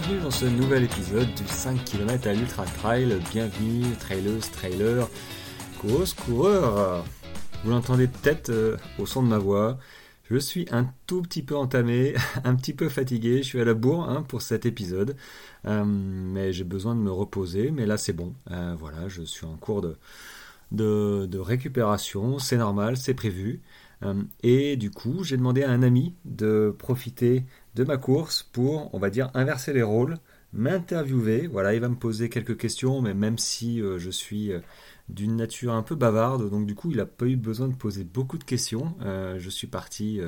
bienvenue dans ce nouvel épisode du 5 km à l'Ultra Trail. Bienvenue, traileuse, trailer, coureuse, coureur. Vous l'entendez peut-être euh, au son de ma voix. Je suis un tout petit peu entamé, un petit peu fatigué. Je suis à la bourre hein, pour cet épisode. Euh, mais j'ai besoin de me reposer. Mais là, c'est bon. Euh, voilà, je suis en cours de, de récupération. C'est normal, c'est prévu. et du coup, j'ai demandé à un ami de profiter de ma course pour, on va dire, inverser les rôles, m'interviewer. Voilà, il va me poser quelques questions, mais même si euh, je suis euh, d'une nature un peu bavarde, donc du coup, il n'a pas eu besoin de poser beaucoup de questions. Euh, je suis parti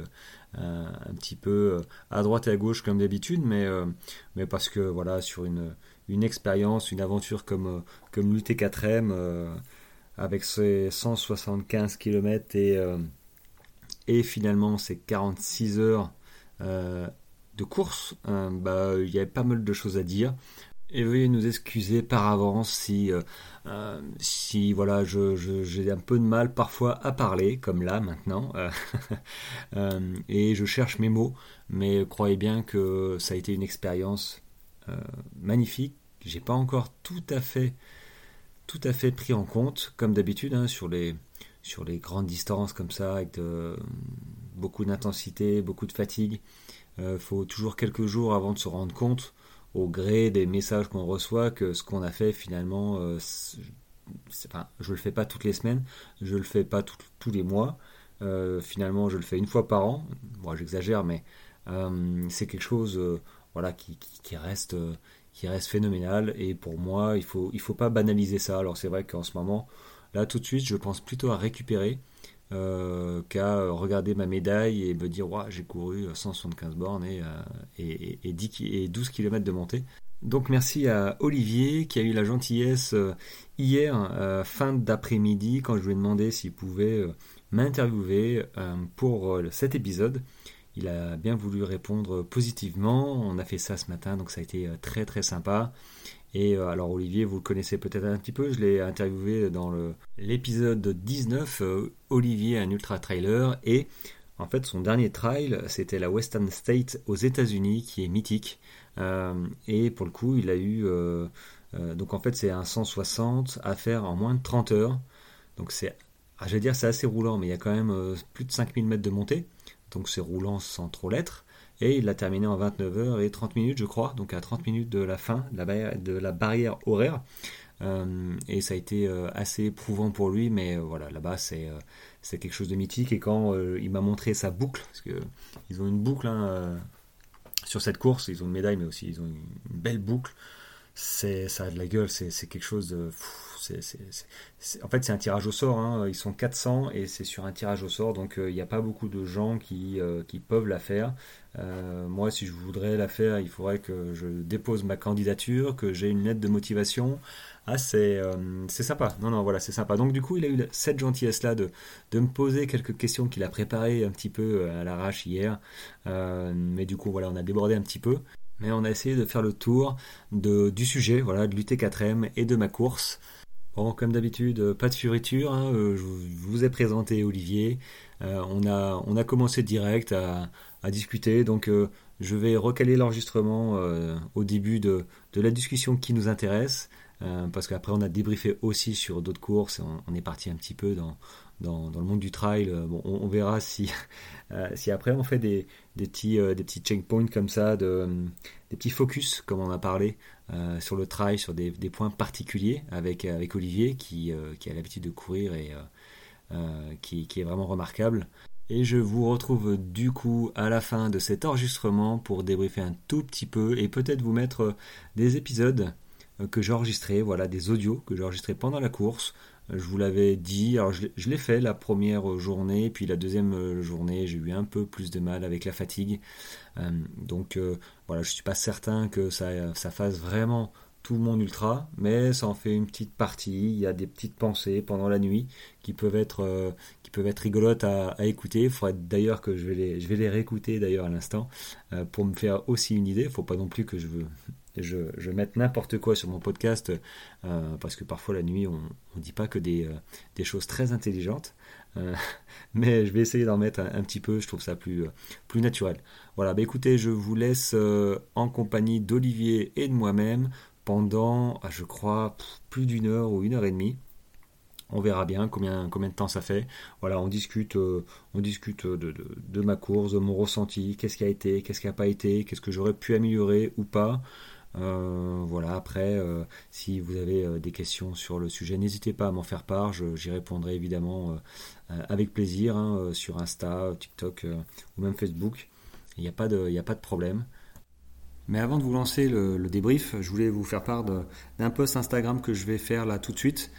un petit peu à droite et à gauche comme d'habitude, mais, parce que voilà, sur une, une expérience, une aventure comme, comme l'UT4M, avec ses 175 km et, et finalement ses 46 heures de course, euh, bah, il y avait pas mal de choses à dire. Et veuillez nous excuser par avance si, euh, euh, si voilà, j'ai je, un peu de mal parfois à parler, comme là maintenant, et je cherche mes mots, mais croyez bien que ça a été une expérience magnifique. J'ai pas encore tout à fait, tout à fait pris en compte, comme d'habitude, hein, sur les sur les grandes distances comme ça, avec beaucoup d'intensité, beaucoup de fatigue. Il euh, faut toujours quelques jours avant de se rendre compte, au gré des messages qu'on reçoit, que ce qu'on a fait finalement, euh, pas, je le fais pas toutes les semaines, je le fais pas tous les mois. Euh, finalement, je le fais une fois par an. Moi, j'exagère, mais c'est quelque chose, voilà, qui, reste, qui reste phénoménal. Et pour moi, il faut, il faut pas banaliser ça. Alors c'est vrai qu'en ce moment, là, tout de suite, je pense plutôt à récupérer euh, qu'à regarder ma médaille et me dire j'ai couru 175 bornes et, euh, et, et, 10, et 12 km de montée. Donc merci à Olivier qui a eu la gentillesse euh, hier, fin d'après-midi, quand je lui ai demandé s'il pouvait m'interviewer pour cet épisode. Il a bien voulu répondre positivement. On a fait ça ce matin, donc ça a été très très sympa. Et euh, alors Olivier, vous le connaissez peut-être un petit peu, je l'ai interviewé dans l'épisode 19, euh, Olivier, un ultra trailer, et en fait son dernier trail, c'était la Western State aux États-Unis, qui est mythique. Euh, et pour le coup, il a eu... donc en fait c'est un 160 à faire en moins de 30 heures. Donc c'est... Ah, dire c'est assez roulant, mais il y a quand même plus de 5000 mètres de montée. Donc c'est roulant sans trop l'être. Et il l'a terminé en 29h et 30 minutes, je crois, donc à 30 minutes de la fin de la barrière, horaire. Euh, et ça a été euh, assez éprouvant pour lui, mais euh, voilà, là-bas c'est quelque chose de mythique. Et quand il m'a montré sa boucle, parce qu'ils ont une boucle hein, sur cette course, ils ont une médaille, mais aussi ils ont une, belle boucle. Ça a de la gueule, c'est quelque chose de en fait, c'est un tirage au sort. Hein. Ils sont 400 et c'est sur un tirage au sort. Donc, il n'y a pas beaucoup de gens qui, qui peuvent la faire. Euh, moi, si je voudrais la faire, il faudrait que je dépose ma candidature, que j'ai une lettre de motivation. Ah, c'est euh, sympa. Non, non, voilà, c'est sympa. Donc, du coup, il a eu cette gentillesse-là de, de me poser quelques questions qu'il a préparées un petit peu euh, à l'arrache hier. mais du coup, voilà, on a débordé un petit peu. Mais on a essayé de faire le tour du sujet, voilà, de l'UT4M et de ma course. Bon, comme d'habitude, pas de furiture. Hein, je vous ai présenté Olivier. on, a, on a commencé direct à, discuter. Donc euh, je vais recaler l'enregistrement euh, au début de, la discussion qui nous intéresse, euh, parce qu'après on a débriefé aussi sur d'autres courses, on, est parti un petit peu dans, le monde du trail. On, verra si après on fait des, des petits, des petits checkpoints comme ça, de, des petits focus, comme on a parlé, sur le trail, sur des, points particuliers avec, avec Olivier qui, a l'habitude de courir et qui, qui, est vraiment remarquable. Et je vous retrouve du coup à la fin de cet enregistrement pour débriefer un tout petit peu et peut-être vous mettre euh, des épisodes euh, que j'ai enregistrés, voilà, des audios que j'ai enregistrés pendant la course. Euh, je vous l'avais dit, alors je l'ai fait la première journée, puis la deuxième journée, j'ai eu un peu plus de mal avec la fatigue. donc voilà, je ne suis pas certain que ça, fasse vraiment tout monde ultra, mais ça en fait une petite partie. Il y a des petites pensées pendant la nuit qui peuvent être, euh, qui peuvent être rigolotes à, écouter. Il faudrait d'ailleurs que je vais les, je vais les réécouter d'ailleurs à l'instant euh, pour me faire aussi une idée. Il ne faut pas non plus que je, je, je mette n'importe quoi sur mon podcast, euh, parce que parfois la nuit, on ne dit pas que des, euh, des, choses très intelligentes. Euh, mais je vais essayer d'en mettre un, petit peu, je trouve ça plus, plus naturel. Voilà, bah écoutez, je vous laisse en compagnie d'Olivier et de moi-même pendant, ah, je crois, plus d'une heure ou une heure et demie. On verra bien combien, combien de temps ça fait. Voilà, on discute, on discute de, de, de, ma course, de mon ressenti, qu'est-ce qui a été, qu'est-ce qui n'a pas été, qu'est-ce que j'aurais pu améliorer ou pas? Euh, voilà, après, euh, si vous avez euh, des questions sur le sujet, n'hésitez pas à m'en faire part. J'y répondrai évidemment avec plaisir hein, sur Insta, TikTok ou même Facebook. Il n'y a, pas de, problème. Mais avant de vous lancer le, le débrief, je voulais vous faire part d'un post Instagram que je vais faire là tout de suite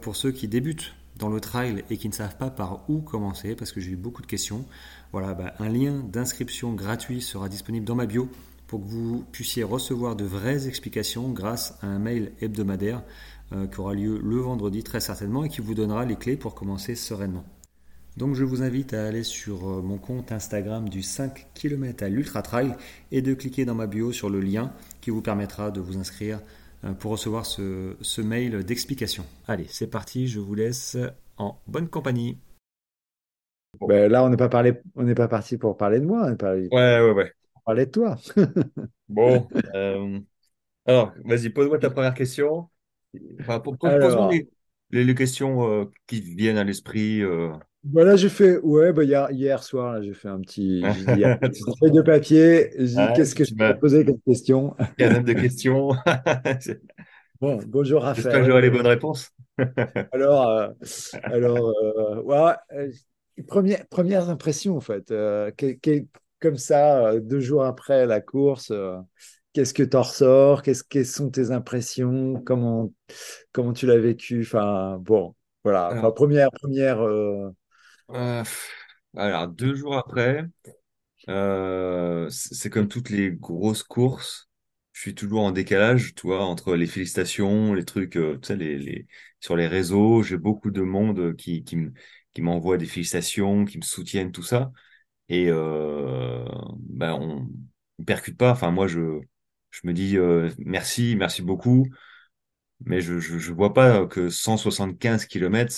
pour ceux qui débutent dans le trail et qui ne savent pas par où commencer, parce que j'ai eu beaucoup de questions. Voilà, bah, un lien d'inscription gratuit sera disponible dans ma bio pour que vous puissiez recevoir de vraies explications grâce à un mail hebdomadaire euh, qui aura lieu le vendredi très certainement et qui vous donnera les clés pour commencer sereinement. Donc je vous invite à aller sur euh, mon compte Instagram du 5 km à l'Ultra Trail et de cliquer dans ma bio sur le lien qui vous permettra de vous inscrire euh, pour recevoir ce, ce mail d'explication. Allez, c'est parti, je vous laisse en bonne compagnie. Ben là, on n'est pas, parlé, on n'est pas parti pour parler de moi. On Ouais, ouais, ouais parler de toi. bon, euh, alors, vas-y, pose-moi ta première question. Enfin, pose-moi les, les, questions euh, qui viennent à l'esprit. Euh. Voilà, j'ai fait, ouais, bah, hier, hier soir, j'ai fait un petit, j'ai de papier. qu'est-ce que je peux poser comme question? Quinzaine de questions. bon, bonjour Raphaël. J'espère que j'aurai les bonnes réponses. alors, alors, ouais, première, premières impressions en fait. Quel, comme ça, euh, deux jours après la course, euh, qu'est-ce que tu en ressors? Qu'est-ce Quelles sont tes impressions? Comment, comment tu l'as vécu? Enfin, bon, voilà. Enfin, première, première. Euh, alors, deux jours après, c'est comme toutes les grosses courses. Je suis toujours en décalage, tu vois, entre les félicitations, les trucs, tu sais, les, les, sur les réseaux. J'ai beaucoup de monde qui, qui m'envoie des félicitations, qui me soutiennent, tout ça et euh, ben on ne percute pas. Enfin, moi, je, je me dis euh, merci, merci beaucoup, mais je ne vois pas que 175 km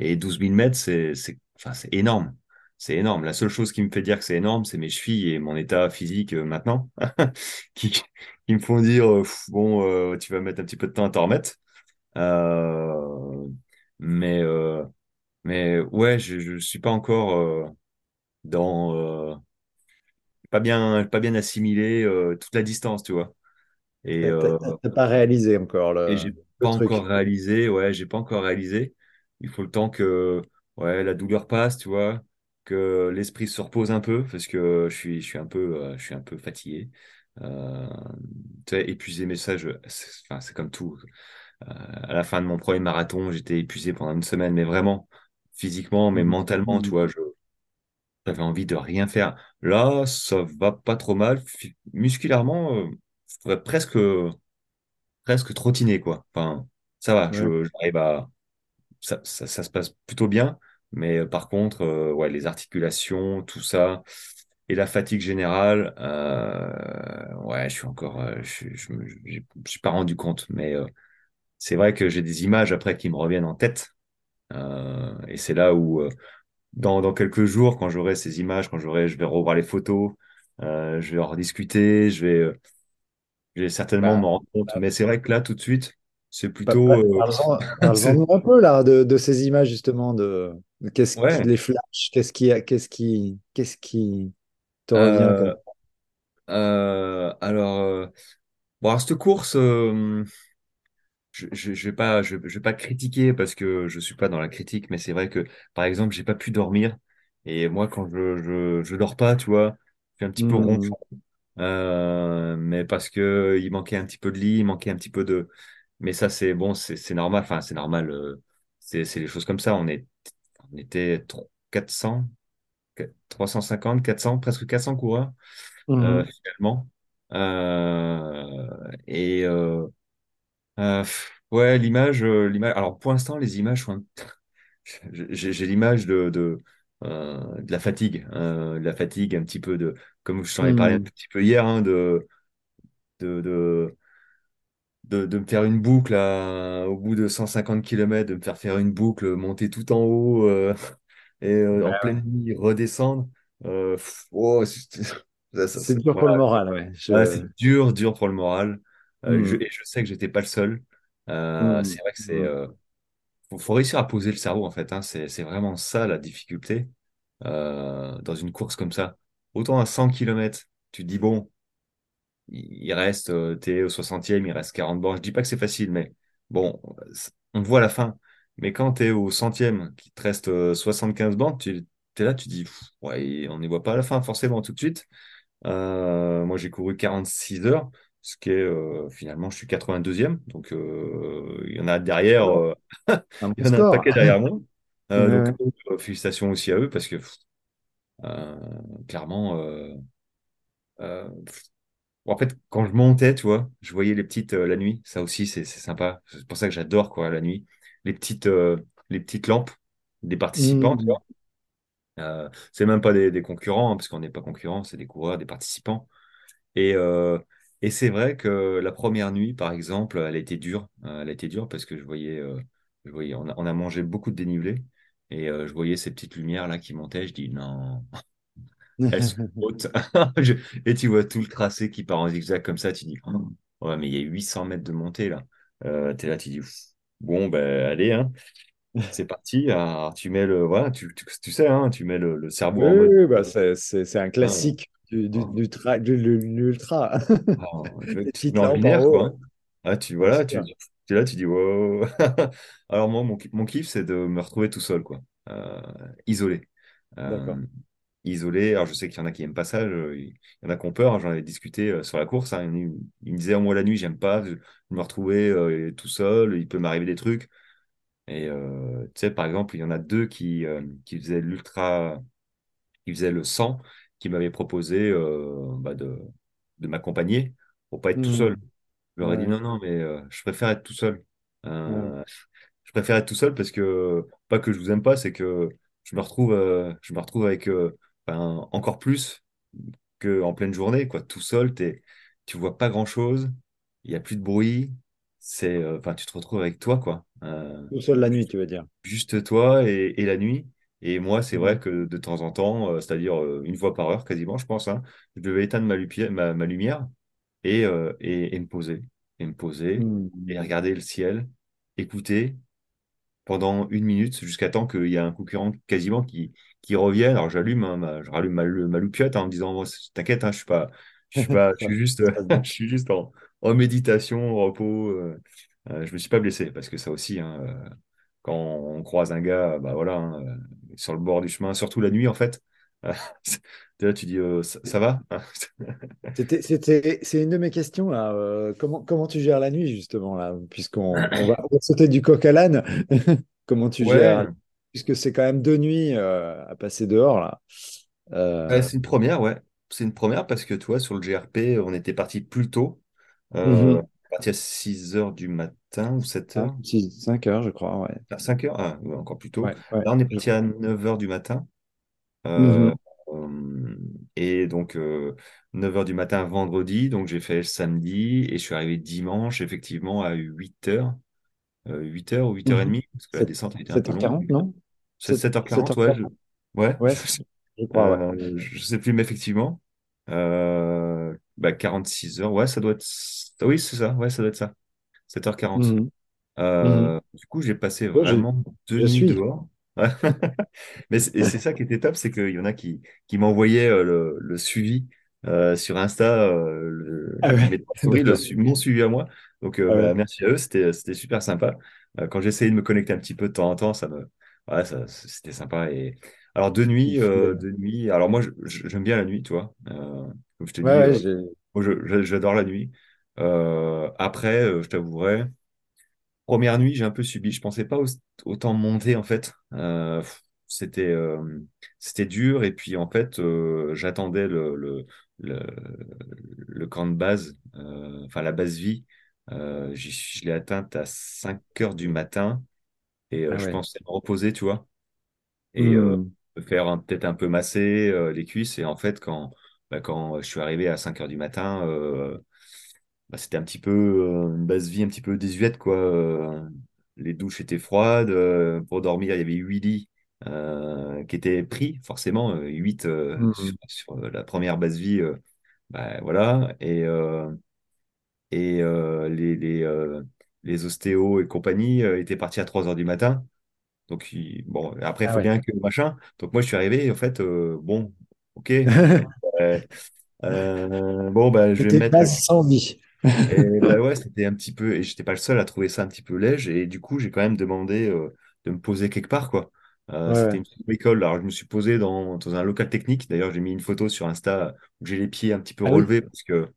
et 12 000 mètres, c'est enfin, énorme. C'est énorme. La seule chose qui me fait dire que c'est énorme, c'est mes chevilles et mon état physique euh, maintenant, qui, qui, me font dire bon, tu vas mettre un petit peu de temps à t'en remettre. mais, mais ouais, je ne suis pas encore dans euh, pas bien pas bien assimilé euh, toute la distance, tu vois. Et euh, t'as pas réalisé encore le. Et j'ai pas encore réalisé, ouais, j'ai pas encore réalisé. Il faut le temps que ouais la douleur passe, tu vois, que l'esprit se repose un peu parce que je suis je suis un peu je suis un peu fatigué. Euh, épuisé, mais ça, c'est comme tout. à la fin de mon premier marathon, j'étais épuisé pendant une semaine, mais vraiment physiquement, mais mmh. mentalement, tu vois, je, j'avais envie de rien faire. Là, ça va pas trop mal. Musculairement, euh, je pourrais presque, presque trottiner, quoi. Enfin, ça va, j'arrive à. Ça, ça, se passe plutôt bien. Mais euh, par contre, euh, ouais, les articulations, tout ça, et la fatigue générale, ouais, je suis encore. je je me suis pas rendu compte. Mais c'est vrai que j'ai des images après qui me reviennent en tête. et c'est là où dans, dans quelques jours, quand j'aurai ces images, quand j'aurai, je vais revoir les photos, euh, je vais en rediscuter, je vais, euh, je vais certainement bah, m'en rendre compte. Bah, Mais c'est vrai que là, tout de suite, c'est plutôt. Euh, parlons un peu là de, de, ces images justement de, qu'est-ce qui les flashs, qu'est-ce qui, qu'est-ce qui, qu'est-ce qui te revient alors, bon, cette course je, je, vais pas, je, vais pas critiquer parce que je suis pas dans la critique, mais c'est vrai que, par exemple, j'ai pas pu dormir. Et moi, quand je, je, je dors pas, tu vois, je suis un petit peu mmh. ronflant. Euh, mais parce que il manquait un petit peu de lit, il manquait un petit peu de. Mais ça, c'est bon, c'est normal. Enfin, c'est normal. Euh, c'est les choses comme ça. On est, on était 400, 350, 400, presque 400 coureurs euh, mmh. finalement. et euh, ouais, l'image, euh, l'image. Alors pour l'instant, les images sont. J'ai l'image de, de, euh, de la fatigue, de la fatigue un petit peu de, comme je t'en ai parlé un mmh. petit peu hier, hein, de de, de, de, de me faire une boucle à- au bout de 150 km, de me faire faire une boucle, monter tout en haut euh, et euh, en Ouais, pleine nuit redescendre. Euh, oh, c'est dur pour le voilà. moral, ouais. Ouais, Je... c'est dur, dur pour le moral. Euh, je, Hmm, et je sais que j'étais pas le seul. Euh, hmm, c'est vrai que c'est hmm. euh, faut, faut réussir à poser le cerveau en fait. hein. C'est, vraiment ça la difficulté euh, dans une course comme ça. Autant à 100 km, tu te dis bon il reste, euh, t'es au 60e, il reste 40 bornes. Je dis pas que c'est facile, mais bon, on voit la fin. Mais quand t'es au centième, qu'il te reste euh, 75 bornes, tu es là, tu dis, Pff, ouais, on n'y voit pas la fin forcément tout de suite. Euh, moi, j'ai couru 46 heures, ce qui est euh, finalement, je suis 82e. Donc, euh, il y en a derrière, euh, un il y en a un paquet derrière moi. Ouais, donc, félicitations aussi à eux parce que clairement, en fait, quand je montais, tu vois, je voyais les petites la nuit. Ça aussi, c'est sympa. C'est pour ça que j'adore quoi la nuit. Les petites les petites lampes des participants. tu Hmm, vois. C'est même pas des, des concurrents, hein, parce qu'on n'est pas concurrents, c'est des coureurs, des participants. Et euh, et c'est vrai que la première nuit, par exemple, elle a été dure. Euh, elle a été dure parce que je voyais, euh, je voyais, on a, on a mangé beaucoup de dénivelé et euh, je voyais ces petites lumières là qui montaient. Je dis non. Elles sont hautes. Et tu vois tout le tracé qui part en zigzag comme ça. Tu dis, Oh, ouais, mais il y a 800 mètres de montée là. Euh, t'es là, tu dis, bon, ben allez, hein, c'est parti. Alors, tu mets le, voilà, tu, tu, tu sais, hein, tu mets le, le cerveau Oui, en mode, bah c'est un classique du, du, ah, du tra- de l'ultra. mets en en lumière, quoi. Ah, tu, voilà, tu, tu là, tu dis, wow. Alors, moi, mon, ki- mon kiff, c'est de me retrouver tout seul, quoi. Euh, isolé. Euh, isolé. Alors, je sais qu'il y en a qui aiment pas ça. je- il y en a qui ont peur. hein, J'en ai discuté euh, sur la course. hein. Ils me disaient, Oh, moi, la nuit, j'aime pas. Je, me retrouver euh, tout seul. Il peut m'arriver des trucs. Et tu sais, par exemple, il y en a deux qui, qui faisaient l'ultra, qui faisaient le 100, qui m'avaient proposé euh, bah, de, de m'accompagner pour pas être tout seul. Hmm, Je leur ai dit non, non, mais euh, je préfère être tout seul. ouais. Euh, je préfère être tout seul parce que, pas que je vous aime pas, c'est que je me retrouve, je me retrouve avec ben, encore plus qu'en pleine journée, quoi. Tout seul, t'es, tu vois pas grand-chose, il y a plus de bruit, c'est, euh, tu te retrouves avec toi, quoi. Euh, Tout seul la nuit, tu veux dire. juste toi et, et la nuit. Et moi, c'est vrai que de temps en temps, euh, c'est-à-dire euh, une fois par heure quasiment, je pense, hein, je devais éteindre ma, lupi- ma, ma lumière et, euh, et, et me poser, et me poser, et hmm. regarder le ciel, écouter pendant une minute jusqu'à temps qu'il y a un concurrent quasiment qui, qui revienne. Alors j'allume, hein, ma, je rallume ma, ma loupiote hein, en me disant, t'inquiète, je suis pas, je suis pas, je suis juste, je suis juste en, en méditation, en repos. Je me suis pas blessé parce que ça aussi, quand on croise un gars, bah voilà, sur le bord du chemin, surtout la nuit en fait. Là, tu dis, euh, ça, ça va? C'était, c'était, c'est une de mes questions là. Euh, comment, comment tu gères la nuit justement là, puisqu'on on va, on va sauter du coq à l'âne. Comment tu gères, puisque c'est quand même deux nuits euh, à passer dehors là. Ouais, c'est une première, ouais. C'est une première parce que toi, sur le GRP, on était parti plus tôt. Euh, mhm. parti à 6 heures du matin ou 7 Cinq, heures? six- cinq heures, je crois. Ouais, À 5 heures, ah, encore plus tôt. ouais, ouais. Là, on est parti à crois. 9 heures du matin. Euh, euh, et donc, euh, 9 heures du matin vendredi. Donc, j'ai fait le samedi et je suis arrivé dimanche, effectivement, à 8 heures. Euh, 8 heures ou 8 heures et Mhm. demie, parce que la descente a été un peu longue. 7h40, non? C'est Sept- 7h40, ouais. je- 7h40. Ouais. Ouais, je crois. Euh, je sais plus, mais effectivement. Euh, bah, 46 heures, ouais, ça doit être. Oui, c'est ça, ouais, ça doit être ça. 7h40. Mhm. Mhm. Euh, du coup, j'ai passé Ouais, vraiment deux nuits dehors. Ouais. Mais c'est ça qui était top, c'est qu'il y en a qui, qui m'envoyaient euh, le, le suivi euh, sur Insta, le- Ah ouais, le, mon suivi à moi. Donc, Ah bah, merci à eux, c'était, super sympa. Quand j'essayais de me connecter un petit peu de temps en temps, ça me, ouais, c'était sympa. Et alors, deux nuits, deux nuits. Alors, moi, j'aime bien la nuit, tu vois. Euh, comme je te dis, j'adore la nuit. Euh, après, euh, je t'avouerai. Première nuit, j'ai un peu subi. Je pensais pas au- autant monter en fait. Euh, c'était euh, c'était dur et puis en fait euh, j'attendais le, le, le, le camp de base, euh, enfin la base vie. Euh, je l'ai atteinte à 5 heures du matin et Ah je pensais me reposer, tu vois, et me faire peut-être un peu masser les cuisses. Et en fait, quand, bah, quand je suis arrivé à 5 heures du matin, euh, bah, c'était un petit peu euh, une base vie un petit peu désuète, quoi. Euh, les douches étaient froides. euh, pour dormir, il y avait huit lits qui étaient pris, forcément. Huit euh, sur, sur la première base vie. bah, voilà. Et, et les, les, les ostéos et compagnie étaient partis à 3 heures du matin. Donc, il- bon, après, il Ah faut ouais. bien que machin. Donc, moi, je suis arrivé, en fait, euh, bon, ok. Euh, euh, bon, bah, je vais mettre. pas sans vie. Et bah ouais, c'était un petit peu. Et j'étais pas le seul à trouver ça un petit peu léger. Et du coup, j'ai quand même demandé euh, de me poser quelque part, quoi. Euh, c'était une école. Alors, je me suis posé dans, dans un local technique. D'ailleurs, j'ai mis une photo sur Insta où j'ai les pieds un petit peu Ah oui? relevés parce que,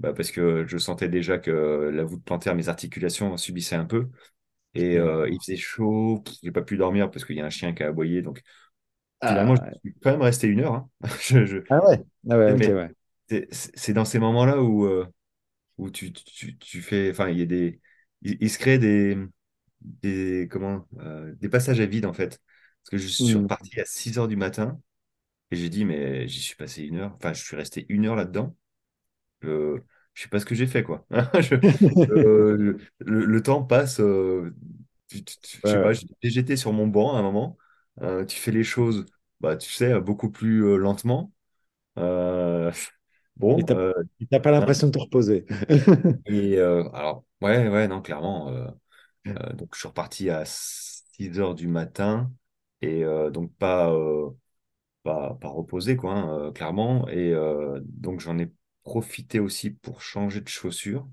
bah, parce que je sentais déjà que la voûte plantaire, mes articulations subissaient un peu. Et Ouais. euh, il faisait chaud. J'ai pas pu dormir parce qu'il y a un chien qui a aboyé. Donc, finalement, Ah je suis quand même resté une heure. hein. Je, je- Ah ouais? Ah ouais, c'est c'est dans ces moments-là où. euh, où tu, tu, tu fais, enfin, il y a des, il, il se crée des, des, comment, euh, des passages à vide en fait. Parce que je suis Mhm. reparti à 6 heures du matin et j'ai dit, mais j'y suis passé une heure, enfin, je suis resté une heure là-dedans. Euh, je sais pas ce que j'ai fait, quoi. Je- euh, le, le temps passe, euh, je Ouais, j'étais sur mon banc à un moment. Tu fais les choses, bah, tu sais, beaucoup plus lentement. Euh, bon, t'as euh, et t'as pas l'impression de te reposer. et euh, alors, ouais, ouais, non, clairement. euh, Euh, donc, je suis reparti à 6 heures du matin et euh, donc pas, euh, pas, pas reposé, quoi, hein, euh, clairement. Et euh, donc, j'en ai profité aussi pour changer de chaussures.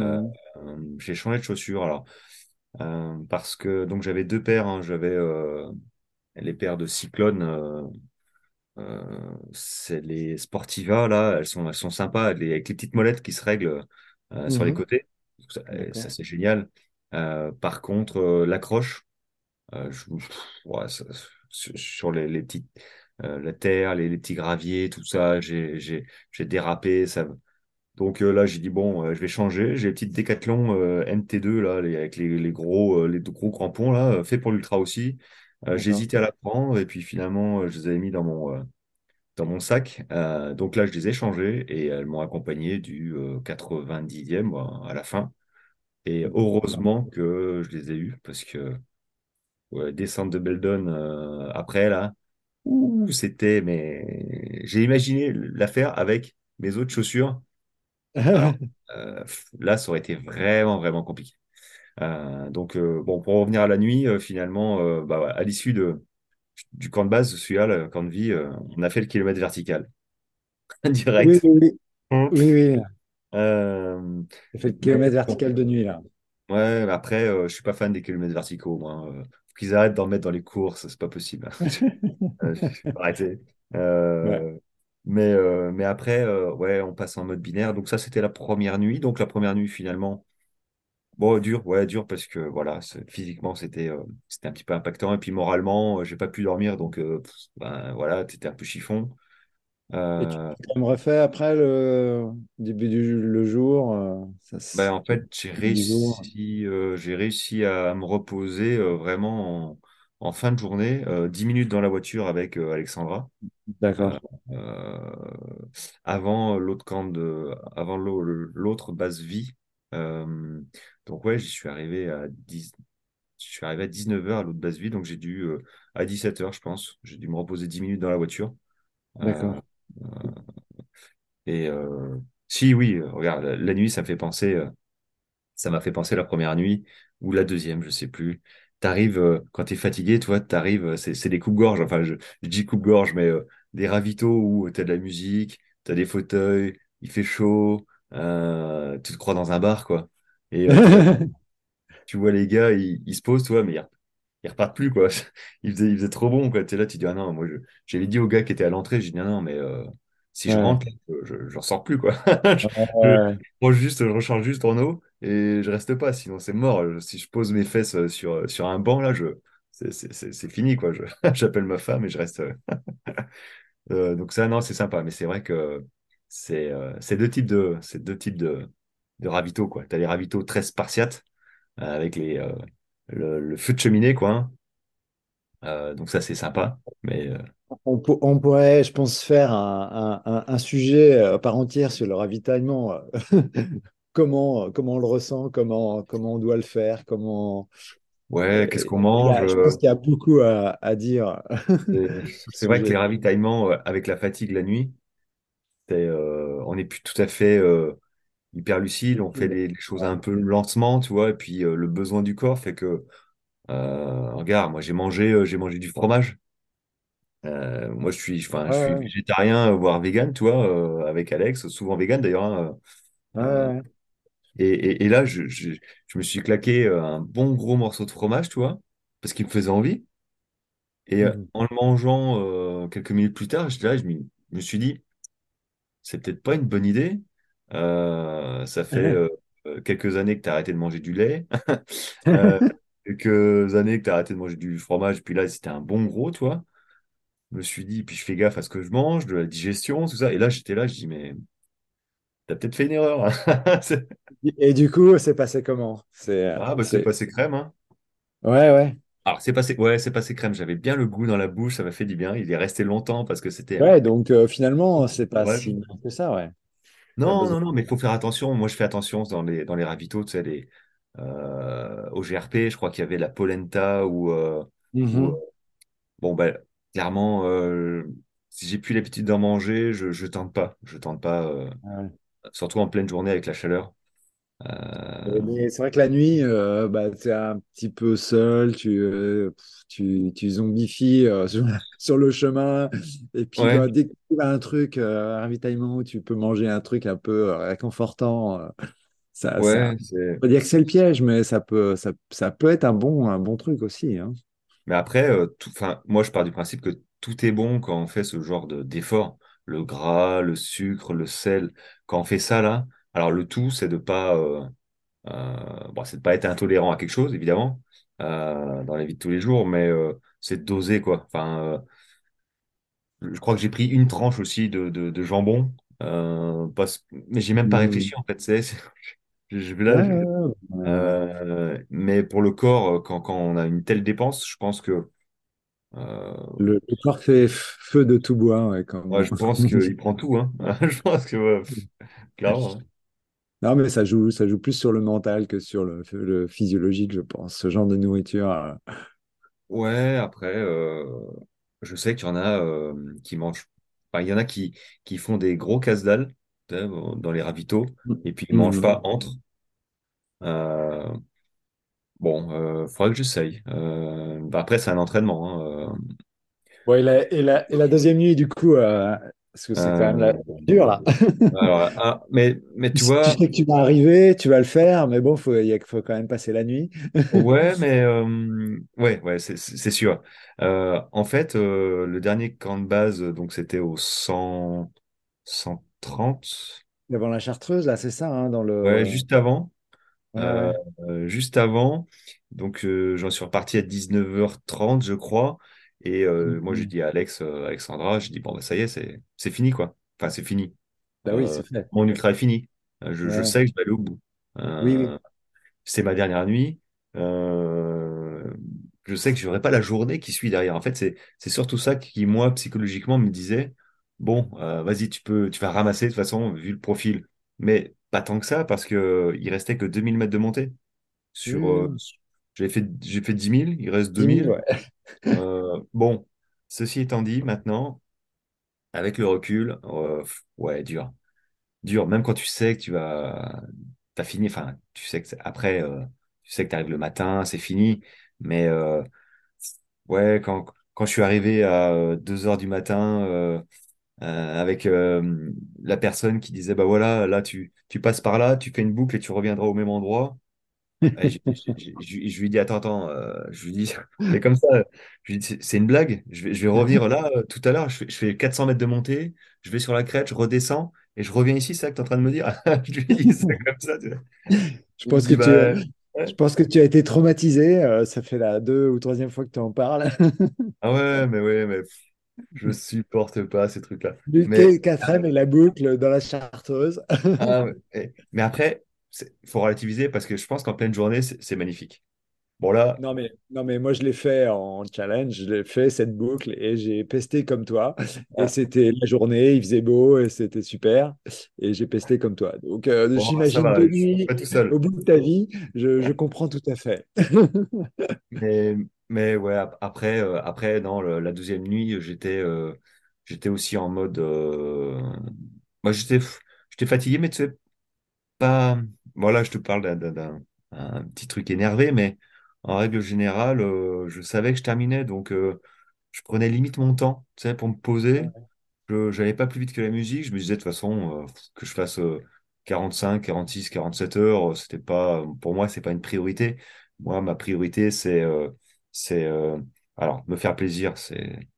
Euh, euh, j'ai changé de chaussures alors euh, parce que donc j'avais deux paires. hein. j'avais euh, les paires de Cyclone. Euh, c'est les Sportiva là. Elles sont, elles sont sympas les- avec les petites molettes qui se règlent euh, sur les Mhm. côtés. Ça, ça, D'accord. c'est génial. Euh, par contre, l'accroche. Ouais, sur les, les petites, euh, la terre, les, les petits graviers, tout ça, j'ai, dérapé. Ça... Donc euh, là, j'ai dit, bon, euh, je vais changer. J'ai les petites Décathlon euh, NT2, là, les- avec les, les gros, les gros crampons, là, fait pour l'ultra aussi. Euh, hésité à la prendre et puis finalement, euh, je les avais mis dans mon, euh, dans mon sac. Donc là, je les ai changés et elles m'ont accompagné du euh, 90e moi, à la fin. Et heureusement que je les ai eus parce que ouais, descente de Beldon euh, après là, ouh, c'était mais j'ai imaginé l'affaire avec mes autres chaussures. Alors euh, là, ça aurait été vraiment vraiment compliqué. Euh, donc euh, bon, pour revenir à la nuit, euh, finalement, bah, à l'issue de du camp de base, celui-là, le camp de vie, on a fait le kilomètre vertical direct. oui, oui. Oui, oui. Euh, J'ai fait le kilomètre vertical de nuit, là. ouais, mais après, euh, je suis pas fan des kilomètres verticaux, moi. Euh, faut qu'ils arrêtent d'en mettre dans les courses, c'est pas possible. Arrêter. Ouais. Mais, mais après, ouais, on passe en mode binaire. Donc ça, c'était la première nuit. Donc la première nuit, finalement, bon, dur, ouais, dur parce que voilà, physiquement, c'était euh, c'était un petit peu impactant. Et puis moralement, euh, j'ai pas pu dormir. Donc euh, ben, voilà, t'étais un peu chiffon. Et tu Euh, tu t'en refait après le début du le jour, euh, ça, ben, en fait, j'ai réussi, j'ai réussi à me reposer vraiment en, en fin de journée, euh, 10 minutes dans la voiture avec Alexandra. D'accord. avant l'autre camp de, avant l'au- l'autre base vie. Euh, donc ouais, j'y suis arrivé à 10, je suis arrivé à 19h à l'autre base vie, donc j'ai dû euh, à 17h, je pense, j'ai dû me reposer 10 minutes dans la voiture. Euh, D'accord. et euh, si oui, euh, regarde, la, la nuit, ça me fait penser, euh, ça m'a fait penser la première nuit ou la deuxième, je sais plus. T'arrives euh, quand t'es fatigué, toi, t'arrives, euh, c'est c'est des coupes-gorge. Enfin, je, je dis coupe-gorge, mais euh, des ravitaux où t'as de la musique, t'as des fauteuils, il fait chaud, euh, tu te crois dans un bar, quoi. Et euh, tu vois, tu les gars, ils, ils se posent, toi, mais ils, ils repartent plus, quoi. Il faisait, il faisait trop bon, quoi. T'es là, tu dis, ah non, moi, je- j'avais dit au gars qui était à l'entrée, j'ai dit, non, non, mais euh, si je rentre, je, je ressors plus, quoi. Je, Ouais. juste, je recharge juste en eau et je reste pas, sinon c'est mort. Si je pose mes fesses euh, sur, sur un banc, là, je, c'est c'est- c'est- c'est fini, quoi. Je, j'appelle ma femme et je reste. euh, donc ça, non, c'est sympa, mais c'est vrai que c'est euh, c'est deux types de, c'est deux types de, de ravitaux, quoi. T'as les ravitaux très spartiates, euh, avec les, euh, le, le feu de cheminée, quoi. hein. Euh, donc ça, c'est sympa. Mais On, pour- on pourrait, je pense, faire un, un- un- sujet à part entière sur le ravitaillement. Comment, comment on le ressent, comment, comment on doit le faire, comment. ouais, qu'est-ce qu'on mange? je pense qu'il y a beaucoup à, à dire c'est vrai que les ravitaillements avec la fatigue la nuit, euh, on n'est plus tout à fait euh, hyper lucide. On fait les, les choses un peu lentement, tu vois. Et puis euh, le besoin du corps fait que, euh, regarde, moi j'ai mangé, euh, j'ai mangé du fromage. Moi, je suis, enfin, je suis végétarien, voire vegan, tu vois, avec Alex, souvent vegan d'ailleurs. hein, ouais, et, et- et là, je, je, je me suis claqué un bon gros morceau de fromage, tu vois, parce qu'il me faisait envie. Et Mhm. en le mangeant quelques minutes plus tard, là, je me suis dit, c'est peut-être pas une bonne idée. Euh, ça fait Ouais. euh, quelques années que tu as arrêté de manger du lait, euh, quelques années que tu as arrêté de manger du fromage, puis là, c'était un bon gros, tu vois. Je me suis dit, puis je fais gaffe à ce que je mange, de la digestion, tout ça. Et là, j'étais là, je dis, mais t'as peut-être fait une erreur. Et du coup, c'est passé comment? C'est, Ah, bah, c'est passé crème, hein. Ouais, ouais. Alors, c'est passé, ouais, c'est passé crème. J'avais bien le goût dans la bouche, ça m'a fait du bien. Il est resté longtemps parce que c'était Ouais, donc euh, finalement, c'est pas si mal que ça, ouais. Non, non, non, mais il faut faire attention. Moi, je fais attention dans les, dans les ravitaux, tu sais, les, euh, au GRP, je crois qu'il y avait la polenta ou, euh, ou euh, bon, ben, clairement, euh, si j'ai plus l'habitude d'en manger, je, je tente pas. Je tente pas, Ouais. surtout en pleine journée avec la chaleur. Euh, Mais c'est vrai que la nuit, euh, bah, tu es un petit peu seul, tu, euh, tu, tu zombifies sur, sur le chemin. Et puis, ouais, bah, dès que tu trouves un truc, un ravitaillement où tu peux manger un truc un peu réconfortant, ça, ça, ouais, c'est. on peut dire que c'est le piège, mais ça peut, ça, ça peut être un bon, un bon truc aussi. hein. Mais après, euh, tout, moi, je pars du principe que tout est bon quand on fait ce genre de, d'effort. Le gras, le sucre, le sel. Quand on fait ça, là, alors le tout, c'est de pas, euh, euh, bon, c'est de pas être intolérant à quelque chose, évidemment, euh, dans la vie de tous les jours, mais c'est de doser, quoi. Enfin, je crois que j'ai pris une tranche aussi de, de, de jambon, parce, mais j'ai même pas réfléchi, Mm. en fait. C'est, je, là, mais pour le corps, quand, quand on a une telle dépense, je pense que euh, le, le corps fait feu de tout bois, ouais, je pense qu'il prend tout, hein. Je pense que, ouais, clairement. Non, mais ça joue, ça joue plus sur le mental que sur le, le physiologique, je pense. Ce genre de nourriture. euh, Ouais, après, euh, je sais qu'il y en a euh, qui mangent. Enfin, il y en a qui, qui font des gros casse-dalles dans les ravitaux et puis ils mangent pas Mhm. entre. Bon, euh, faudrait que j'essaye. Bah, après, c'est un entraînement. hein. Bon, et la, et la- et la deuxième nuit, du coup, euh, parce que c'est quand même la Euh, dur là. alors, ah, mais, mais Tu sais tu vois, sais que tu vas arriver, tu vas le faire, mais bon, faut, il y a- faut quand même passer la nuit. ouais, mais euh, ouais, ouais, c'est sûr. Euh, en fait, euh, le dernier camp de base, donc c'était au 100. 130, Devant la Chartreuse, là, c'est ça, hein, dans ouais, le. juste avant. Ouais, ouais. euh, juste avant. Donc, j'en suis reparti à 19h30, je crois. Et euh, moi, j'ai Mhm. dit à Alex, euh, Alexandra, j'ai dit, bon, bah, ça y est, c'est fini, quoi. Enfin, c'est fini. Bah oui, Euh, c'est fait. mon ultra est fini. Je, sais que je vais aller au bout. Oui, oui. c'est ma dernière nuit. Je sais que je n'aurai pas la journée qui suit derrière. En fait, c'est surtout ça qui, moi, psychologiquement, me disait, bon, vas-y, tu peux, tu vas ramasser de toute façon, vu le profil. Mais pas tant que ça, parce euh, il restait que 2000 mètres de montée. Sur, oui. J'ai fait, j'ai fait 10 000, il reste 10 000, 2000. ouais. Euh, bon, ceci étant dit, maintenant, avec le recul, euh, ouais, dur. Dur, même quand tu sais que tu vas, t'as fini, enfin, tu sais que après, euh, tu sais que tu arrives le matin, c'est fini. Mais ouais, quand, quand je suis arrivé à 2 heures du matin, euh, avec euh, la personne qui disait, bah voilà, là, tu, tu passes par là, tu fais une boucle et tu reviendras au même endroit. Je je lui dis, attends, attends, euh, je lui dis, mais comme ça, c'est c'est une blague, je vais, revenir là, euh, tout à l'heure, je fais, je fais 400 mètres de montée, je vais sur la crête, je redescends, et je reviens ici, c'est ça que tu es en train de me dire? Je lui dis, c'est comme ça. Je pense que tu, bah, je pense que tu as été traumatisé. euh, ça fait la deux ou troisième fois que tu en parles. ah ouais, mais ouais, mais je supporte pas ces trucs-là. Du Mais, quatrième et la boucle dans la Chartreuse. ah, ouais, mais après, il faut relativiser parce que je pense qu'en pleine journée, c'est magnifique. Bon, là, Non mais, non mais moi je l'ai fait en challenge, je l'ai fait cette boucle et j'ai pesté comme toi. Et ah, c'était la journée, il faisait beau et c'était super. Et j'ai pesté comme toi. Donc euh, bon, ça j'imagine tout seul. au bout de ta vie, je, je comprends tout à fait. Mais, mais ouais, ap- après, euh, après le- la deuxième nuit, j'étais euh, j'étais aussi en mode. Moi, j'étais j'étais fatigué, mais tu sais, pas. Voilà, je te parle d'un d'un- d'un- un petit truc énervé, mais en règle générale, euh, je savais que je terminais, donc euh, je prenais limite mon temps, tu sais, pour me poser. Je n'allais pas plus vite que la musique. Je me disais de toute façon euh, que je fasse euh, 45, 46, 47 heures, c'était pas, pour moi, c'est pas une priorité. Moi, ma priorité, c'est c'est alors me faire plaisir. C'est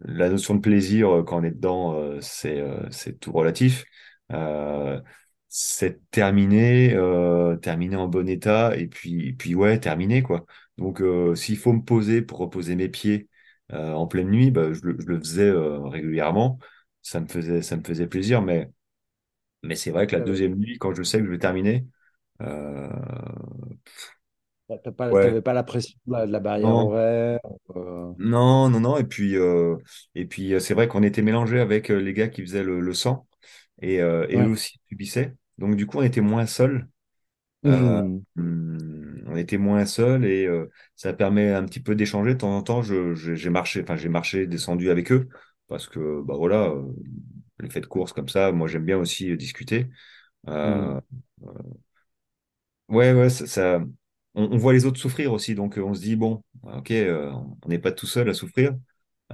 la notion de plaisir quand on est dedans, c'est c'est tout relatif. Euh, c'est terminé, euh, terminé en bon état, et puis, puis ouais, terminé quoi. Donc, euh, s'il faut me poser pour reposer mes pieds euh, en pleine nuit, bah, je, le je le faisais régulièrement. Ça me faisait, ça me faisait plaisir, mais, mais c'est vrai que la Ouais, deuxième nuit, quand je sais que je vais terminer, T'as pas, ouais, t'avais pas la pression de la, barrière non, horaire. euh, non, non, non. Et puis, euh, et puis c'est vrai qu'on était mélangés avec les gars qui faisaient le, le sang, et, euh, et eux aussi subissaient. Donc, du coup, on était moins seuls. Euh, hum, on était moins seuls et euh, ça permet un petit peu d'échanger. De temps en temps, je, je- j'ai marché, enfin j'ai marché, descendu avec eux parce que bah voilà, euh, les faits de course comme ça, moi j'aime bien aussi discuter. Euh, ouais, ouais, ça, ça- on, on voit les autres souffrir aussi, donc on se dit bon, ok, euh, on n'est pas tout seul à souffrir.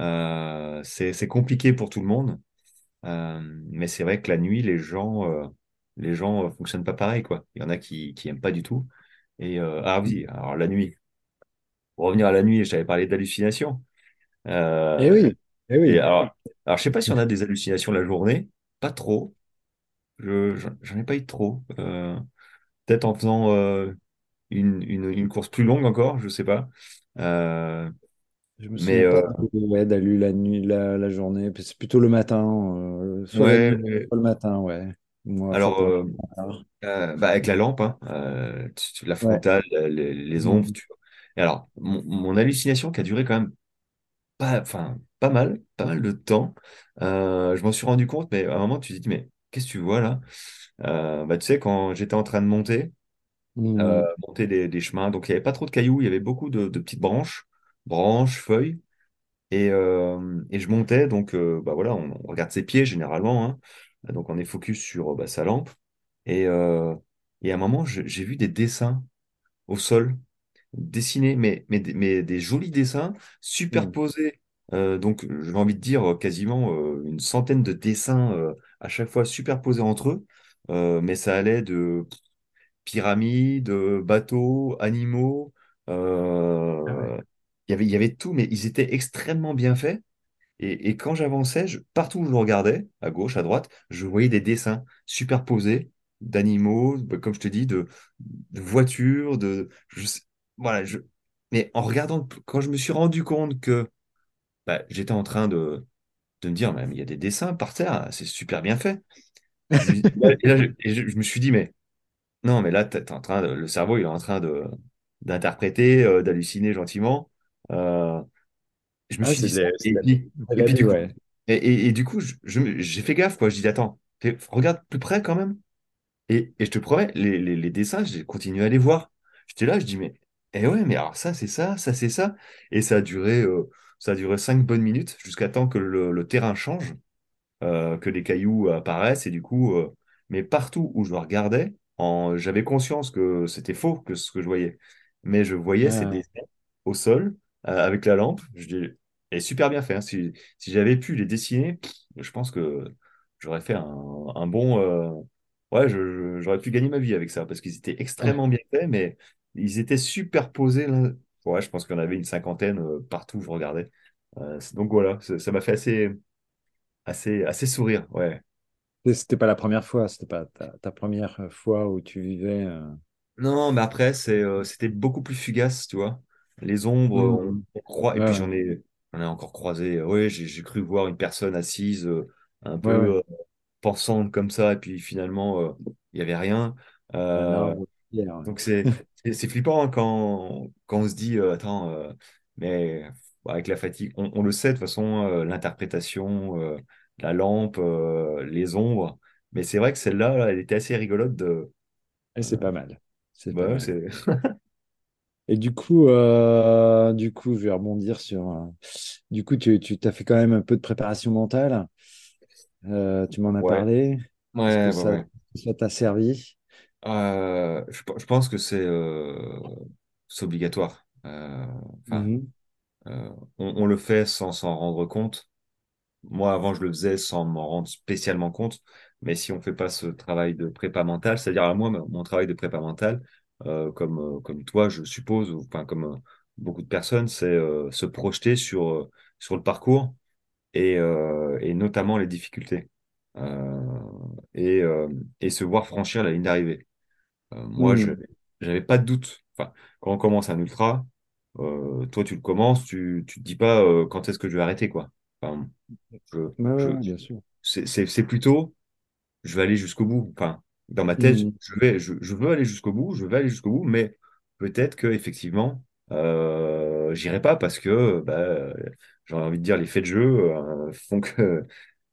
Euh, c'est c'est compliqué pour tout le monde, Euh, mais c'est vrai que la nuit, les gens, les gens euh, fonctionnent pas pareil quoi. Il y en a qui qui aiment pas du tout. Et euh, ah oui, alors la nuit. Pour revenir à la nuit, je t'avais parlé d'hallucinations. Eh Euh, oui, eh et oui. alors, alors, je sais pas si on a des hallucinations la journée. Pas trop. Je, j'en ai pas eu trop. Euh, peut-être en faisant euh, une, une, une course plus longue encore, je sais pas. Euh, Je me mais ouais, d'aller la nuit, la, la journée. C'est plutôt le matin, ouais. le matin, ouais. Moi, Alors, euh, euh, bah, avec la lampe, hein, euh, tu- tu- la Ouais. frontale, les, les ombres, Mm. tu vois. Et alors, mon, mon hallucination qui a duré quand même pas, enfin, pas mal, pas mal de temps. Euh, je m'en suis rendu compte, mais à un moment, tu te dis, mais qu'est-ce que tu vois là? Euh, bah, tu sais, quand j'étais en train de monter, euh, Mm. monter des, des chemins, donc il n'y avait pas trop de cailloux, il y avait beaucoup de, de petites branches, branches, feuilles, et, euh, et je montais, donc euh, bah, voilà, on, on regarde ses pieds généralement, hein. Donc on est focus sur euh, bah, sa lampe, et, euh, et à un moment, j'ai vu des dessins au sol dessinés, mais, mais, des- mais des jolis dessins superposés. Euh, donc, j'ai envie de dire euh, quasiment euh, une centaine de dessins euh, à chaque fois superposés entre eux. Euh, mais ça allait de pyramides, euh, bateaux, animaux. Ah ouais. euh, il y avait, il y avait tout, mais ils étaient extrêmement bien faits. Et, quand j'avançais, je- partout où je regardais, à gauche, à droite, je voyais des dessins superposés d'animaux, bah, comme je te dis, de, voitures, de, voilà, mais en regardant, quand je me suis rendu compte que bah, j'étais en train de, de me dire, il y a des dessins par terre, c'est super bien fait. Me, et là, je, me suis dit, mais non, mais là, t'es en train le cerveau, il est en train de d'interpréter, euh, d'halluciner gentiment. Euh, je me Ah, suis dit ça. Et puis, puis du coup, ouais. et, du coup, j'ai fait gaffe, quoi. Je dis, attends, regarde plus près quand même. Et, et je te promets, les, les, les dessins, j'ai continué à les voir. J'étais là, je dis, mais, eh ouais, mais alors ça, c'est ça, ça, c'est ça. Et ça a duré, euh, ça a duré cinq bonnes minutes jusqu'à temps que le, le terrain change euh, que les cailloux apparaissent. Et du coup, euh, mais partout où je regardais, j'avais conscience que c'était faux que ce que je voyais. Mais je voyais ces Ah, dessins au sol avec la lampe. Je dis, et super bien fait. hein. Si, si j'avais pu les dessiner, je pense que j'aurais fait un, un bon. euh, ouais, j'aurais pu gagner ma vie avec ça parce qu'ils étaient extrêmement bien faits, mais ils étaient superposés. Ouais, je pense qu'il y en avait une cinquantaine euh, partout où je regardais. Euh, donc voilà, ça m'a fait assez, assez, assez sourire. Ouais. C'était pas la première fois, c'était pas ta, ta première fois où tu vivais. euh, Non, mais après, euh, c'était beaucoup plus fugace, tu vois. Les ombres, on, on croit, et Ouais, puis j'en ai, j'en ai encore croisé. Ouais, j'ai cru voir une personne assise, euh, un ouais, ouais. peu euh, pensante comme ça, et puis finalement, euh, il y avait rien. A. Donc c'est flippant hein, quand, quand on se dit, attends, mais avec la fatigue, on, on le sait de toute façon, euh, l'interprétation, euh, la lampe, euh, les ombres. Mais c'est vrai que celle-là, là, elle était assez rigolote de. Et c'est pas mal. C'est pas Ouais, mal. c'est... Et du coup, euh, du coup, je vais rebondir sur. euh, du coup, tu, tu t'as fait quand même un peu de préparation mentale. Euh, tu m'en as Ouais, parlé. Est-ce que ouais, ouais, ça, ouais. ça t'a servi? Euh, je, pe- je pense que c'est euh, c'est obligatoire. Euh, enfin, Mhm. euh, on, on le fait sans s'en rendre compte. Moi, avant, je le faisais sans m'en rendre spécialement compte. Mais si on fait pas ce travail de prépa mentale, c'est-à-dire à moi, mon mon travail de prépa mentale, comme, euh, comme toi, je suppose, ou enfin comme euh, beaucoup de personnes, c'est euh, se projeter sur, euh, sur le parcours et, euh, et notamment les difficultés. Euh, et, euh, et se voir franchir la ligne d'arrivée. Euh, moi, je j'avais pas de doute. Enfin, quand on commence un ultra, euh, toi, tu le commences, tu, tu te dis pas euh, quand est-ce que je vais arrêter, quoi. Enfin, je, Ouais, bien sûr. c'est plutôt, je vais aller jusqu'au bout. Enfin, dans ma tête, Mhm. je vais, je, je veux aller jusqu'au bout, je vais aller jusqu'au bout, mais peut-être que effectivement, euh, j'irai pas parce que, bah, j'ai envie de dire, les faits de jeu euh, font que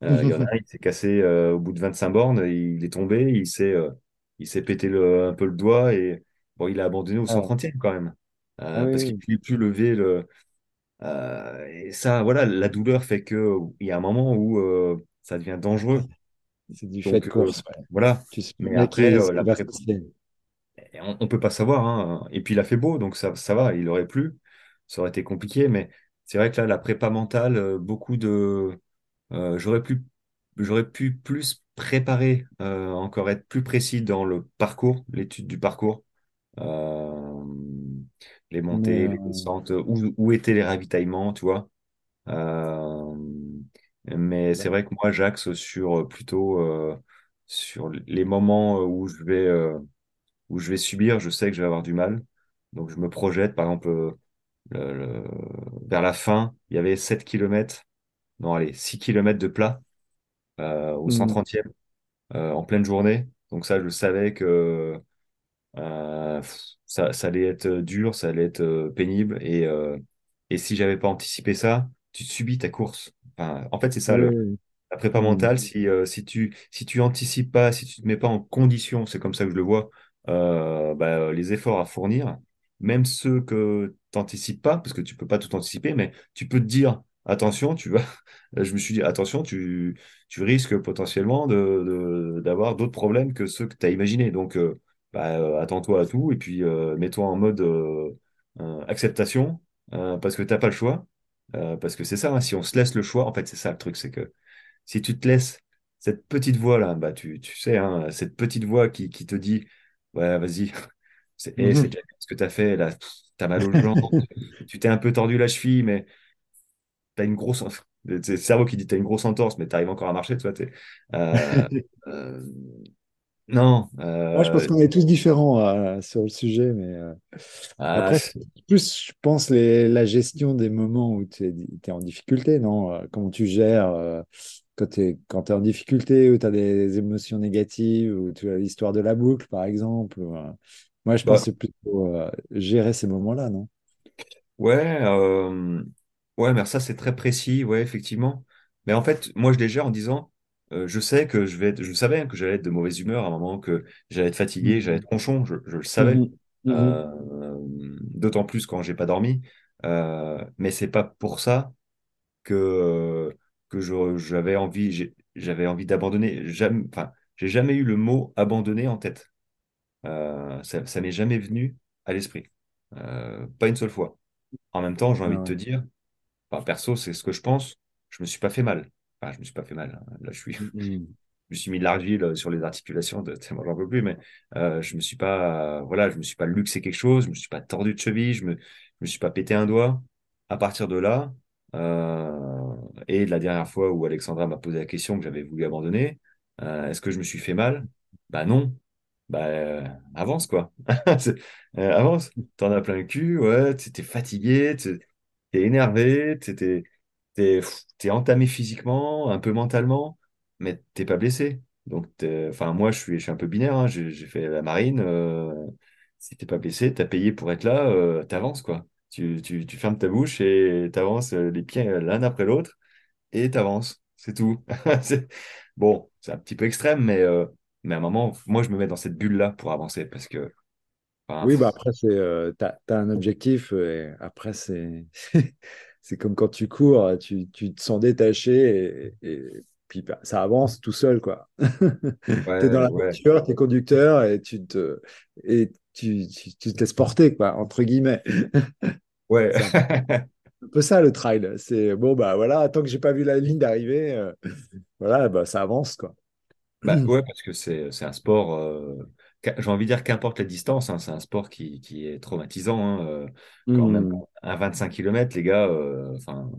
euh, il y en a un, il s'est cassé euh, au bout de 25 bornes, il est tombé, il s'est euh, il s'est pété le, un peu le doigt et bon, il a abandonné au Ah, 130e quand même. ah Euh, oui, parce qu'il ne pouvait plus lever le. euh, et ça, voilà, la douleur fait que il y a un moment où euh, ça devient dangereux. C'est du fait de euh, course. ouais. voilà. Tu Mais après, euh, la pré- passer. on, on peut pas savoir. hein. Et puis il a fait beau, donc ça, ça va. Il aurait plu, ça aurait été compliqué. Mais c'est vrai que là, la prépa mentale, euh, beaucoup de Euh, j'aurais pu, j'aurais pu plus préparer, euh, encore être plus précis dans le parcours, l'étude du parcours, les montées, les descentes, où, où étaient les ravitaillements, tu vois. Euh, mais c'est bah, vrai que moi, j'axe sur euh, plutôt euh, sur les moments où je vais, euh, où je vais subir, je sais que je vais avoir du mal. Donc je me projette, par exemple, euh, le- le- vers la fin, il y avait 7 kilomètres non, allez, 6 kilomètres de plat euh, au mhm. 130e euh, en pleine journée. Donc ça, je savais que euh, ça, ça allait être dur, ça allait être euh, pénible. Et, euh, et si j'avais pas anticipé ça, tu subis ta course. Enfin, en fait, c'est Oui, ça le, oui, la prépa mentale. Si, euh, si tu si tu anticipes pas, si tu te mets pas en condition, c'est comme ça que je le vois, euh, bah, les efforts à fournir, même ceux que tu n'anticipes pas, parce que tu peux pas tout anticiper, mais tu peux te dire, attention, tu vas. Je me suis dit, attention, tu, tu risques potentiellement de, de- d'avoir d'autres problèmes que ceux que tu as imaginés. Donc, euh, bah, euh, attends-toi à tout et puis euh, mets-toi en mode euh, euh, acceptation euh, parce que t'as pas le choix. Euh, parce que c'est ça, hein, si on se laisse le choix, en fait, c'est ça le truc, c'est que si tu te laisses cette petite voix-là, bah, tu, tu sais, hein, cette petite voix qui, qui te dit, ouais, vas-y, c'est c'est Mhm. déjà bien ce que tu as fait, là, tu as mal aux jambes, tu t'es un peu tordu la cheville, mais tu as une grosse. C'est le cerveau qui dit, tu as une grosse entorse, mais tu arrives encore à marcher, tu vois. euh, euh, non, Moi, je pense euh, qu'on est tous différents euh, sur le sujet, mais euh, ah, après, plus, je pense, les- la gestion des moments où tu es, en difficulté, non? Comment tu gères quand tu es, en difficulté, où tu as des émotions négatives, ou tu as l'histoire de la boucle, par exemple. ou, moi, je pense bah, que c'est plutôt gérer ces moments-là, non? ouais, ouais, mais ça, c'est très précis, ouais, effectivement. Mais en fait, moi, je les gère en disant, euh, je sais que je vais être, je savais que j'allais être de mauvaise humeur à un moment, que j'allais être fatigué, j'allais Mhm. être ronchon, je, je le savais. Mhm. Euh, d'autant plus quand j'ai pas dormi. Euh, mais c'est pas pour ça que, que j'avais envie, j'avais envie d'abandonner. Enfin, j'ai jamais eu le mot abandonner en tête. Ça, ça m'est jamais venu à l'esprit. Pas une seule fois. En même temps, j'ai Ah envie de te dire, enfin, perso, c'est ce que je pense. Je me suis pas fait mal. Enfin, je me suis pas fait mal. hein. Là, je suis, Mhm. je me suis mis de l'argile euh, sur les articulations. De, tellement j'en peux plus. Mais euh, je me suis pas, voilà, je me suis pas luxé quelque chose. Je me suis pas tordu de cheville. Je me, je me suis pas pété un doigt. À partir de là, euh, et la dernière fois où Alexandra m'a posé la question que j'avais voulu abandonner, euh, est-ce que je me suis fait mal? Bah non. Bah avance quoi. Avance. T'en as plein le cul. Ouais. T'es fatigué. T'es énervé. T'es t'es t'es entamé physiquement, un peu mentalement, mais t'es pas blessé. Donc, enfin, moi, je suis, je suis un peu binaire. hein. J'ai fait la marine. euh, si t'es pas blessé, t'as payé pour être là, euh, t'avances, quoi. Tu, tu, tu fermes ta bouche et t'avances euh, les pieds l'un après l'autre et t'avances. C'est tout. Bon, c'est un petit peu extrême, mais, euh, mais à un moment, moi, je me mets dans cette bulle-là pour avancer parce que, enfin, Oui, bah après, c'est, euh, t'as, t'as un objectif euh, et après, c'est, c'est comme quand tu cours, tu, tu te sens détaché et, et puis bah, ça avance tout seul, quoi. Tu es dans ouais, la ouais, voiture, tu es conducteur et tu te, et tu, tu, tu te laisses porter, quoi, entre guillemets. ouais. C'est un peu ça le trail. C'est bon, bah voilà, tant que j'ai pas vu la ligne d'arrivée, euh, voilà, bah ça avance, quoi. Bah ouais, parce que c'est un sport, euh, j'ai envie de dire qu'importe la distance, hein, c'est un sport qui, qui est traumatisant. hein, euh, quand même à 25 km, les gars, euh, enfin,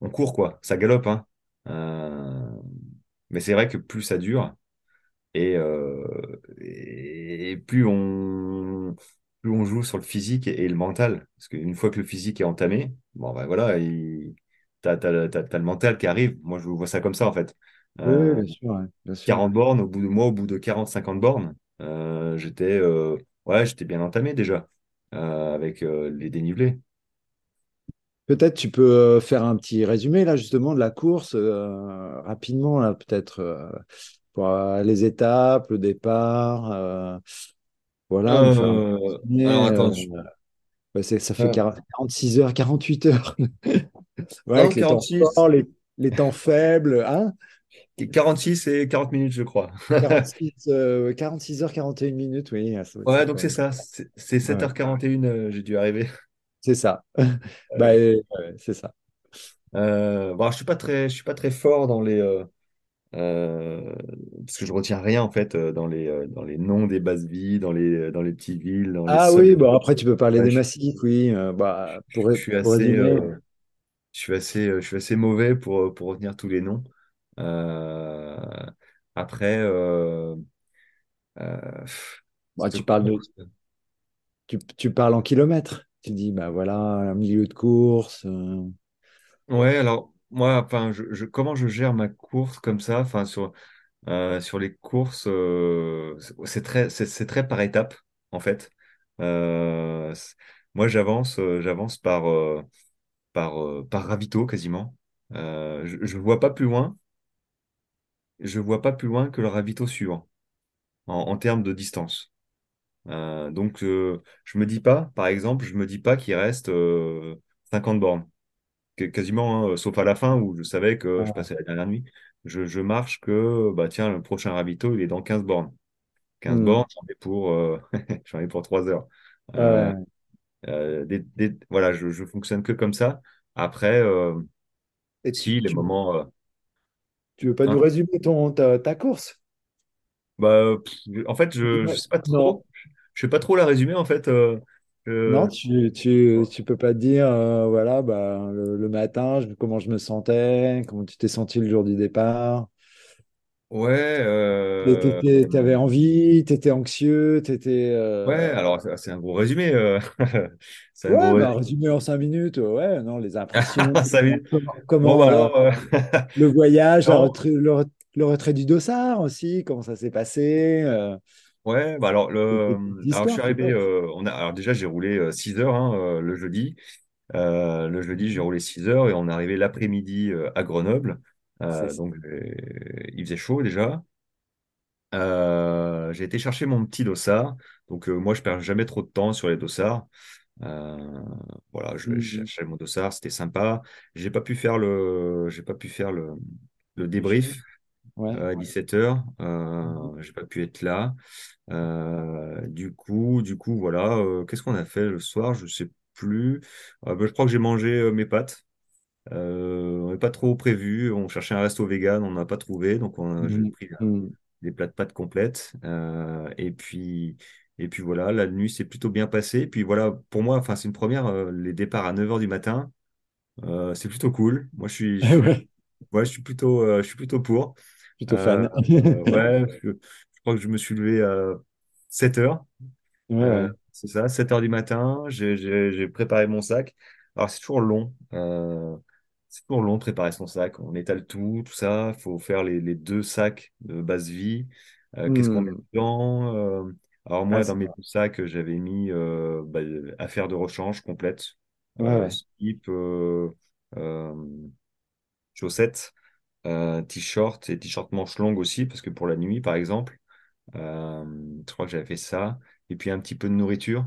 on court quoi, ça galope. Hein. Euh, mais c'est vrai que plus ça dure et, et plus on, plus on joue sur le physique et, le mental. Parce qu'une fois que le physique est entamé, bon ben voilà, il, t'as, t'as- t'as le mental qui arrive. Moi, je vois ça comme ça en fait. Oui, oui, Euh, bien sûr, ouais, bien sûr. 40 bornes, au bout de moi, au bout de 40-50 bornes, j'étais euh, ouais, j'étais bien entamé déjà euh, avec euh, les dénivelés. Peut-être tu peux euh, faire un petit résumé là justement de la course euh, rapidement là peut-être euh, pour euh, les étapes, le départ, euh, voilà, Euh, alors attends, euh, je- ouais, ça fait euh, 40 46 heures, 48 heures. Ouais, non, avec les temps 46, forts, les, les temps faibles, hein? 46 et 40 minutes, je crois. 46, euh, 46 heures, 41 minutes, oui, être Ouais, donc c'est ça, c'est c'est Ouais, 7h41, euh, j'ai dû arriver. c'est ça. Bah, Euh, c'est ça. euh, bon, je suis pas très, je suis pas très fort dans les, euh, parce que je retiens rien en fait dans les, dans les noms des bases vies, dans les, dans les petites villes, dans les Ah oui, bon après tu peux parler Ouais, des je, massifs, oui. bah, pour, je suis pour assez, résumer. je suis assez, je suis assez mauvais pour, pour retenir tous les noms. Euh, après, euh, euh, Bah, tu parles de, tu, tu parles en kilomètres. Tu dis, bah voilà, un milieu de course. Ouais, alors moi, enfin, je, je- comment je gère ma course comme ça, enfin sur euh, sur les courses, euh, c'est très c'est très par étapes en fait. Euh, moi, j'avance j'avance par par par ravito quasiment. Je, je vois pas plus loin, je vois pas plus loin que le ravito suivant en, en termes de distance. Euh, donc, euh, je me dis pas, par exemple, je me dis pas qu'il reste euh, 50 bornes. que- quasiment, hein, sauf à la fin où je savais que je passais la dernière nuit. Je, je marche que, bah tiens, le prochain ravito, il est dans 15 bornes. quinze hmm, bornes, j'en ai pour, euh, j'en ai pour 3 heures. Euh, ouais. euh, des- des- voilà, je, je fonctionne que comme ça. Après, euh, Et si les moments. Tu veux pas nous hein, résumer ton, ta, ta course? bah, en fait, je, Dis-moi- sais pas Non, trop. Je sais pas trop la résumer, en fait. euh, non, tu, tu, tu peux pas te dire, euh, voilà, bah, le, le matin, je- comment je me sentais, comment tu t'es senti le jour du départ. Ouais. Euh, t'étais- T'avais envie, t'étais anxieux, t'étais. ouais, euh, alors, c'est un gros résumé. euh, un Ouais, gros bah, résumé. en cinq minutes, ouais, non, les impressions, comment, comment, Bon, bah euh, alors. euh, le voyage, la le, re- le retrait du dossard aussi, comment ça s'est passé, euh, Ouais, bah alors, le, petites alors je suis arrivé, euh, on a, alors déjà j'ai roulé euh, 6 heures hein, euh, le jeudi. Euh, le jeudi j'ai roulé 6 heures et on est arrivé l'après-midi euh, à Grenoble. Euh, donc euh, il faisait chaud déjà. Euh, j'ai été chercher mon petit dossard. Donc moi je perds jamais trop de temps sur les dossards. Euh, voilà, je Mhm. chercher mon dossard, c'était sympa. J'ai pas pu faire le, j'ai pas pu faire le, débrief Ouais. euh, à 17 heures. Mhm. Euh, j'ai pas pu être là. Du coup, du coup, voilà. qu'est-ce qu'on a fait le soir? Je sais plus. Euh, ben, je crois que j'ai mangé mes pâtes. Euh, on n'est pas trop prévu. On cherchait un resto vegan, on n'a pas trouvé, donc on a- j'ai Mhm. pris euh, Mhm. des plats de pâtes complètes. Euh, et puis, et puis voilà, la nuit s'est plutôt bien passée. Puis voilà, pour moi, enfin, c'est une première. euh, les départs à 9 heures du matin, c'est plutôt cool. Moi, je suis, je Ouais, ouais, je suis plutôt, je suis plutôt pour. plutôt fan. ouais, je, je crois que je me suis levé à 7 heures. Ouais, ouais. c'est ça, 7 heures du matin. J'ai préparé mon sac. Alors, c'est toujours long. Euh, c'est toujours long de préparer son sac. On étale tout, tout ça. Il faut faire les, les deux sacs de base vie. Euh, qu'est-ce qu'on met Hmm. dedans? Euh, alors Ah, moi, dans c'est mes deux sacs, j'avais mis euh, bah, affaires de rechange complète, Ouais, chaussettes, t-shirt et t-shirt manche longue aussi, parce que pour la nuit, par exemple, je crois que j'avais fait ça. Et puis un petit peu de nourriture.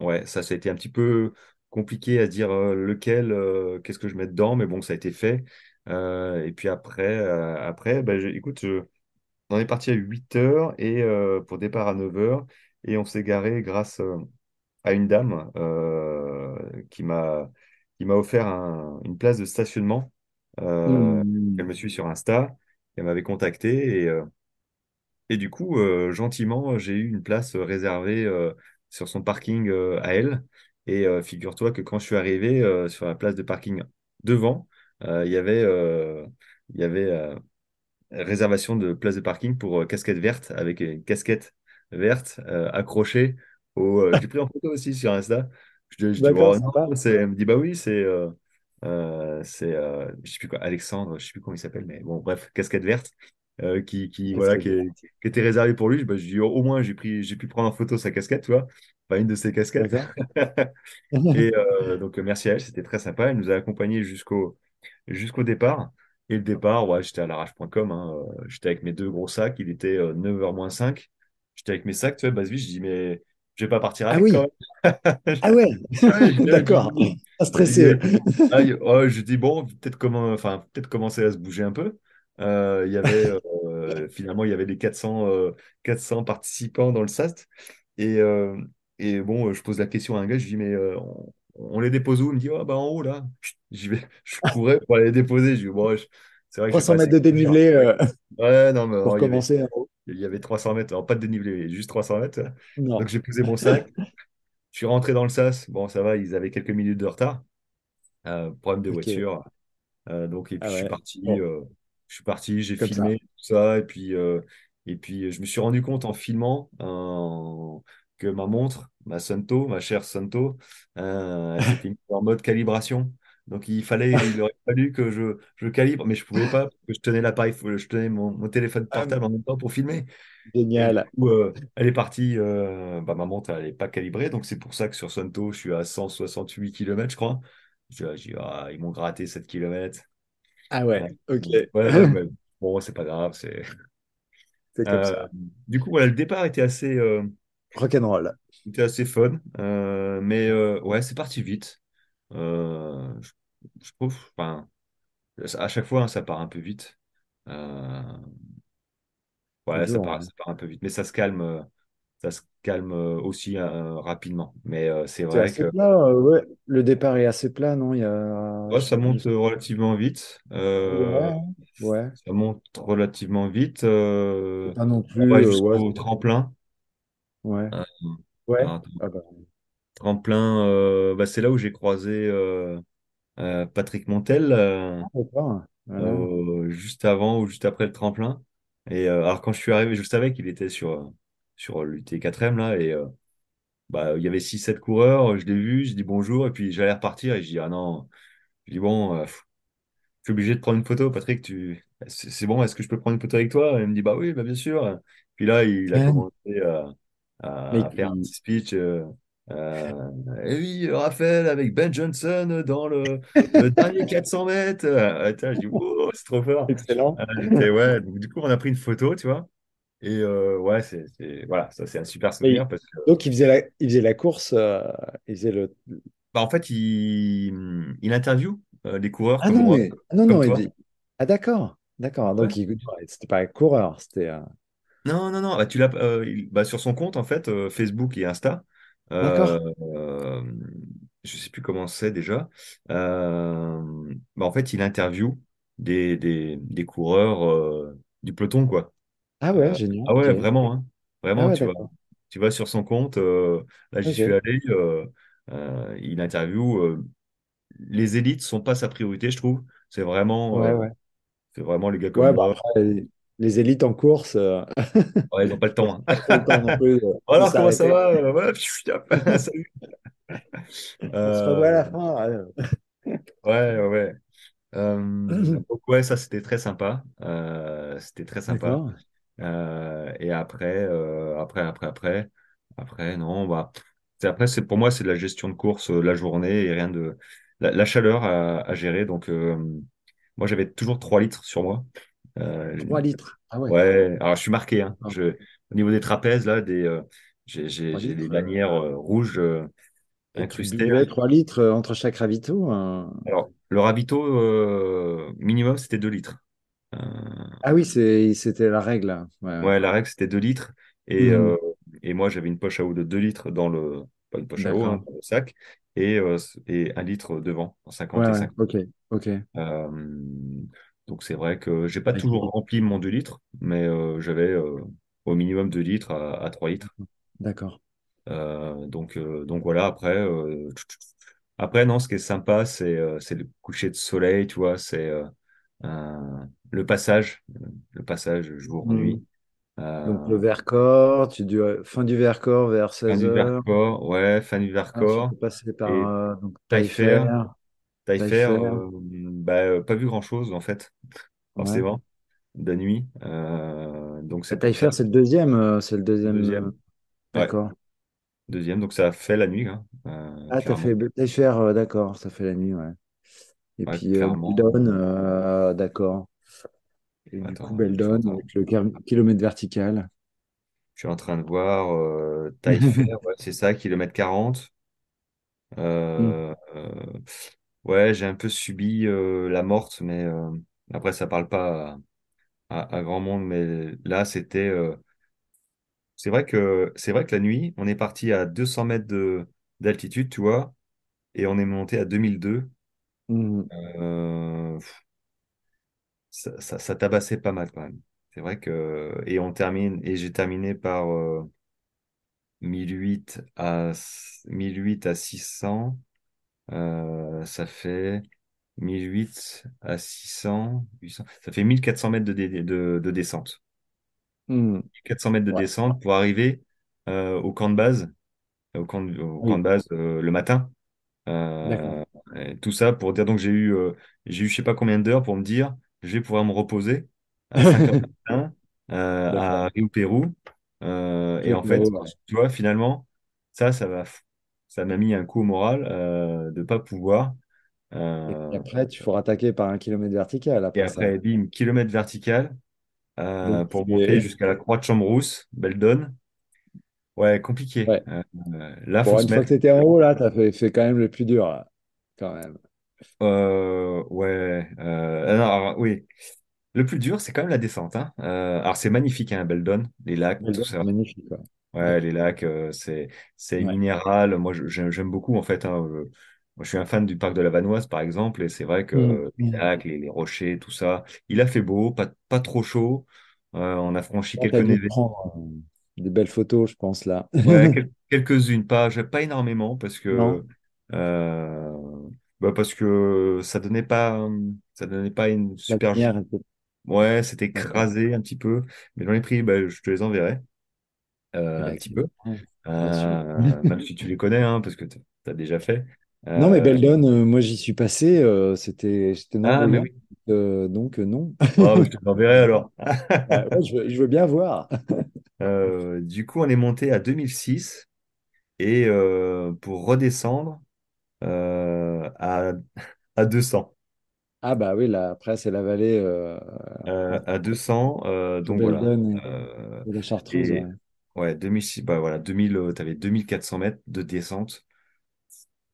Ouais, ça, ça a été un petit peu compliqué à dire lequel, qu'est-ce que je mets dedans, mais bon, ça a été fait. Et puis après, après bah, je- écoute, je- on est parti à 8 heures et pour départ à 9 heures et on s'est garé grâce à une dame qui m'a offert un- une place de stationnement. Euh, elle Hmm. me suit sur Insta, elle m'avait contacté et, euh, et du coup, euh, gentiment, j'ai eu une place réservée sur son parking à elle. Et euh, figure-toi que quand je suis arrivé euh, sur la place de parking devant, euh, il y avait, il y avait réservation de place de parking pour casquette verte avec une casquette verte accrochée au. l'ai pris en photo aussi sur Insta. Je, je dis, bon, non, elle me dit, bah oui, c'est. euh, c'est euh, je sais plus quoi, Alexandre, je sais plus comment il s'appelle, mais bon, bref, casquette verte euh, qui, qui, voilà, qui, est- verte. qui était réservée pour lui. Bah, je dis, au moins, j'ai pris, j'ai pu prendre en photo sa casquette, tu vois, pas une de ses. D'accord. Et euh, donc, euh, merci à elle, c'était très sympa. Elle nous a accompagnés jusqu'au jusqu'au départ. Et le départ, ouais, j'étais à l'arrache.com. Hein, euh, j'étais avec mes deux gros sacs. Il était euh, 9h moins 5. J'étais avec mes sacs, tu vois, base vie. Je dis, mais je vais pas partir Ah avec quand oui, ah ouais, dis, d'accord. Pas stressé. ah, oh, je dis, bon, peut-être comment, enfin, peut-être commencer à se bouger un peu. Euh, il y avait, euh, finalement, il y avait les 400, euh, 400 participants dans le SAST. Et, et bon, euh, je pose la question à un gars, je lui dis, mais euh, on, on les dépose où? Il me dit, ah bah en haut, là. J'y vais, je courais pour aller les déposer. Je dis, bon, je- c'est vrai que je vais 300 pas mètres de dénivelé euh, Ouais, non, mais pour alors, il y avait, commencer. en haut. il y avait 300 mètres, alors pas de dénivelé, juste 300 mètres. Donc j'ai posé mon sac, je suis rentré dans le sas. Bon, ça va, ils avaient quelques minutes de retard. Euh, problème de voiture. Donc, et puis Ah je suis parti, Bon, je suis parti, j'ai comme ça. filmé tout ça, et puis, et puis je me suis rendu compte en filmant euh, que ma montre, ma Sunto, ma chère Sunto, euh, en mode calibration. Donc il fallait, il aurait fallu que je, je calibre, mais je pouvais pas parce que je tenais l'appareil, je tenais mon, mon téléphone Ah, portable en même temps pour filmer. Génial. coup, euh, elle est partie, euh, bah, ma montre, elle n'est pas calibrée, donc c'est pour ça que sur Sunto, je suis à 168 km, je crois. Je, je ah, ils m'ont gratté 7 km. Ah ouais, ok. ouais, bon, c'est pas grave. C'est... C'est comme Euh, ça. du coup, voilà, le départ était assez, euh, Rock'n'roll. était assez fun, euh, mais euh, ouais, c'est parti vite. Euh, je, je trouve, enfin, à chaque fois, hein, ça part un peu vite. Euh, ouais, ça Toujours. part, ouais. ça part un peu vite, mais ça se calme, ça se calme aussi euh, rapidement. Mais euh, c'est vrai que plat. ouais. Le départ est assez plat, non? Il y a. ouais, ça monte relativement vite. Ouais, ça monte relativement vite. Pas non on va plus. ouais. jusqu'au tremplin. Ouais. Euh, Ouais. Ah bah, tremplin, euh, bah, c'est là où j'ai croisé euh, Patrick Montel. Voilà. euh, juste avant ou juste après le tremplin. Et alors quand je suis arrivé, je savais qu'il était sur, sur l'UT4M là, et bah, il y avait six sept coureurs, je l'ai vu, j'ai dit bonjour, et puis j'allais repartir, et je dis ah non, je dis bon, euh, je suis obligé de prendre une photo, Patrick, tu... c'est bon, est-ce que je peux prendre une photo avec toi? Et il me dit bah oui, bah, bien sûr. Puis là, il a commencé à, à- faire un il- petit speech. euh, euh, et oui, Raphaël avec Ben Johnson dans le, le dernier 400 mètres. Euh, je dis, wow, c'est trop fort. excellent. Euh, ouais, donc, du coup, on a pris une photo, tu vois. Et ouais, c'est, voilà, ça, c'est un super souvenir parce que, donc, il faisait la, il faisait la course. il faisait le. bah, en fait, il, il interviewe euh, les coureurs Ah comme non, moi, mais. Non, comme non, il toi. Ah d'accord. D'accord. Ouais. Donc, il... ouais, c'était pas un coureur. C'était. Non, non, non, bah, tu l'as, euh, bah, sur son compte, en fait, euh, Facebook et Insta, D'accord. euh, je sais plus comment c'est déjà, euh, bah, en fait, il interviewe des, des, des coureurs du peloton, quoi. Ah ouais, génial. ah ouais, vraiment, hein. Ah Vraiment, ouais, tu d'accord. tu vas sur son compte, là, j'y suis allé, il interviewe, euh, les élites sont pas sa priorité, je trouve. C'est vraiment, Ouais, ouais. c'est vraiment les gars comme bah moi. après, les, élites en course, euh, Ouais, ils n'ont pas le temps, hein. pas trop le temps non plus de, de Alors, comment ça va? Euh, salut. On se revoit à la fin. ouais, ouais. ouais. Euh, donc ouais, ça c'était très sympa. Euh, c'était très sympa. Euh, et après, après, après, après, après, non, bah, c'est après, c'est pour moi, c'est de la gestion de course la journée et rien de la, la chaleur à, à gérer. Donc, moi, j'avais toujours 3 litres sur moi. Euh, 3 litres. Ah ouais. ouais, alors je suis marqué. Hein. Ah, Je, au niveau des trapèzes, là, des, euh, j'ai, j'ai, 3 j'ai des litres. euh. euh, rouges euh, Et incrustées. buvais 3 litres euh, entre chaque ravito. euh. Alors, le ravito euh, minimum, c'était 2 litres. Euh, Ah oui, c'était la règle. Ouais, ouais. Ouais, la règle, c'était 2 litres. Et, Mhm. euh, et moi, j'avais une poche à eau de 2 litres dans le, pas une poche à eau, hein, dans le sac, et, euh, et un litre devant, en Ouais, 50 et ouais. 50. Ok. Ok. Donc, c'est vrai que j'ai pas toujours rempli mon 2 litres, mais euh, j'avais euh, au minimum 2 litres à, à 3 litres. D'accord. Euh, donc, donc voilà, après, après, non, ce qui est sympa, c'est le coucher de soleil, tu vois, c'est le passage, le passage jour-nuit. Mhm. Donc le Vercors, tu fin du Vercors vers Fin 16 du. Vercors, ouais, fin du Ah, tu Vercors. peux passer par Et donc Taillefer, Taillefer, bah, euh, pas vu grand-chose en fait, Ouais. forcément, de nuit. Euh, donc c'est. Taillefer, c'est le deuxième. euh, c'est le deuxième. euh, Deuxième, ouais, D'accord. deuxième. Donc ça a fait la nuit, hein, euh, Ah, t'as fait Taillefer, euh, d'accord. Ça fait la nuit, ouais. Et Ouais, puis euh. Beldon, euh, d'accord. Et du coup, Beldon avec le kilomètre vertical. je suis en train de voir euh, Taillefer, ouais, c'est ça, kilomètre 40. Hmm. Euh, euh, ouais, j'ai un peu subi euh, la morte, mais euh, après ça parle pas à, à- à grand monde, mais là c'était. euh, C'est vrai que, c'est vrai que la nuit, on est parti à 200 mètres de, d'altitude, tu vois, et on est monté à 2002. Hmm. Euh, ça, ça, ça tabassait pas mal quand même. C'est vrai que, et on termine, et j'ai terminé par euh, 1008 à, 1008 à 600. Euh, ça fait 1008 à 600, 800, ça fait 1400 mètres de, dé- de, de descente. Hmm. 400 mètres de Ouais. descente pour arriver euh, au camp de base, au camp de, au camp de base euh, le matin. Euh, tout ça pour dire donc j'ai eu euh, j'ai eu je sais pas combien d'heures pour me dire je vais pouvoir me reposer à 5 heures du matin euh, D'accord. à Rio Pérou Euh, et en fait tu vois finalement ça ça va ça m'a mis un coup au moral euh, de pas pouvoir Et Euh, après, tu faut rattaquer par un kilomètre vertical et après ça. bim kilomètre vertical euh, pour monter jusqu'à la Croix de Chambrousse Beldon ouais compliqué ouais. Là faut Bon, se une fois que tu étais en haut, là, tu as fait, fait quand même le plus dur, là, quand même. Ouais, alors, oui. Le plus dur, c'est quand même la descente. Hein. Alors, c'est magnifique, hein, Beldon, les lacs, tout Beldon, ça. c'est magnifique, quoi. Ouais, Ouais. les lacs, euh, c'est c'est Ouais. minéral. Moi, je- j'aime beaucoup, en fait. hein, euh, moi, je suis un fan du parc de la Vanoise, par exemple, et c'est vrai Mm. que les Mm. lacs, les, les rochers, tout ça, il a fait beau, pas, pas trop chaud. Euh, on a franchi tu quelques névés. des belles photos, je pense, là. Ouais, quel- quelques-unes, pas, pas énormément, parce que, euh, bah, parce que ça donnait pas, ça donnait pas une super lumière. Ouais, c'était écrasé un petit peu, mais j'en ai pris, bah, je te les enverrai euh, un petit peu. Euh, même si tu les connais, hein, parce que tu as déjà fait. Non, mais Euh, Beldon, euh, moi, j'y suis passé. euh, c'était, j'étais ah, mais oui, euh, donc, euh, non. oh, bah, je te l'enverrai alors. Ouais, je veux, je veux bien voir. Euh, du coup, on est monté à 2006 et euh, pour redescendre euh, à, à 200. Ah, bah oui, là, après, c'est la vallée euh, Euh, à 200, euh, donc voilà. Beldon Euh, et, et la Chartreuse. Ouais. et ouais, 2006, bah voilà, 2000, tu avais 2400 mètres de descente.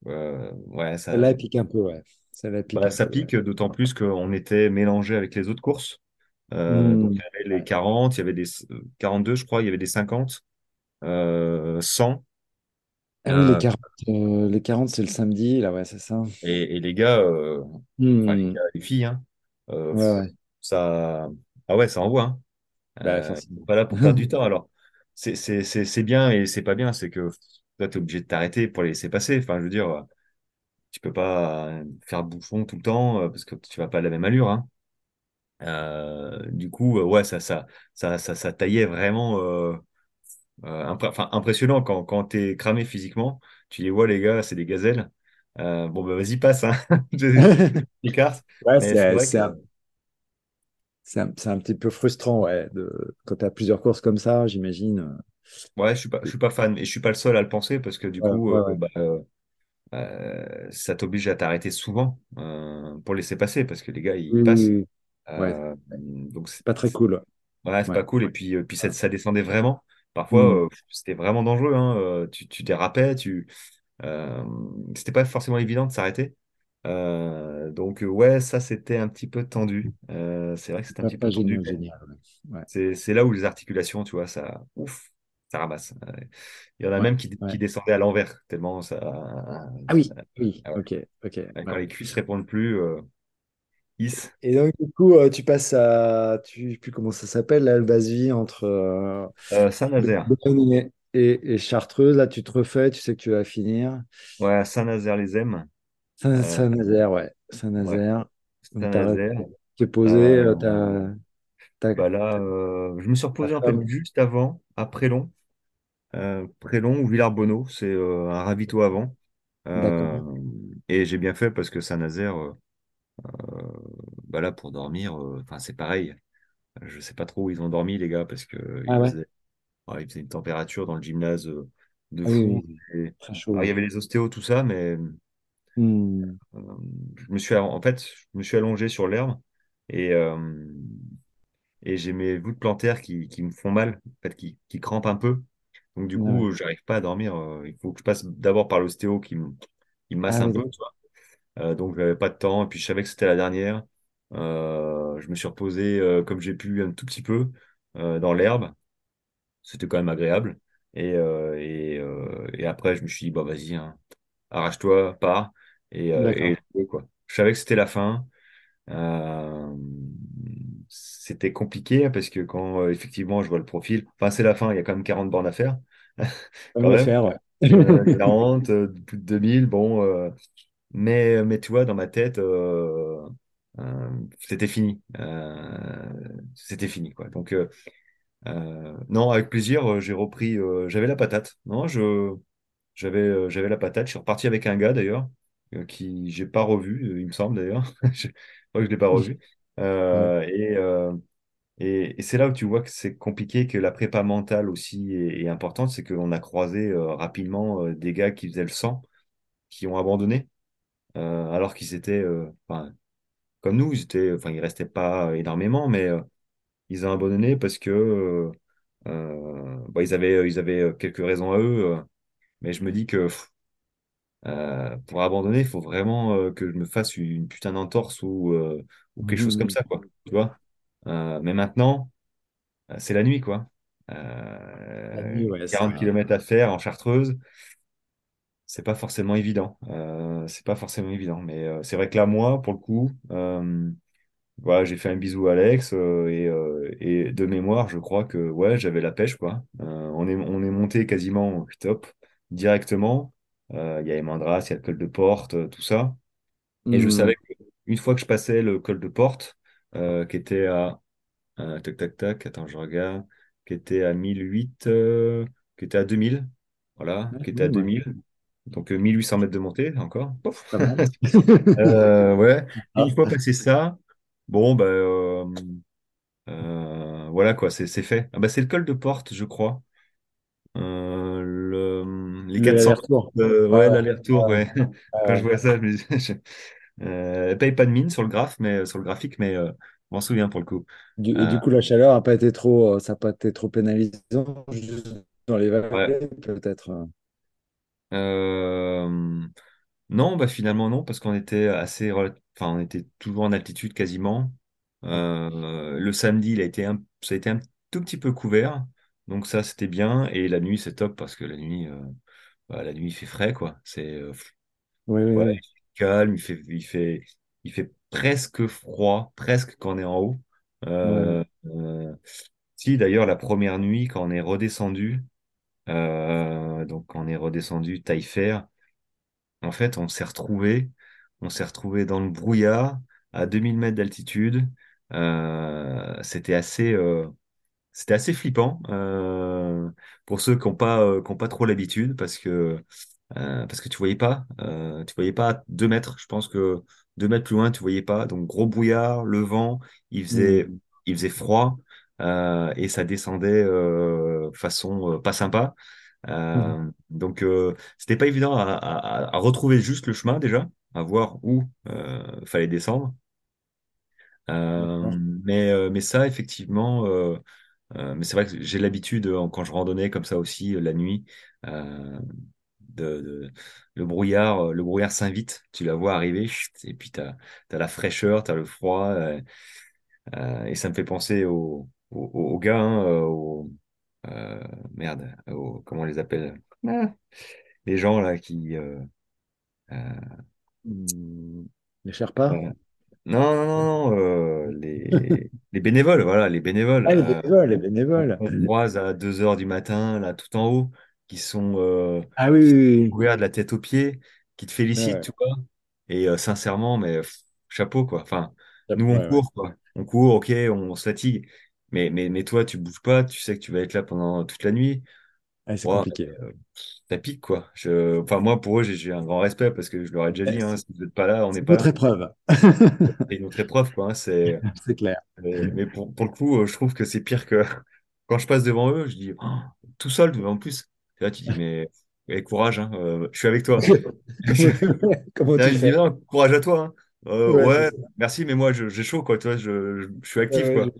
Euh, ouais, Celle-là, ça, elle pique un peu, ouais. Celle-là, elle pique Bah, un ça peu, ouais. pique, d'autant plus qu'on était mélangé avec les autres courses. Euh, donc, Hmm. il y avait les Ouais. 40, il y avait des euh, 42, je crois, il y avait des 50, euh, 100. Ah oui, les Euh, 40, euh, les 40, c'est le samedi, là, ouais, c'est ça. et, et les gars, euh, enfin, les Hmm. gars, les filles, hein, euh, Ouais, ouais. ça, ah ouais, ça envoie. Hein. Bah, Euh, forcément. pas là pour perdre du temps. Alors, c'est c'est- c'est- c'est bien et c'est pas bien. C'est que toi, tu es obligé de t'arrêter pour les laisser passer. Enfin, je veux dire, tu peux pas euh, faire bouffon tout le temps euh, parce que tu vas pas à la même allure. Hein. Euh, du coup, euh, ouais, ça, ça, ça, ça, ça taillait vraiment euh, euh, impressionnant quand, quand tu es cramé physiquement. tu les vois, les gars, c'est des gazelles. Euh, bon, bah, vas-y, passe, hein. Ouais, c'est c'est un, c'est un- petit peu frustrant, ouais, de, quand tu as plusieurs courses comme ça, j'imagine. ouais, je suis pas, je suis pas fan. Et je suis pas le seul à le penser parce que du Ouais, coup, ouais, euh, bah, euh, euh, ça t'oblige à t'arrêter souvent euh, pour laisser passer parce que les gars, ils Oui, passent. oui. Ouais, Euh, donc, c'est pas très cool. ouais, c'est Ouais. pas cool. Et puis, euh, puis ça, ça descendait vraiment. Parfois, euh, c'était vraiment dangereux. Hein. Euh, Tu, tu dérapais, tu, euh, c'était pas forcément évident de s'arrêter. Euh, donc, euh, ouais, ça, c'était un petit peu tendu. Euh, c'est vrai que c'était un petit peu tendu. Ouais, c'est, là où les articulations, tu vois, ça, ouf, ça ramasse. Il y en a ouais, même qui, ouais. qui descendaient à l'envers, tellement ça. Ah oui, oui, Ah ok, ok. Quand les cuisses répondent plus, euh, is. Et donc, du coup, tu passes à, tu, sais plus comment ça s'appelle, là, le base-vie entre Saint-Nazaire. Et, et, Chartreuse. Là, tu te refais, tu sais que tu vas finir. Ouais, Saint-Nazaire-les-Aime. Saint- Saint-Nazaire, ouais. ouais, Saint-Nazaire. T'as Saint-Nazaire. qui est posé, Euh, euh, t'as, t'as, bah là, euh, je me suis reposé fait femme. juste avant, à Prélon. Euh, Prélon ou Villars-Bonneau, c'est un ravito avant. Et j'ai bien fait parce que Saint-Nazaire, bah là, pour dormir, enfin, c'est pareil. Je sais pas trop où ils ont dormi, les gars, parce que Ah ouais. faisait, ouais, il faisait une température dans le gymnase de Ah oui, fou. oui, Et- très alors, il y avait les ostéos, tout ça, mais Hmm. euh, je me suis, en fait, je me suis allongé sur l'herbe et, euh, et j'ai mes voûtes plantaires qui, qui me font mal, en fait, qui, qui crampent un peu. Donc, du Ouais. coup, j'arrive pas à dormir. euh, Il faut que je passe d'abord par l'ostéo qui me, qui me masse Ah un oui, peu. Euh, donc, j'avais pas de temps. Et puis, je savais que c'était la dernière. Euh, je me suis reposé euh, comme j'ai pu un tout petit peu dans l'herbe. C'était quand même agréable. Et, et, et après, je me suis dit, bah, vas-y, hein, arrache-toi, pars. Et, euh, et quoi. Je savais que c'était la fin. Euh, c'était compliqué hein, parce que quand euh, effectivement je vois le profil, enfin, c'est la fin, il y a quand même 40 bornes à faire. Pas Quand mal à même. faire, ouais. Euh, 40, euh, plus de 2000, bon. mais, mais tu vois, dans ma tête, c'était fini. C'était fini, quoi. Donc, non, avec plaisir, j'ai repris. j'avais la patate. Non, je, j'avais, j'avais la patate. Je suis reparti avec un gars, d'ailleurs, qui j'ai pas revu, euh, il me semble, d'ailleurs. Je crois que je l'ai pas revu. Euh, et euh, et, et c'est là où tu vois que c'est compliqué, que la prépa mentale aussi est, est importante. C'est qu'on a croisé euh, rapidement euh, des gars qui faisaient le 100, qui ont abandonné euh, alors qu'ils étaient, euh, comme nous, ils étaient, enfin, ils restaient pas énormément, mais euh, ils ont abandonné parce que euh, euh, bah, ils avaient, ils avaient quelques raisons à eux. euh, mais je me dis que pff, euh, pour abandonner, il faut vraiment euh, que je me fasse une putain d'entorse ou, euh, ou quelque chose comme Mhm. ça, quoi. Tu vois? Mais maintenant, c'est la nuit, quoi. La nuit, ouais, 40 ça. km à faire en Chartreuse, c'est pas forcément évident. C'est pas forcément évident. Mais c'est vrai que là, moi, pour le coup, voilà, j'ai fait un bisou à Alex euh, et, euh, et de mémoire, je crois que ouais, j'avais la pêche, quoi. Euh, on est, on est monté quasiment top directement. Euh, Il y a les Mandras, il y a le col de Porte, euh, tout ça. Et je Hmm. savais qu'une fois que je passais le col de Porte, euh, qui était à tac, tac, tac, attends, je regarde, qui était à 1008, euh, qui était à 2000, voilà, Ouais, qui était à oui, ouais. 2000, donc euh, 1800 mètres de montée encore. Euh, ouais, Ah, une fois passé ça, bon, bah, euh, euh, voilà quoi, c'est c'est fait. Ah, bah, c'est le col de Porte, je crois. Euh, le, les le 400 l'aller-retour. euh, Ouais, l'aller-retour, Ouais, Quand je vois ça, je me dis, je- euh, paye pas de mine sur le graphe, mais sur le graphique, mais euh, je m'en souviens pour le coup. Du- et Euh, du coup, la chaleur n'a pas été trop, euh, ça a pas été trop pénalisant juste dans les ouais. vallées, peut-être. euh. Euh, non, bah finalement non, parce qu'on était assez, enfin, on était toujours en altitude quasiment. Euh, le samedi, il a été un... ça a été un tout petit peu couvert, donc ça c'était bien. Et la nuit, c'est top parce que la nuit, euh, bah, la nuit il fait frais quoi. C'est euh, Oui, oui, ouais, oui. il fait calme, il fait, il fait, il fait presque froid, presque quand on est en haut. Euh, euh, si d'ailleurs la première nuit, quand on est redescendu, euh, donc quand on est redescendu Taillefer. En fait, on s'est retrouvé, on s'est retrouvé dans le brouillard à 2000 mètres d'altitude. C'était assez, c'était assez flippant euh, pour ceux qui n'ont pas, euh, qui ont pas trop l'habitude parce que euh, parce que tu voyais pas, euh, tu voyais pas à deux mètres. Je pense que deux mètres plus loin, tu voyais pas. Donc gros brouillard, le vent, il faisait, Hmm. il faisait froid euh, et ça descendait façon pas sympa. Euh, donc c'était pas évident à, à- à retrouver juste le chemin déjà, à voir où fallait descendre. Mais, mais ça, effectivement, euh, mais c'est vrai que j'ai l'habitude, euh, quand je randonnais comme ça aussi euh, la nuit, euh, de, de- le brouillard, le brouillard s'invite, tu la vois arriver, et puis tu as, la fraîcheur, tu as le froid, euh, et ça me fait penser aux, gars, hein, aux, euh, merde, aux- comment on les appelle? Ah, Les gens là qui... Hmm. Les Sherpas? Non, non, non, non, euh, les, les bénévoles, voilà, les bénévoles. Ah, les euh, bénévoles, les bénévoles. qu'on croise à 2 heures du matin, là, tout en haut, qui sont, euh, Ah oui, qui sont oui, couverts de la tête aux pieds, qui te félicitent, Ouais, tu vois. Et euh, sincèrement, mais pff, chapeau, quoi. Enfin, nous, on ouais, ouais. court, quoi. On court, ok, on, se fatigue. Mais, mais, mais toi, tu bouges pas, tu sais que tu vas être là pendant toute la nuit. Ouais, c'est compliqué. euh, ça pique, quoi. Je... Enfin, moi, pour eux, j'ai un grand respect parce que je leur ai déjà Ouais, dit, hein, si vous n'êtes pas là, on n'est pas notre là. épreuve. C'est une autre épreuve, quoi. hein. C'est clair. mais, mais pour, pour le coup, euh, je trouve que c'est pire que quand je passe devant eux, je dis Oh, tout seul, en plus. Et là, tu dis, mais eh, courage, hein, euh, je suis avec toi. Comment, Là, tu je dis, non, courage à toi. Euh, Ouais, merci, mais moi, j'ai chaud, quoi. Tu vois, je, je, je suis actif, ouais, quoi.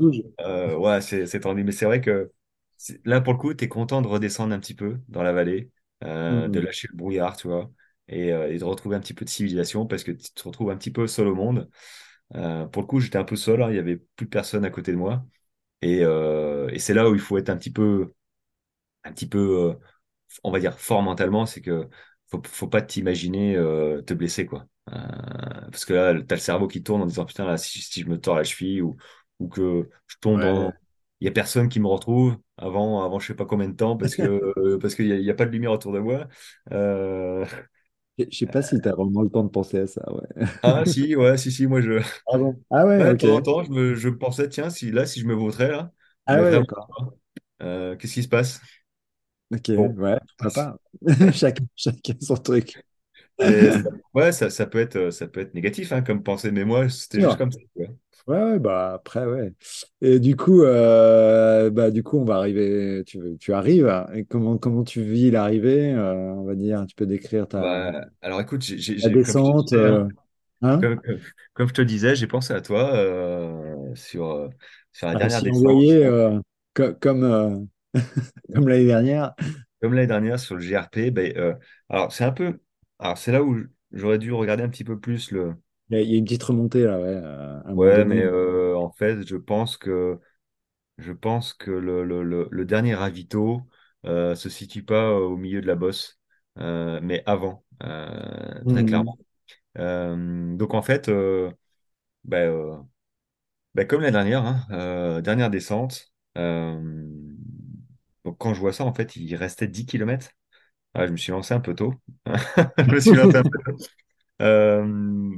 ouais, c'est tendu. Mais c'est vrai que là, pour le coup, tu es content de redescendre un petit peu dans la vallée, euh, de Hmm. lâcher le brouillard, tu vois, et, euh, et de retrouver un petit peu de civilisation parce que tu te retrouves un petit peu seul au monde. Euh, pour le coup, j'étais un peu seul, hein, il y avait plus personne à côté de moi. Et, et c'est là où il faut être un petit peu, un petit peu, on va dire, fort mentalement, c'est que faut, faut pas t'imaginer te blesser, quoi. Parce que là, t'as le cerveau qui tourne en disant, putain, là, si, si je me tords la cheville ou, ou que je tombe Ouais. dans... Il y a personne qui me retrouve avant, avant je sais pas combien de temps parce que euh, parce qu'il y a, pas de lumière autour de moi. Euh, Je sais pas si tu as vraiment le temps de penser à ça. Ouais. ah si, ouais, si, si, moi je... Ah bon? Ah ouais, Ouais, de ok. temps en temps, je me, je pensais, tiens, si là, si je me vautrais, là, Ah ouais, d'accord. euh, qu'est-ce qui se passe? Ok, Bon. ouais, pas. Chacun, chacun son truc. Et ça- ouais, ça, ça peut être, euh, ça peut être négatif hein, comme pensée, mais moi, c'était juste comme ça. tu vois. Ouais, ouais, bah après, ouais. Et du coup, euh, bah, du coup, on va arriver. Tu, tu arrives. Et comment, comment tu vis l'arrivée? euh, on va dire, tu peux décrire ta, Bah, alors écoute, j'ai, j'ai- la j'ai- comme je te descente. disais, hein, euh, hein? comme, comme- comme je te disais, j'ai pensé à toi euh, sur, euh, sur la T'as dernière à descente, euh, co- comme, euh, comme l'année dernière. comme l'année dernière sur le GRP. Ben, euh, alors c'est un peu, alors c'est là où j'aurais dû regarder un petit peu plus le. Il y a, il y a une petite remontée là, ouais, euh, Ouais, mais euh, en fait, je pense que Je pense que le, le, le, le dernier ravito euh, se situe pas au milieu de la bosse, euh, mais avant, très Mhm. clairement. Donc en fait, bah, bah, comme la dernière, hein, dernière descente, donc quand je vois ça, en fait, il restait 10 km. je me suis lancé un peu tôt. Je me suis lancé un peu tôt. Euh,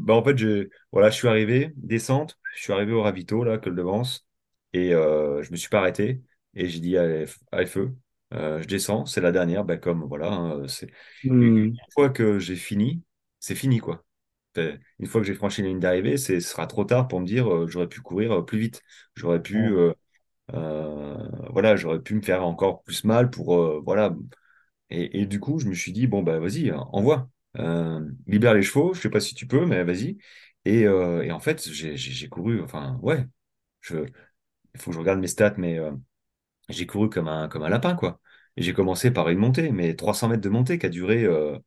bah, en fait, je, voilà, je suis arrivé, descente, je suis arrivé au ravito, là, Col de Vence, et euh, je me suis pas arrêté. Et j'ai dit, allez, allez, feu, Euh, je descends, c'est la dernière, bah, comme voilà, hein, c'est, une une Mhm. fois que j'ai fini, c'est fini, quoi. C'est- Une fois que j'ai franchi la ligne d'arrivée, c'est, ce sera trop tard pour me dire, j'aurais pu courir plus vite. J'aurais pu, voilà, j'aurais pu me faire encore plus mal pour, voilà, et, et du coup, je me suis dit, bon, bah vas-y, euh, envoie. Euh, libère les chevaux, je sais pas si tu peux, mais vas-y. Et, euh, et en fait, j'ai couru, enfin, ouais, je, il faut que je regarde mes stats, mais euh, j'ai couru comme un, comme un lapin, quoi. Et j'ai commencé par une montée, mais 300 mètres de montée qui a duré, euh,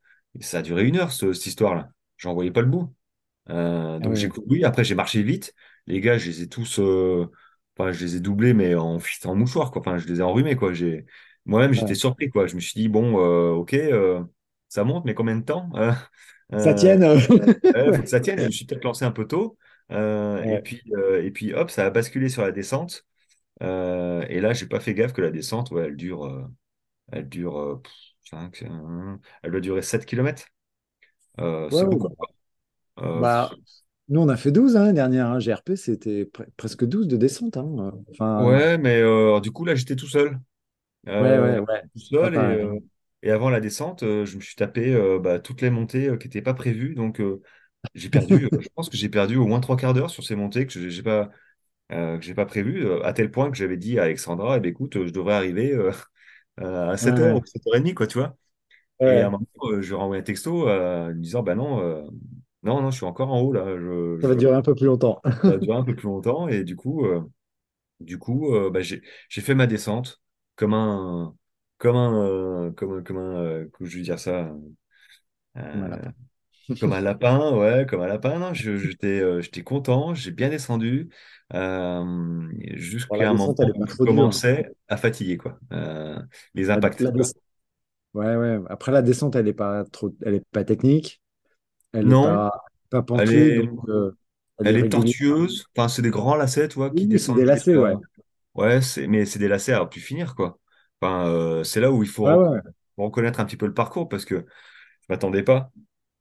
ça a duré une heure, ce- cette histoire-là. J'en voyais pas le bout. Euh, donc j'ai couru, après j'ai marché vite. Les gars, je les ai tous, euh, enfin, je les ai doublés, mais en, en mouchoir, quoi. Enfin, je les ai enrhumés, quoi. J'ai, moi-même, j'étais Ouais. surpris, quoi. Je me suis dit, bon, ok, ça monte, mais combien de temps? Euh, Ça euh, tienne. faut que ça tienne. Je me suis peut-être lancé un peu tôt. Euh, et puis, euh, et puis, hop, ça a basculé sur la descente. Euh, et là, j'ai pas fait gaffe que la descente, ouais, elle dure, euh, elle dure, euh, pff, cinq, euh, elle doit durer 7 km. Euh, Ouais, ouais, bah. Euh, bah, nous, on a fait 12 hein, l'année dernière. hein. GRP, c'était pre- presque 12 de descente. hein. Enfin, Ouais, mais euh, du coup, là, j'étais tout seul. ouais, Euh, ouais, ouais. tout seul et, euh, Et avant la descente, euh, je me suis tapé euh, bah, toutes les montées euh, qui n'étaient pas prévues. Donc, j'ai perdu, je pense que j'ai perdu au moins trois quarts d'heure sur ces montées que j'ai pas, euh, que j'ai pas prévues, euh, à tel point que j'avais dit à Alexandra, eh ben, écoute, euh, je devrais arriver à Ouais, 7h ouais. ou 7h30, quoi, tu vois. Et à un moment, je lui ai renvoyé un texto lui disant, bah non, non, non, je suis encore en haut, là. Je, Ça va je, durer un peu plus longtemps. ça va durer un peu plus longtemps. Et du coup, du coup bah, j'ai fait ma descente comme un, comme un, euh, comme un, comme un, euh, comment je vais dire ça, Comme un lapin. comme un lapin, ouais, comme un lapin. J'étais, euh, j'étais content, j'ai bien descendu, euh, la jusqu'à un moment elle est où pas je commençais à fatiguer, quoi, euh, les La, impacts, la des- Ouais, ouais. Après, la descente, elle est pas trop, elle est pas technique, elle est Non, pas, pas elle pentue, est, donc euh, elle est elle est régulière. tortueuse. Enfin, c'est des grands lacets, tu vois, qui descendent des lacets, ouais. Ouais, c'est, mais c'est des lacets à plus finir, quoi. Enfin, euh, c'est là où il faut ouais. reconnaître un petit peu le parcours parce que je m'attendais pas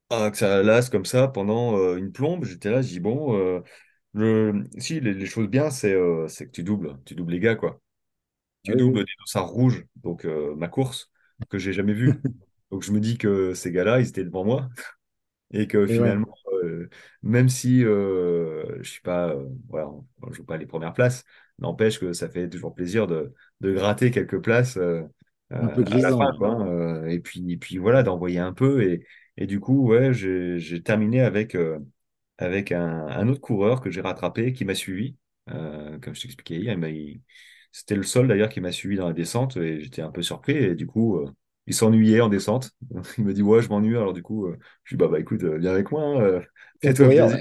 à que ça lasse comme ça pendant euh, une plombe. J'étais là, je dis bon, euh, le... si les, les choses bien, c'est que tu doubles, tu doubles les gars, quoi. Tu Oui, doubles des dossards rouges, donc ma course que j'ai jamais vue. Donc je me dis que ces gars-là, ils étaient devant moi et que Et finalement, même si je suis pas, voilà, on ne joue pas les premières places, n'empêche que ça fait toujours plaisir de, de gratter quelques places euh, un euh, peu à la fin, grisant. quoi. hein, euh, et puis, et puis voilà, d'envoyer un peu. Et, et du coup, ouais, j'ai terminé avec, euh, avec un, un autre coureur que j'ai rattrapé qui m'a suivi. Euh, comme je t'expliquais hier, c'était le seul d'ailleurs qui m'a suivi dans la descente et j'étais un peu surpris. Et du coup, euh, il s'ennuyait en descente. Il me dit, ouais, je m'ennuie. Alors du coup, euh, je dis, bah, bah écoute, euh, viens avec moi, hein, euh, fais-toi plaisir.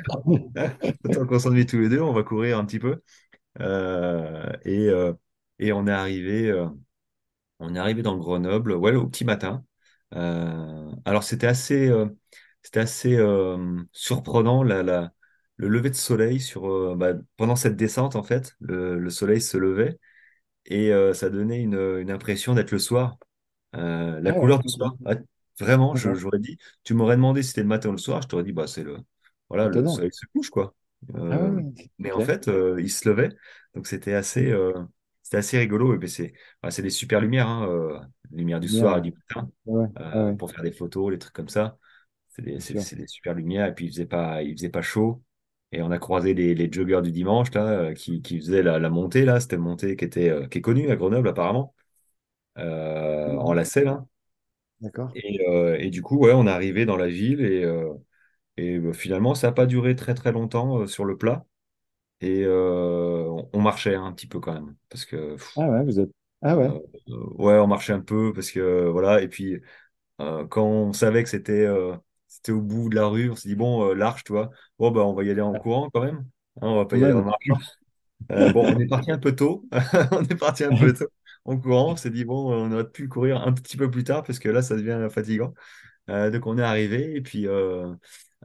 Autant qu'on s'ennuie tous les deux, on va courir un petit peu. Euh, et, euh, et on est arrivé, euh, on est arrivé dans Grenoble, ouais, au petit matin. Euh, alors c'était assez, euh, c'était assez surprenant la, la- le lever de soleil sur, bah, pendant cette descente en fait. Le, le soleil se levait et ça donnait une, une impression d'être le soir. La Ah ouais, couleur du soir. Ah, vraiment, je- D'accord. j'aurais dit, tu m'aurais demandé si c'était le matin ou le soir, je t'aurais dit, bah, c'est le, voilà, le soleil se couche, quoi. Ah ouais, ouais. mais en fait, euh, il se levait, donc c'était assez, euh, c'était assez rigolo. Et c'est, bah, des super lumières, hein, euh, lumière du soir et du matin, Ouais, euh, ouais, pour faire des photos, les trucs comme ça. C'est des, super lumières. Et puis il faisait pas, il faisait pas chaud. Et on a croisé les, les joggers du dimanche, là, euh, qui, qui faisaient la, la montée, là. C'était une montée qui était, euh, qui est connue à Grenoble, apparemment, euh, en Mhm. lacet, là. D'accord. Et, et du coup, ouais, on est arrivé dans la ville et, et euh, finalement, ça n'a pas duré très très longtemps sur le plat. Et euh, on, on marchait un petit peu quand même. Parce que, pff, Ah ouais, vous êtes. Ah ouais, euh, euh, ouais, on marchait un peu parce que, voilà. Et puis, quand on savait que c'était c'était au bout de la rue, on s'est dit, bon, l'arche, tu vois, bon, bah, on va y aller en Ah, courant quand même. Hein, on va pas y aller en marchant. Euh, bon, on est parti un peu tôt. On est parti un peu tôt en courant. On s'est dit, bon, on aurait pu courir un petit peu plus tard parce que là, ça devient fatigant. Euh, donc on est arrivé et puis euh,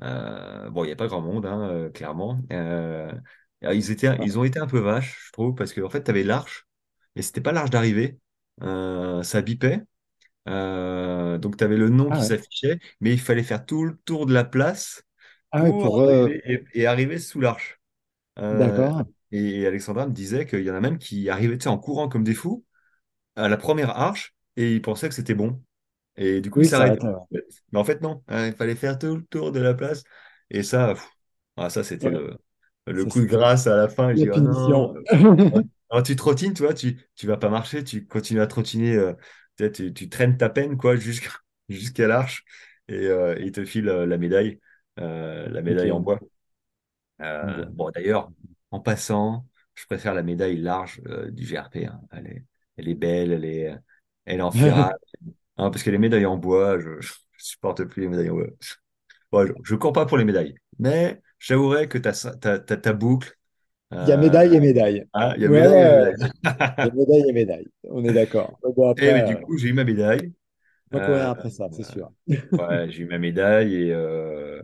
bon, il n'y a pas grand monde, hein, clairement. Euh, ils étaient, Ah, ils ont été un peu vaches, je trouve, parce qu'en fait, tu avais l'arche, et c'était pas l'arche d'arrivée. Euh, ça bipait. Euh, donc tu avais le nom ah qui ouais. s'affichait, mais il fallait faire tout le tour de la place Ah ouais, pour euh, et, et arriver sous l'arche. D'accord. et Alexandra me disait qu'il y en a même qui arrivaient en courant comme des fous à la première arche et ils pensaient que c'était bon. Et du coup, il Oui, ça s'arrêtait. arrête. ouais. en fait. Mais en fait, non. Il fallait faire tout le tour de la place. Et ça, pff, ah, ça c'était Ouais, le, le ça coup de grâce à la fin. Je dis, ah non. Alors, tu trottines, tu vois, tu, tu vas pas marcher, tu continues à trottiner. euh, tu, tu, traînes ta peine, quoi, jusqu'à jusqu'à l'arche. Et euh, il te file euh, la médaille, la médaille en bois. Bon. d'ailleurs, en passant, je préfère la médaille large du GRP. hein. Elle est, elle est belle, elle est, elle est en ferrare. Hein, parce que les médailles en bois, je, je supporte plus les médailles en bois. Je, je cours pas pour les médailles. Mais j'avouerai que ta, ta, ta, ta boucle, Il y a euh, médaille et médaille. ah, il y a Ouais, médaille et ouais, médaille. il y a médaille et médaille. On est d'accord. Bon, après, du euh, coup, j'ai eu ma médaille. on va courir Euh, après ça, c'est sûr. ouais, j'ai eu ma médaille et, euh,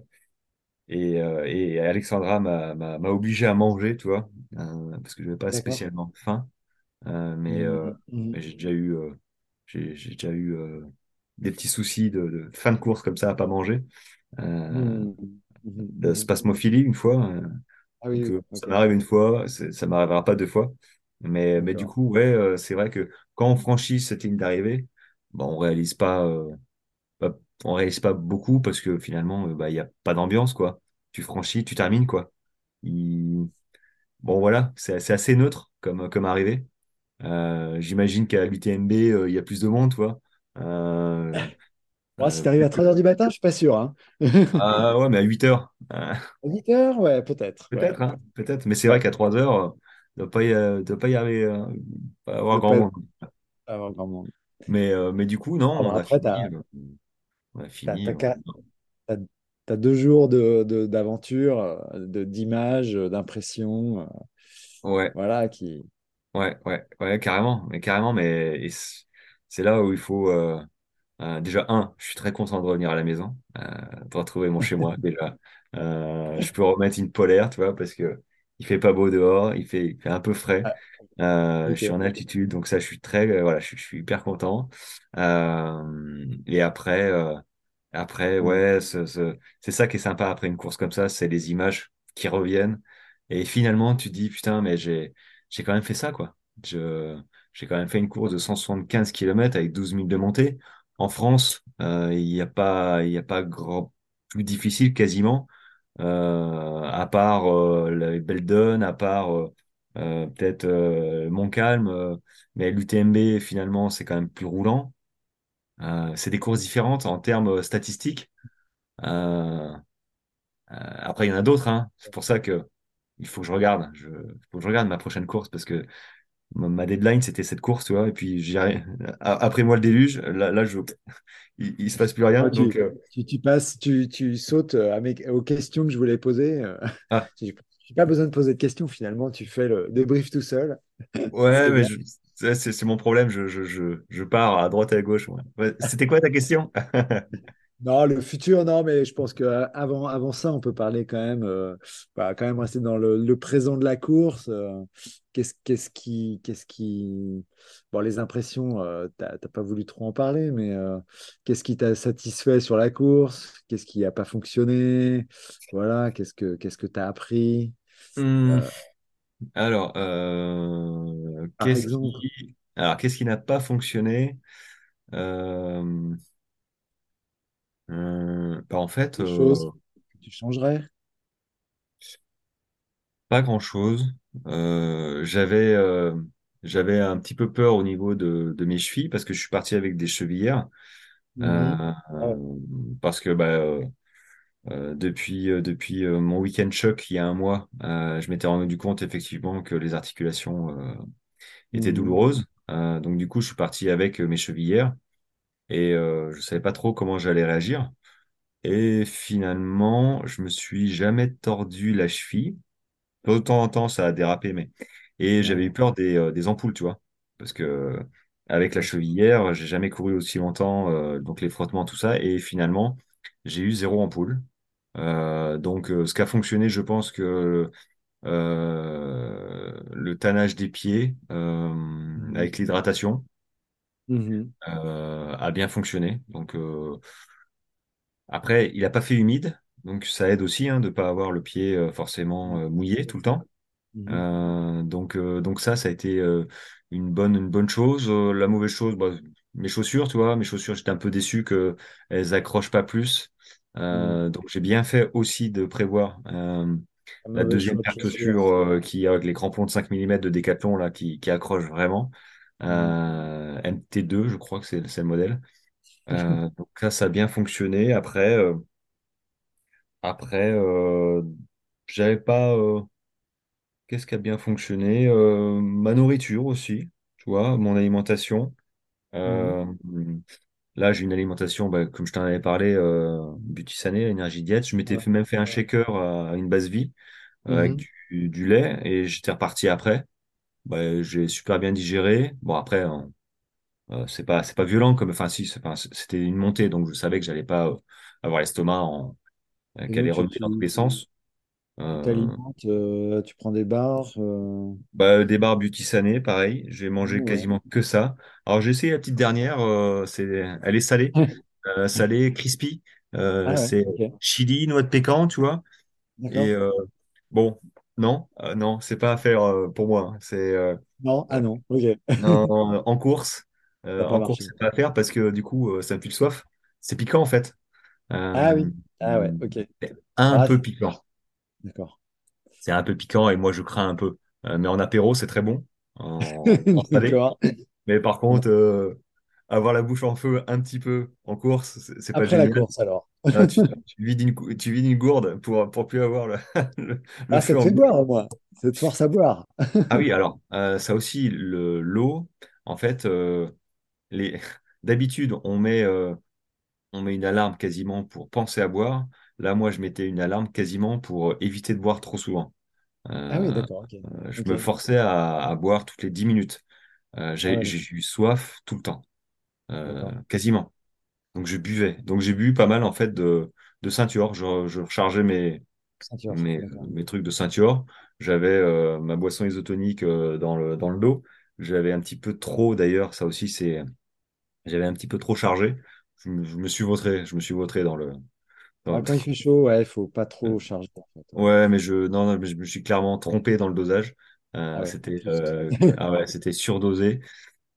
et, euh, et Alexandra m'a obligé à manger, tu vois, euh, parce que je n'avais pas spécialement faim. Euh, mais euh, Mhm, mhm, mais j'ai déjà eu, euh, j'ai déjà eu euh, des petits soucis de, de fin de course comme ça à pas manger. Euh, de mhm. spasmophilie une fois. euh, Ah oui, donc oui, euh, ça m'arrive une fois, ça m'arrivera pas deux fois. Mais, mais du coup, ouais, euh, c'est vrai que quand on franchit cette ligne d'arrivée, bah, on réalise pas, euh, pas- on réalise pas beaucoup parce que finalement, bah, il y a pas d'ambiance, quoi. Tu franchis, tu termines, quoi. Il- Bon, voilà, c'est assez neutre comme, comme arrivée. Euh, j'imagine qu'à l'UTMB, euh, il y a plus de monde, tu vois. Si tu arrives à 3h du matin, je suis pas sûr. Hein. ah ouais, mais à 8 heures. Euh, À 8h, ouais, peut-être. Ouais. peut-être, hein, peut-être. Mais c'est vrai qu'à 3 heures, euh, il ne doit pas y, doit pas y arriver, euh, pas avoir grand pas monde. avoir grand monde. Mais, euh, mais du coup, non, on après, tu fini. as, euh, on a fini. euh, deux jours de, de- d'aventure, euh, de, d'images, d'impressions, ouais, voilà, qui... ouais, ouais, ouais, carrément. Mais carrément, mais c'est c'est là où il faut. euh, Euh, déjà, un, je suis très content de revenir à la maison, euh, de retrouver mon chez moi déjà. Euh, je peux remettre une polaire, tu vois, parce que il fait pas beau dehors, il fait, il fait un peu frais. Ah, je suis en altitude, donc ça, je suis très, voilà, je, suis je suis hyper content. Et après, après, Mm. ouais, ce- ce- c'est ça qui est sympa après une course comme ça, c'est les images qui reviennent. Et finalement, tu te dis, putain, mais j'ai, j'ai quand même fait ça, quoi. Je, j'ai quand même fait une course de 175 km avec 12 000 de montée. En France, euh, il n'y a pas, il y a pas grand, plus difficile quasiment, euh, à part euh, la Beldon, à part peut-être Montcalm, mais l'UTMB finalement c'est quand même plus roulant. C'est des courses différentes en termes statistiques. Après il y en a d'autres, hein. C'est pour ça que il faut que je regarde. Faut que je regarde ma prochaine course parce que ma deadline c'était cette course, tu vois. Et puis après moi le déluge, là, là je il, il se passe plus rien. Ouais, Donc, tu, euh, tu, tu passes, tu, tu sautes mes- aux questions que je voulais poser. euh, ah, J'ai pas besoin de poser de questions finalement, tu fais le débrief tout seul. ouais, mais c'est mon problème. Je, je, je, je pars à droite et à gauche. Ouais, C'était quoi ta question? Non, le futur, non, mais je pense qu'avant avant avant ça, on peut parler quand même, euh, bah, quand même rester dans le, le présent de la course. euh, qu'est-ce, qu'est-ce qui, qu'est-ce qui, bon, les impressions, euh, t'as t'as pas voulu trop en parler, mais euh, qu'est-ce qui t'a satisfait sur la course? Qu'est-ce qui a pas fonctionné? Voilà, qu'est-ce que, qu'est-ce que t'as appris? Euh, alors, euh, qu'est-ce qui, alors, qu'est-ce qui n'a pas fonctionné? Euh, euh, bah, en fait, des euh, choses que tu changerais? pas grand-chose. Euh, j'avais, euh, j'avais un petit peu peur au niveau de, de mes chevilles parce que je suis parti avec des chevillères. Mhm. Euh, Ah, parce que bah, euh, Euh, depuis euh, depuis euh, mon week-end choc il y a un mois, euh, je m'étais rendu compte effectivement que les articulations euh, étaient mhm. douloureuses. Euh, donc du coup, je suis parti avec euh, mes chevillères et euh, je savais pas trop comment j'allais réagir. Et finalement, je me suis jamais tordu la cheville. De temps en temps, ça a dérapé, mais et j'avais eu peur des, euh, des ampoules, tu vois, parce que avec la chevillère, j'ai jamais couru aussi longtemps, euh, donc les frottements, tout ça, et finalement, j'ai eu zéro ampoule. Donc, ce qui a fonctionné, je pense que le tannage des pieds Mhm. avec l'hydratation Mhm. euh, a bien fonctionné. Donc, euh, après, il n'a pas fait humide, donc ça aide aussi hein, de ne pas avoir le pied euh, forcément mouillé tout le temps. Mhm. Euh, donc, euh, donc ça, ça a été euh, une bonne, une bonne chose. La mauvaise chose, bah, mes chaussures, tu vois, mes chaussures, j'étais un peu déçu qu'elles accrochent pas plus. Mhm. Donc j'ai bien fait aussi de prévoir la deuxième paire de chaussures. qui avec les crampons de 5 mm de Decathlon là qui, qui accrochent vraiment. Mhm. Euh, MT2, je crois que c'est le modèle. Euh, donc ça, ça a bien fonctionné. Après, euh, après, j'avais pas. Qu'est-ce qui a bien fonctionné? Ma nourriture aussi, tu vois, mon alimentation. Mhm. Là, j'ai une alimentation, bah, comme je t'en avais parlé, euh, Butisané, énergie diète. Je m'étais Ouais. fait- même fait un shaker à, à une base vie euh, avec Mhm. du, du lait et j'étais reparti après. Bah, j'ai super bien digéré. Bon, après, hein, euh, c'est pas, c'est pas violent comme, enfin, si, c'était une montée, donc je savais que j'allais pas euh, avoir l'estomac en, euh, allait tu, remuer dans tous les sens. tu t'alimentes, tu prends des barres. Bah, des barbes sanées, pareil. J'ai mangé Ouais. quasiment que ça. Alors, j'ai essayé la petite dernière. c'est, elle est salée. Salée, crispy. Ah ouais, c'est chili, noix de pécan, tu vois. Et D'accord. bon, non, euh, non, c'est pas à faire euh, pour moi. hein. C'est euh, Non, ah non, ok. en, en course. Euh, en course, c'est pas à faire parce que du coup, ça me tue le soif. C'est piquant en fait. Ah oui. Ah ouais, ok. un Ah, peu piquant. d'accord. C'est un peu piquant et moi je crains un peu. Mais en apéro, c'est très bon. En, en salé. D'accord. Mais par contre, avoir la bouche en feu un petit peu en course, c'est pas Après la génial. course, alors. Ah, tu, tu vides une, cou- tu vides une gourde pour, pour plus avoir le, le, le Ah, ça te fait boire, moins. Ça te force à boire. Ah oui, alors, euh, ça aussi, le, l'eau, en fait, euh, les... d'habitude, on met, euh, on met une alarme quasiment pour penser à boire. Là, moi, je mettais une alarme quasiment pour éviter de boire trop souvent. Ah oui, d'accord, je me forçais à, à boire toutes les 10 minutes. Ah j'ai eu soif tout le temps. Quasiment. Donc, je buvais. Donc, j'ai bu pas mal, en fait, de, de ceinture. Je, je rechargeais mes, Ceinture, mes, trucs de ceinture. J'avais euh, ma boisson isotonique euh, dans le, dans le dos. J'avais un petit peu trop, d'ailleurs, ça aussi, c'est, j'avais un petit peu trop chargé. Je, me je me suis vautré, je me suis vautré dans le, dans Ah, le- quand il fait chaud, ouais, faut pas trop charger, en fait. ouais. Mais je, non, non, mais je me suis clairement trompé dans le dosage. Ah Euh, ouais, c'était, euh, ah ouais, c'était surdosé.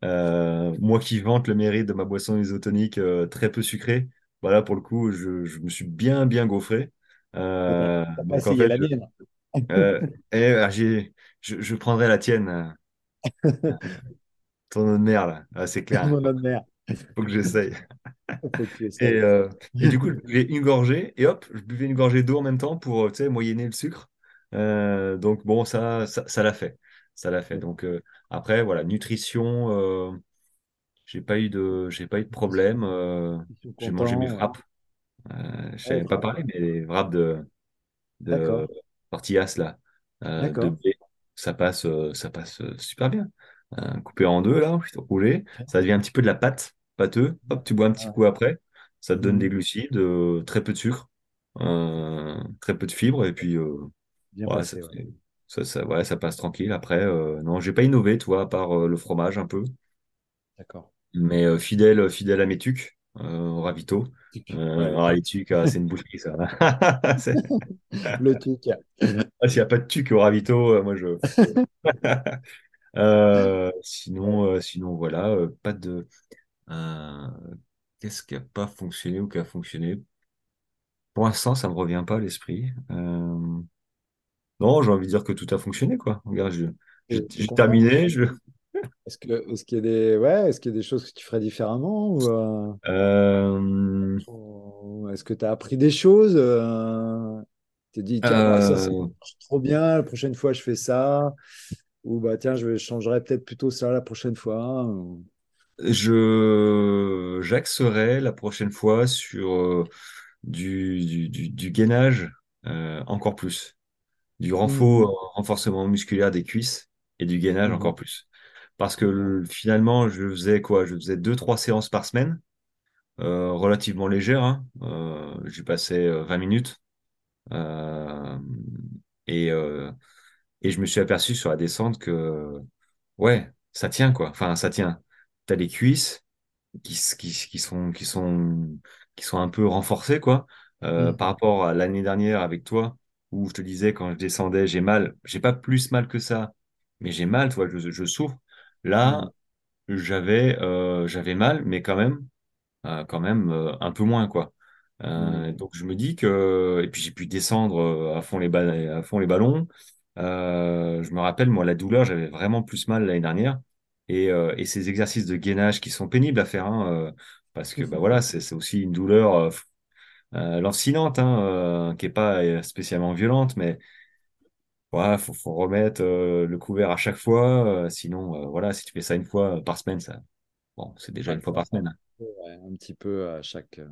Euh, moi qui vante le mérite de ma boisson isotonique euh, très peu sucrée, voilà, pour le coup, je, je me suis bien, bien gaufré. Euh, t'as pas donc en essayé fait, la je, mienne. euh, eh, j'ai, je, je prendrai la tienne, ton eau de mer, là. Ah, c'est clair, âme mère. faut que j'essaye. Et, du coup, buvais une gorgée et hop, je buvais une gorgée d'eau en même temps pour, moyenner le sucre. Donc bon, ça, ça, l'a fait. Ça l'a fait. Donc euh, après, voilà, nutrition, euh, j'ai pas eu de, j'ai pas eu de problème. euh, j'ai mangé mes frappes. Euh, je Ouais, savais pas parler, mais les wraps de, de tortillas là, de blé, ça passe, ça passe super bien. Coupé en deux là, roulé, ça devient un petit peu de la pâte, pâteux. Hop, tu bois un petit Ah, coup après, ça te donne des mhm. glucides, très peu de sucre, très peu de fibres et puis ça, placé, ouais. Ça, ça, ça passe tranquille. Après, euh, non, j'ai pas innové, toi, à part euh, le fromage un peu, D'accord. mais euh, fidèle, fidèle à mes tucs, euh, au ravito. Euh, ah, les tucs, ah, c'est une boucherie ça. Le tuc. Ah, s'il n'y a pas de tuc au ravito, euh, moi je. Euh, sinon, euh, sinon, voilà, euh, pas de. euh, qu'est-ce qui n'a pas fonctionné ou qui a fonctionné? Pour l'instant, ça me revient pas à l'esprit. Non, j'ai envie de dire que tout a fonctionné, quoi. Regarde, j'ai terminé. Je, Est-ce qu'il y a des, ouais, qu'il y a des choses que tu ferais différemment ou, euh, euh, ou est-ce que tu as appris des choses? Euh, tu dit, tiens, ça, ça euh, marche trop bien, la prochaine fois, je fais ça. Ou bah, tiens, je changerai peut-être plutôt ça la prochaine fois. ou- je, j'axerai la prochaine fois sur du, du, du, du gainage encore plus. Du renfort, Mhm. renforcement musculaire des cuisses et du gainage Mhm. encore plus. Parce que finalement, je faisais quoi? Je faisais deux, trois séances par semaine, euh, relativement légères. Hein. Euh, j'y passais euh, 20 minutes. Euh, et, euh, et je me suis aperçu sur la descente que, ouais, ça tient, quoi. Enfin, ça tient. T'as les cuisses qui, sont, qui sont, qui sont un peu renforcées, quoi. Euh, Mhm. par rapport à l'année dernière avec toi, où je te disais, quand je descendais, j'ai mal. J'ai pas plus mal que ça, mais j'ai mal, toi, je, je souffre. Là, j'avais euh, j'avais mal, mais quand même, euh, quand même euh, un peu moins, quoi. Euh, donc je me dis que, et puis j'ai pu descendre à fond les, à fond les ballons. Je me rappelle, moi, la douleur, j'avais vraiment plus mal l'année dernière. Et, et ces exercices de gainage qui sont pénibles à faire, hein, parce que bah voilà, c'est aussi une douleur lancinante, hein, euh, qui est pas euh, spécialement violente, mais ouais, faut, faut remettre euh, le couvert à chaque fois. euh, sinon, euh, voilà, si tu fais ça une fois par semaine, ça, bon, c'est déjà une fois par semaine. hein. ouais, un petit peu à chaque, euh,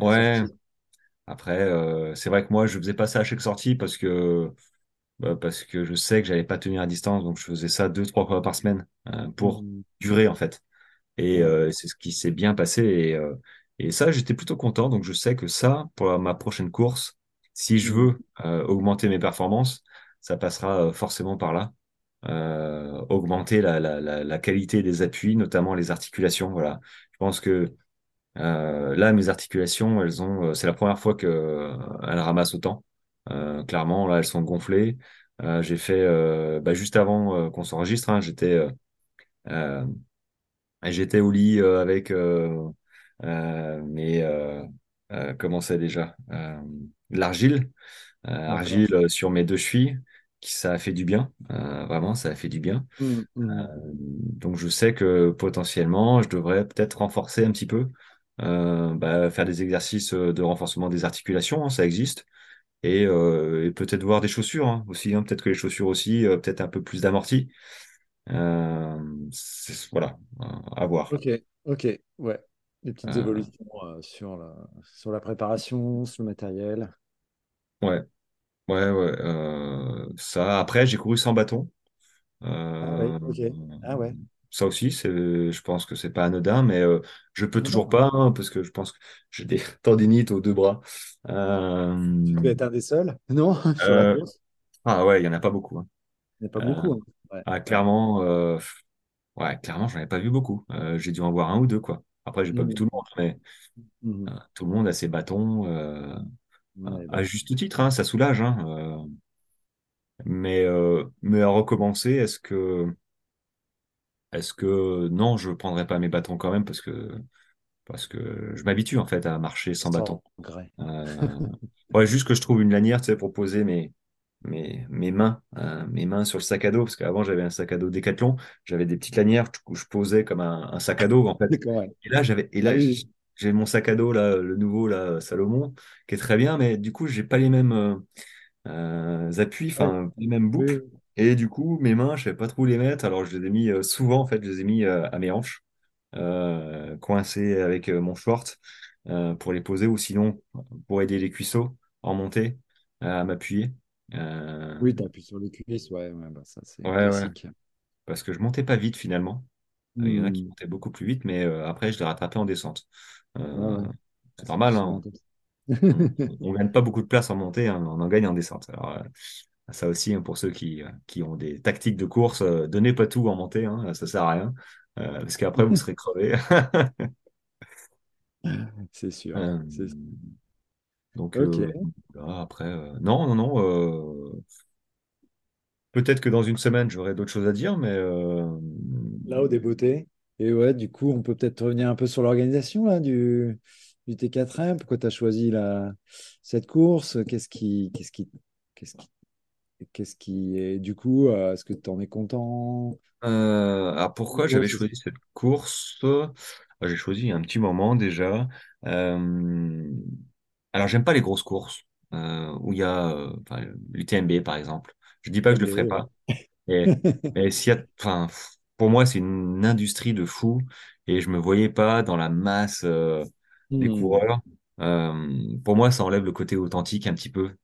ouais. Après, euh, c'est vrai que moi, je faisais pas ça à chaque sortie parce que bah, parce que je sais que j'allais pas tenir à distance, donc je faisais ça deux, trois fois par semaine euh, pour Mhm. durer en fait. Et Ouais. euh, c'est ce qui s'est bien passé. Et, euh, et ça, j'étais plutôt content. Donc je sais que ça, pour ma prochaine course, si je Mhm. veux euh, augmenter mes performances, ça passera euh, forcément par là. Euh, augmenter la, la, la, la qualité des appuis, notamment les articulations. Voilà. Je pense que euh, là, mes articulations, elles ont, c'est la première fois que euh, elles ramassent autant. Clairement, là, elles sont gonflées. J'ai fait, bah, juste avant qu'on s'enregistre, hein, j'étais, J'étais au lit avec euh, mes euh, euh, comment c'est déjà? L'argile, argile sur mes deux chevilles, qui ça a fait du bien, Euh, vraiment ça a fait du bien. Euh, hmm. donc je sais que potentiellement je devrais peut-être renforcer un petit peu, euh, bah, faire des exercices de renforcement des articulations, hein, ça existe. Et, et peut-être voir des chaussures hein, aussi, hein, peut-être que les chaussures aussi, peut-être un peu plus d'amorti. Voilà, à voir. Ok, ok, ouais. Des petites Euh, évolutions euh, sur la, sur la préparation, sur le matériel. ouais, ouais, ouais. euh, ça. Après, j'ai couru sans bâton. Ah ok. Ah ouais. ça aussi, je pense que c'est pas anodin, mais euh, je peux Non, toujours pas hein, parce que je pense que j'ai des tendinites aux deux bras. Tu devais être un des seuls, non? Euh, ah ouais, il y en a pas beaucoup. hein. Il n'y a pas beaucoup. hein. Ouais, ah, ouais. clairement, ouais, clairement, j'en ai pas vu beaucoup. J'ai dû en voir un ou deux, quoi. Après, j'ai pas vu tout Mhm, le monde, mais euh, mhm. tout le monde a ses bâtons, euh, Ouais, à juste titre, hein, ça soulage. Hein, euh, mais, euh, mais à recommencer, est-ce que, est-ce que, non, je prendrai pas mes bâtons quand même parce que, parce que je m'habitue en fait à marcher sans bâton. sans. Euh, ouais, juste que je trouve une lanière, tu sais, pour poser mes, mes, mes mains, euh, mes mains sur le sac à dos, parce qu'avant j'avais un sac à dos Décathlon, j'avais des petites lanières où je posais comme un, un sac à dos en fait. Et là j'avais, et Ah là oui, j'ai mon sac à dos là, le nouveau là, Salomon, qui est très bien, mais du coup j'ai pas les mêmes euh, euh, appuis, ouais. enfin les mêmes boucles. oui. Et du coup mes mains, je savais pas trop où les mettre, alors je les ai mis souvent en fait, je les ai mis à mes hanches, euh, coincés avec mon short euh, pour les poser, ou sinon pour aider les cuisseaux en montée à m'appuyer. Euh, Oui, t'appuies sur les cuisses, ouais, ouais, bah, ça c'est ouais, ouais, classique. parce que je montais pas vite finalement. Euh, Il y en a qui Hmm. montaient beaucoup plus vite, mais euh, après je les rattrapais en descente. Euh, c'est normal, hein. On, on gagne pas beaucoup de place en montée, hein, on en gagne en descente. Alors, ça aussi, hein, pour ceux qui, qui ont des tactiques de course, donnez pas tout en montée, hein, ça sert à rien, parce qu'après vous serez crevé. C'est sûr. C'est- donc euh, voilà, après, euh, non, non, non. euh, peut-être que dans une semaine, j'aurai d'autres choses à dire, mais Là, au débeauté. Et ouais, du coup, on peut peut-être revenir un peu sur l'organisation là, du, du T4M. Pourquoi tu as choisi la, cette course? Qu'est-ce qui, qu'est-ce qui, qu'est-ce qui, qu'est-ce qui est du coup, euh, est-ce que tu en es content? euh, alors pourquoi j'avais choisi cette course? Euh, J'ai choisi un petit moment déjà. Euh, alors, j'aime pas les grosses courses euh, où il y a euh, enfin, l'UTMB par exemple. Je dis pas que je le ferai pas, mais, s'il y a, enfin, pour moi, c'est une industrie de fou et je me voyais pas dans la masse euh, des Hmm. coureurs. Pour moi, ça enlève le côté authentique un petit peu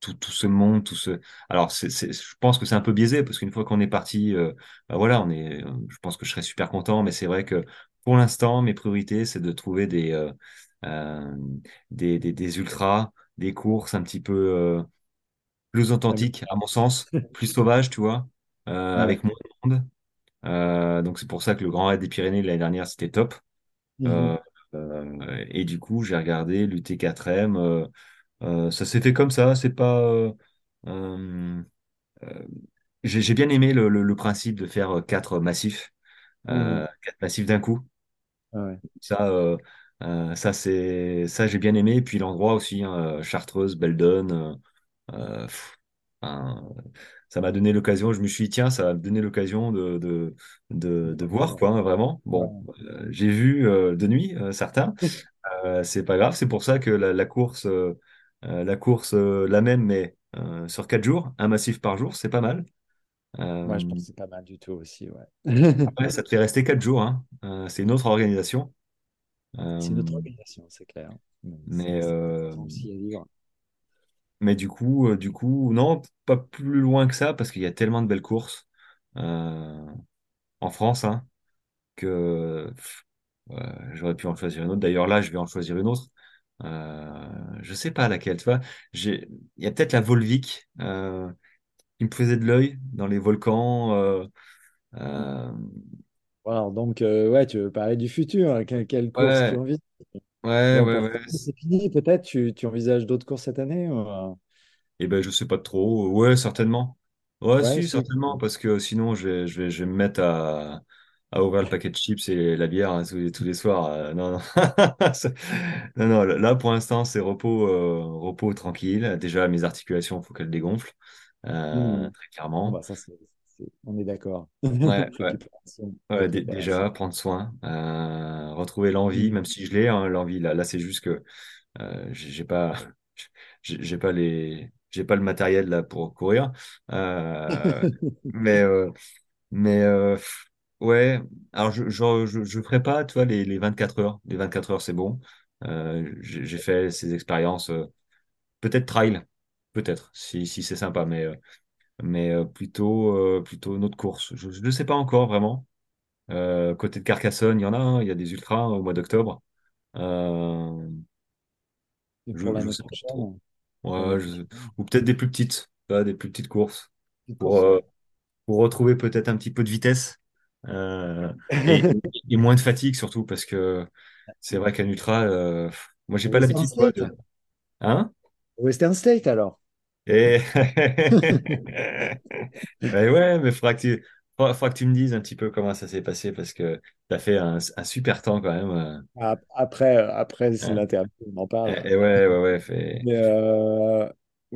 tout, tout ce monde, tout ce. Alors, je pense que c'est un peu biaisé parce qu'une fois qu'on est parti, bah voilà, on est. Je pense que je serais super content, mais c'est vrai que pour l'instant, mes priorités, c'est de trouver des, des, des, des ultras, des courses un petit peu euh, plus authentiques, à mon sens, plus sauvages, tu vois, euh, Ouais. avec moins de monde. Euh, donc, c'est pour ça que le Grand Raid des Pyrénées l'année dernière, c'était top. Euh, euh, et du coup, j'ai regardé l'UT4M. euh, euh, ça s'est fait comme ça. C'est pas. euh, euh, euh, j'ai j'ai bien aimé le, le- le principe de faire euh, quatre massifs, euh, quatre massifs d'un coup. Ah ouais. Ça, euh, ça c'est ça j'ai bien aimé. Et puis l'endroit aussi, hein, euh, Chartreuse, Beldon. euh, pff, ça m'a donné l'occasion. Je me suis dit tiens, ça va me donner l'occasion de, de, de, de voir quoi, hein, vraiment. Bon, euh, j'ai vu de nuit certains. C'est pas grave. C'est pour ça que la, la course, la course la même, mais sur quatre jours, un massif par jour, c'est pas mal. Ouais, je pense que c'est pas mal du tout aussi, ouais. après, ça te fait rester quatre jours. hein. C'est une autre organisation. C'est notre Euh, organisation, c'est clair. Mais euh, intéressant aussi à vivre. mais du coup, euh, du coup, non, pas plus loin que ça, parce qu'il y a tellement de belles courses en France hein, que j'aurais pu en choisir une autre. D'ailleurs, là, je vais en choisir une autre. Euh, je sais pas laquelle, tu vois. Il y a peut-être la Volvic euh, qui me faisait de l'œil dans les volcans. euh, donc, euh, ouais, tu veux parler du futur. hein. Quelle, quelle course tu envisages? ouais, Bon, ouais, pour ouais. cette année, c'est fini, peut-être? Tu, tu envisages d'autres courses cette année? ou, euh, Eh ben, je sais pas trop. Ouais, certainement. Ouais, Ouais, si, si. certainement, parce que sinon, je vais, je vais, je vais me mettre à, à ouvrir le paquet de chips et la bière hein, tous, les, tous les soirs. euh, non, non. C'est- non, non, là pour l'instant, c'est repos, euh, repos tranquille. Déjà, mes articulations, il faut qu'elles dégonflent, euh, Hmm. très Bon, clairement. bah, ça, c'est, c'est- on est d'accord. Ouais, ouais. Déjà, prendre soin, euh, retrouver l'envie, Hmm. même si je l'ai, hein, l'envie. Là, là c'est juste que euh, j'ai pas, j'ai pas les, j'ai pas le matériel là pour courir. Euh, mais euh, mais ouais, alors je, je, je, je ferai pas, tu vois, les, les 24 heures. Les 24 heures, c'est bon. J'ai fait ces expériences, peut-être trail, peut-être, si, si c'est sympa, mais, mais euh, plutôt, euh, plutôt une autre course. Je ne sais pas encore vraiment. Euh, côté de Carcassonne, il y en a, hein, il y a des ultras au mois d'octobre. Je sais pas trop. Ouais, je- Ou peut-être des plus petites, des plus petites courses pour, euh, pour retrouver peut-être un petit peu de vitesse euh, et, et moins de fatigue surtout parce que c'est vrai qu'un ultra, euh, moi j'ai pas l'habitude de, hein? Western State, alors? Et Ben ouais, mais faudra que tu, faudra, que tu me dises un petit peu comment ça s'est passé parce que tu as fait un, un super temps quand même. euh, Ap- Après, après c'est hein. l'interview, on en parle. et ouais, ouais, ouais, fait, Mais euh,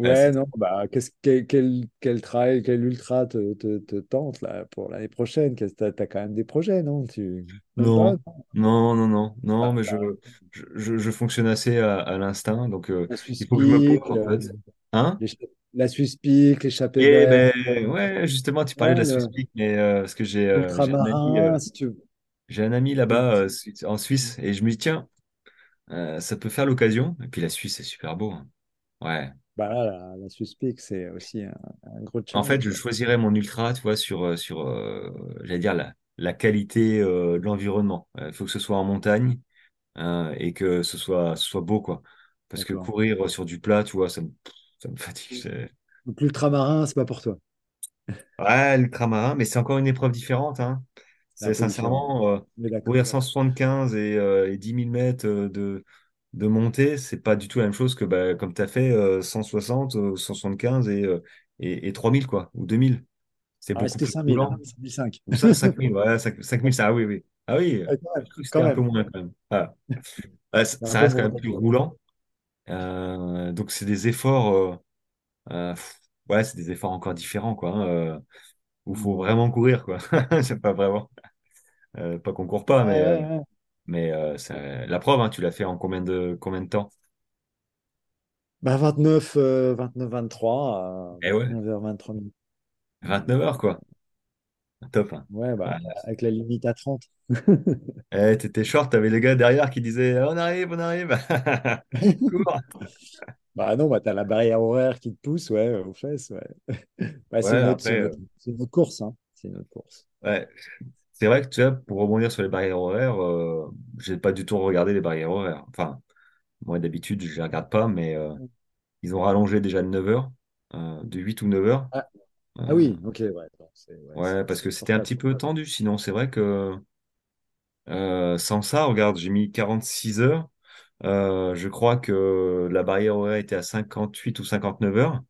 ouais, ouais, non, bah, qu'est-ce, quel, quel, quel trail, quel ultra te, te, te tente là, pour l'année prochaine? Qu'est-ce T'as, t'as quand même des projets, non? Tu... Non, non, non, non, non, Bah, mais je, bah, je, je, je fonctionne assez à, à l'instinct, donc euh, il faut que je me pose en euh, fait. Hein? la Peak, l'échappée Eh ben ouais, justement, tu parlais de la Peak, mais euh, parce que j'ai euh, un ami, euh, si un ami là-bas euh, en Suisse, et je me dis tiens, ça peut faire l'occasion. Et puis la Suisse, c'est super beau. hein. Ouais. Bah là, la, la Swiss Peak, c'est aussi un, un gros En fait, challenge. je choisirais mon ultra, tu vois, sur, sur j'allais dire, la, la qualité de l'environnement. Il faut que ce soit en montagne et que ce soit, ce soit beau, quoi. Parce que courir sur du plat, tu vois, ça me, ça me fatigue. Donc l'ultramarin, c'est pas pour toi. Ouais, l'ultramarin, mais c'est encore une épreuve différente, hein. C'est sincèrement, euh, courir 175 et, euh, et 10 000 mètres euh, de, de montée, c'est pas du tout la même chose que bah, comme tu as fait euh, 160, euh, 175 et, euh, et, et 3000, quoi, ou 2000. C'est Ah, c'était plus 5000, hein. roulant. 5005. Ou ça, 5000, ouais, 5 5000, ça, ah oui, oui. Ah oui, Ouais, je que c'était un peu moins quand même. Ah. Ouais, ça reste quand même plus roulant. Euh, donc, c'est des efforts, euh, euh, ouais, c'est des efforts encore différents, quoi, hein, où il faut Hmm. vraiment courir, quoi. C'est pas vraiment, pas qu'on court pas, mais, ouais, ouais. mais c'est- la preuve, hein, tu l'as fait en combien de, combien de temps? Bah, 29, euh, 29, 23, à Eh ouais, 29h23 minutes. 29 heures, quoi. Top. hein. ouais, bah, avec la limite à 30. Eh, t'étais short, t'avais les gars derrière qui disaient, on arrive, on arrive. Bah non, bah, t'as la barrière horaire qui te pousse, ouais, aux fesses, ouais. Bah, c'est Ouais, après, autre course, hein. C'est une autre course. ouais. C'est vrai que tu vois, pour rebondir sur les barrières horaires, euh, j'ai pas du tout regardé les barrières horaires. Enfin, moi d'habitude, je les regarde pas, mais euh, ils ont rallongé déjà de 9 heures, euh, de 8 ou 9 heures. Ah, ah oui, ok, ouais. ouais, parce que c'était un petit peu tendu. Sinon, c'est vrai que euh, sans ça, regarde, j'ai mis 46 heures. Euh, je crois que la barrière horaire était à 58 ou 59 heures.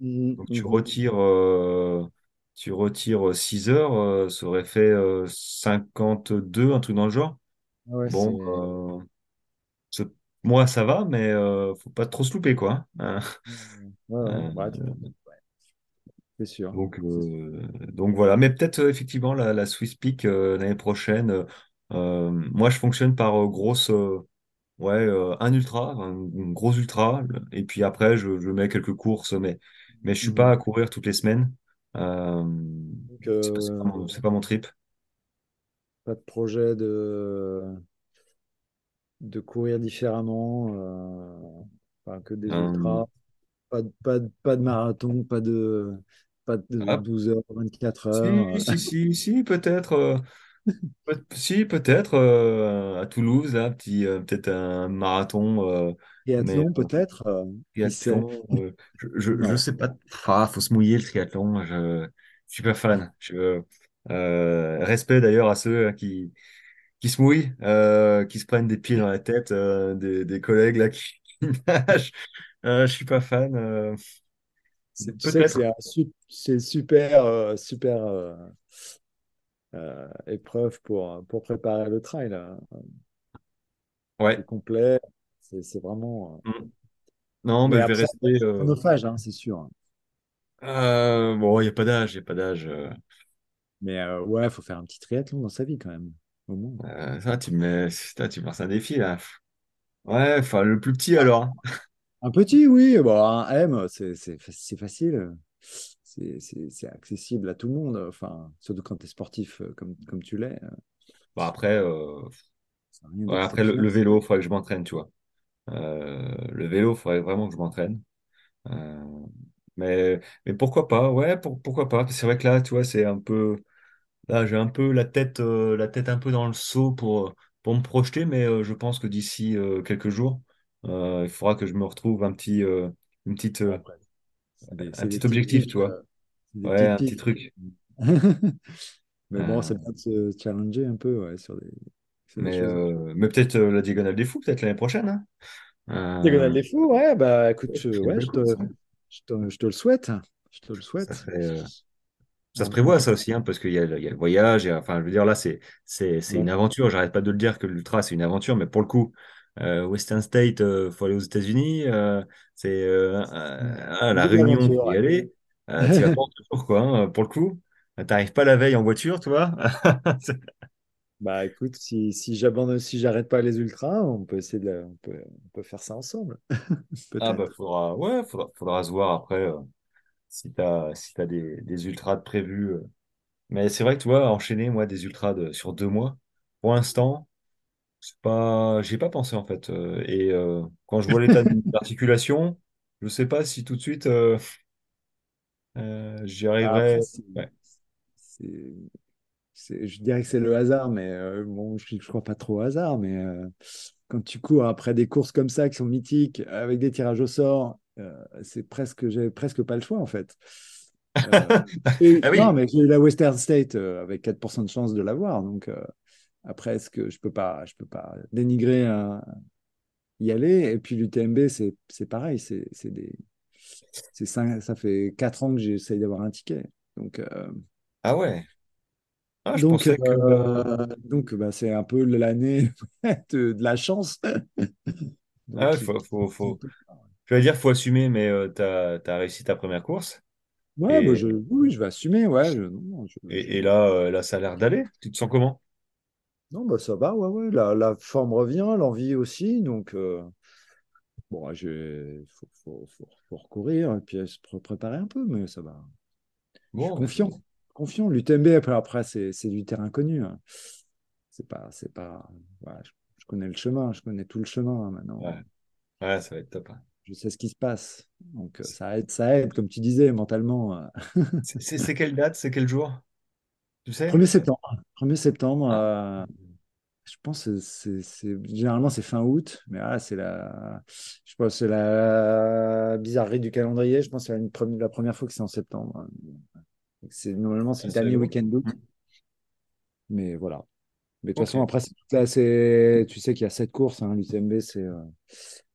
Mhm, Donc tu mhm. retires, euh, tu retires 6 heures, ça aurait fait euh, 52, un truc dans le genre. Ouais, Bon, moi ça va, mais faut pas trop se louper, quoi. hein. Ouais, ouais, Euh, ouais, tout à fait, c'est sûr. donc, euh, donc voilà, mais peut-être euh, effectivement la, la Swiss Peak euh, l'année prochaine. moi je fonctionne par grosse, ouais, un ultra, un, un gros ultra, et puis après je, je mets quelques courses, mais, mais je suis pas Mhm. à courir toutes les semaines. Euh, c'est pas, mon, c'est pas mon trip. pas de projet de, de courir différemment, euh, que des ultras, pas de, pas de, pas de marathon, pas de, pas de ah, 12 heures, 24 si, heures. si, si, si, peut-être. euh, si, peut-être euh, à Toulouse, là, petit, euh, peut-être un marathon, euh, Triathlon, peut-être, euh, triathlon, euh, je, Ouais. sais pas. Ah, faut se mouiller le triathlon. Je, je suis pas fan. Je, euh, respect d'ailleurs à ceux hein, qui, qui se mouillent, euh, qui se prennent des pieds dans la tête, euh, des, des collègues là qui, nagent. Euh, je suis pas fan. C'est- peut-être. super, euh, super, euh, euh, épreuve pour, pour préparer le trail. là. Ouais. C'est complet. C'est vraiment. Mm. Non, Mais mais je vais rester. chronophage, hein, c'est sûr. euh, bon, il n'y a pas d'âge, il n'y a pas d'âge. euh, Mais euh, ouais, il faut faire un petit triathlon dans sa vie quand même. Au moins. euh, ça, tu me mets, putain, tu me lances un défi là. Ouais, enfin, le plus petit alors. Un petit, oui. Bon, un M, c'est c'est fa- c'est facile. C'est accessible à tout le monde. Enfin, surtout quand tu es sportif euh, comme, comme tu l'es. euh, Bon, après, euh, ouais, après le, vélo, il faudrait que je m'entraîne, tu vois. Euh, le vélo, il faudrait vraiment que je m'entraîne. Euh, mais, mais pourquoi pas? Ouais, pour- pourquoi pas? C'est vrai que là, tu vois, c'est un peu. Là, j'ai un peu la tête, euh, la tête un peu dans le seau pour, pour me projeter, mais je pense que d'ici quelques jours, il faudra que je me retrouve un petit, euh, une petite, euh, un petit objectif, tu vois. euh, Ouais, un petit truc. Mais bon, Euh, c'est bien de se challenger un peu ouais, sur des, sur des mais euh, peut-être euh, la Diagonale des Fous, peut-être l'année prochaine. Hein. Diagonale Euh, des fous, ouais, bah écoute, je, ouais, te, hein. je te, je te le souhaite. Je te le Ça souhaite. euh, ça se prévoit ça aussi, hein, parce qu'il y a, le- il y a le voyage. et, enfin, je veux dire, là, c'est, une aventure. J'arrête pas de le dire que l'ultra, c'est une aventure, mais pour le coup, euh, Western State, euh, faut aller aux États-Unis. euh, c'est euh, euh, ah, la Réunion, aventure, faut y aller. Euh, t'y vas pas en deux jours, quoi. hein, pour le coup, t'arrives pas la veille en voiture, tu vois. Bah écoute, si, si j'abandonne, si j'arrête pas les ultras, on peut essayer de, on peut, on peut faire ça ensemble, Ah bah faudra, ouais, faudra, faudra se voir après euh, si t'as, si t'as des, des ultras de prévus. euh. Mais c'est vrai que tu vois, enchaîner moi des ultras de, sur deux mois, pour l'instant. C'est pas, j'y ai pas pensé en fait. Euh, et euh, quand je vois l'état de l'articulation, je sais pas si tout de suite euh, j'y Ah, Après, arriverai. c'est, Ouais. c'est- c'est- je dirais que c'est le hasard, mais euh, bon, je, je crois pas trop au hasard, mais euh, quand tu cours après des courses comme ça qui sont mythiques, avec des tirages au sort, euh, c'est presque, j'ai presque pas le choix en fait. Euh, et- Ah non, oui. mais j'ai eu la Western State euh, avec 4% de chance de l'avoir, donc euh, après, est-ce que je peux pas, je peux pas dénigrer un- y aller? Et puis l'UTMB, c'est c'est pareil, c'est c'est des, c'est cinq- ça fait 4 ans que j'essaye d'avoir un ticket. Donc, euh, Ah ouais? Ah, je donc, que. euh, donc bah, c'est un peu l'année de, de la chance. Ah, Donc, il faut, faut, faut-. Je vais dire faut assumer, mais euh, t'as, t'as réussi ta première course. Ouais, bah, Et, je, oui, je vais assumer. Ouais, je- non, je- je- et, et là, euh, là, ça a l'air d'aller. Tu te sens comment? Non, bah, ça va, ouais, ouais. La, la forme revient, l'envie aussi. Donc, euh, bon, il faut, faut, faut, faut recourir et puis se pré- préparer un peu, mais ça va. Je suis Bon, bah, confiant. Confiant. L'UTMB, après, après c'est du terrain connu. hein. C'est pas, c'est pas. voilà, je, je connais le chemin, je connais tout le chemin hein, maintenant. Ouais, ouais, ça va être top. hein. Je sais ce qui se passe. Donc, euh, ça aide, ça aide, comme tu disais, mentalement. euh. C'est quelle date? C'est quel jour? Tu sais? 1er septembre. 1er septembre, Ah. euh, je pense que c'est, c'est- généralement c'est fin août, mais là c'est la, je pense que c'est la bizarrerie du calendrier. Je pense que c'est une la première fois que c'est en septembre. C'est, normalement, c'est Ah, le c'est dernier week-end d'août, mais voilà. Mais de toute façon, après, c'est tu sais qu'il y a sept courses. Hein, L'UTMB, c'est, euh,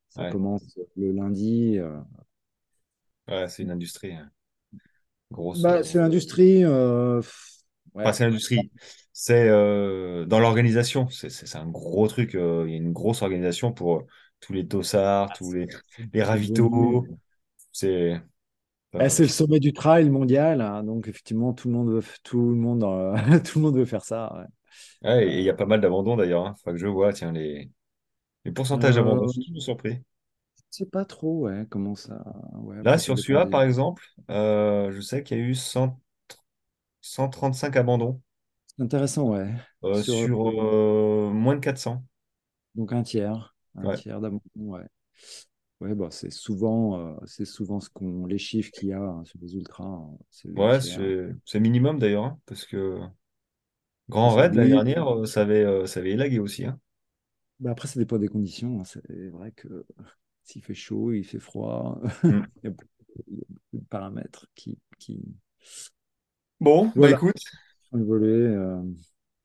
ça Ouais, commence le lundi. euh. ouais, c'est une industrie. hein. Grosse. Bah, c'est l'industrie. euh, Enfin, ouais. c'est l'industrie. C'est euh, dans l'organisation. C'est un gros truc. euh, il y a une grosse organisation pour euh, tous les dossards, tous les, les ravitaux. C'est. Eh, c'est le sommet du trail mondial, hein, donc effectivement, tout le monde veut, tout le monde, euh, tout le monde veut faire ça. ouais. ouais, et il y a pas mal d'abandons d'ailleurs. Hein. Faut que je vois, tiens, les, les pourcentages d'abandon. euh, Je suis toujours surpris. je sais pas trop, ouais, comment ça. Ouais, Là, sur celui-là, par exemple, euh, je sais qu'il y a eu 100 135 abandons intéressant, ouais. euh, Sur sur euh, euh, moins de 400. donc un tiers, un Ouais, tiers d'abandon, ouais. Ouais, bah, c'est souvent, euh, c'est souvent ce qu'on, les chiffres qu'il y a hein, sur les ultras, hein, c'est le ouais, c'est c'est minimum d'ailleurs, hein, parce que Grand Raid l'année dernière, ça avait, ça avait élagué aussi. Bah, après, ça dépend des conditions. C'est vrai que s'il fait chaud, il fait froid, Mm. il y a beaucoup, il y a beaucoup de paramètres qui, qui... Bon, bah écoute, évoluer. euh.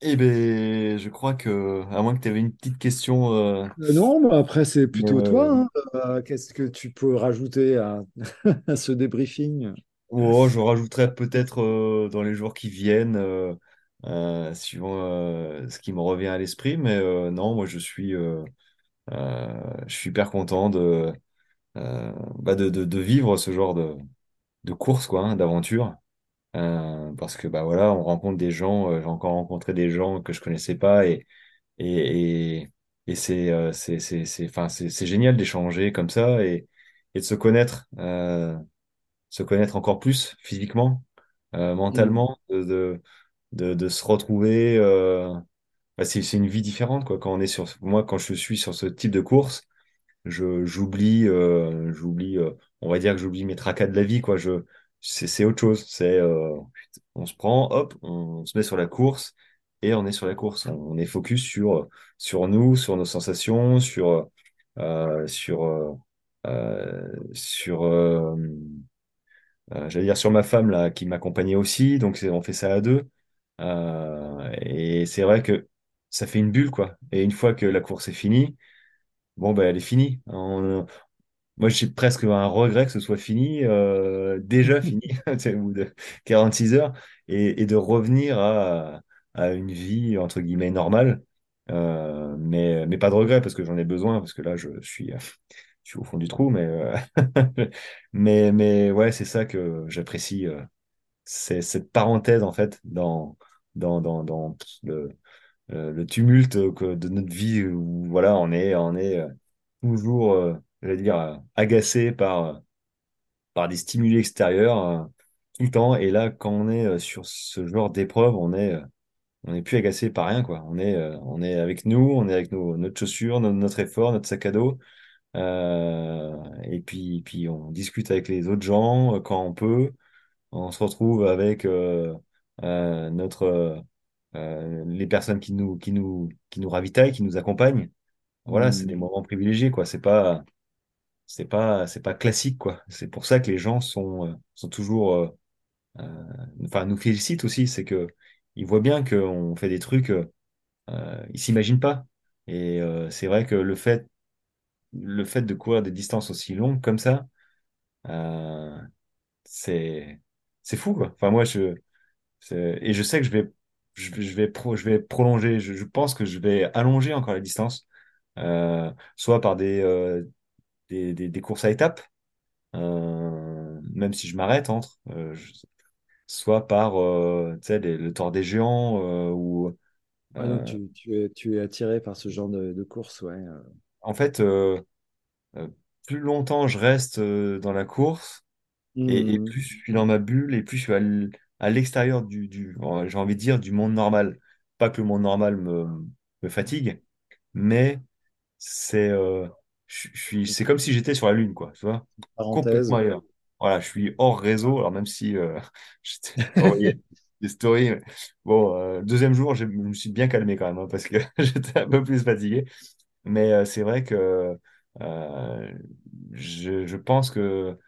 eh ben, je crois que, à moins que tu avais une petite question, euh, Euh, non, mais après, c'est plutôt toi. hein. Qu'est-ce que tu peux rajouter à, à ce débriefing? oh, je rajouterais peut-être dans les jours qui viennent, suivant ce qui me revient à l'esprit. Mais non, moi, je suis, je suis hyper content de, bah, de, de, de vivre ce genre de, de course, quoi, hein, d'aventure. Euh, parce que bah voilà, on rencontre des gens, euh, j'ai encore rencontré des gens que je connaissais pas et et et, et c'est euh, c'est c'est c'est génial d'échanger comme ça et et de se connaître, euh, se connaître encore plus physiquement, euh, Mm. mentalement, de de de, de se retrouver. Bah, c'est une vie différente quoi. Quand on est sur moi, quand je suis sur ce type de course je j'oublie j'oublie on va dire que j'oublie mes tracas de la vie quoi je c'est autre chose. C'est euh, on se prend hop on se met sur la course et on est sur la course. On, est focus sur sur nous sur nos sensations sur euh, sur euh, sur j'allais dire sur ma femme là qui m'accompagnait aussi. Donc on fait ça à deux. Et c'est vrai que ça fait une bulle quoi. Et une fois que la course est finie bon ben elle est finie. On- moi, j'ai presque un regret que ce soit fini, euh, déjà fini, au bout de 46 heures, et, et de revenir à, à une vie, entre guillemets, normale. Euh, mais, mais pas de regret, parce que j'en ai besoin, parce que là, je, suis, je suis au fond du trou, mais, euh, mais, mais ouais, c'est ça que j'apprécie. euh, c'est cette parenthèse, en fait, dans, dans, dans, dans le, euh, le tumulte de notre vie, où voilà, on est, on est euh, toujours, euh, j'allais dire, euh, agacé par par des stimuli extérieurs euh, tout le temps. Et là, quand on est euh, sur ce genre d'épreuve, on est, euh, on n'est plus agacé par rien, quoi. On est, euh, on est avec nous, on est avec nos, notre chaussure, no- notre effort, notre sac à dos. Euh, et puis, puis on discute avec les autres gens euh, quand on peut. On se retrouve avec euh, euh, notre, euh, euh, les personnes qui nous, qui nous, qui nous ravitaillent, qui nous accompagnent. Voilà, c'est des Mm. moments privilégiés, quoi. C'est pas, c'est pas, c'est pas classique, quoi. C'est pour ça que les gens sont, euh, sont toujours, euh, euh, enfin, nous félicitent aussi. C'est que ils voient bien qu'on fait des trucs, euh, ils s'imaginent pas. Et c'est vrai que le fait, le fait de courir des distances aussi longues comme ça, c'est, c'est fou, quoi. Enfin, moi, je, et je sais que je vais, je vais, pro- je vais prolonger. Je, je pense que je vais allonger encore la distance, soit par des, des, des, des courses à étapes euh, même si je m'arrête entre, euh, je- soit par euh, les- le Tour des Géants ou donc tu, tu es, tu es attiré par ce genre de, de course, ouais. en fait plus longtemps je reste dans la course et, et Mm. plus je suis dans ma bulle et plus je suis à l'extérieur du, du j'ai envie de dire du monde normal. Pas que le monde normal me, me fatigue, mais c'est euh, je, je suis c'est comme si j'étais sur la Lune quoi, tu vois, Parenthèse, complètement ailleurs. Voilà, je suis hors réseau, alors même si euh, des stories. Bon, euh, deuxième jour, je me suis bien calmé quand même, hein, parce que j'étais un peu plus fatigué. Mais euh, c'est vrai que euh, je, je pense que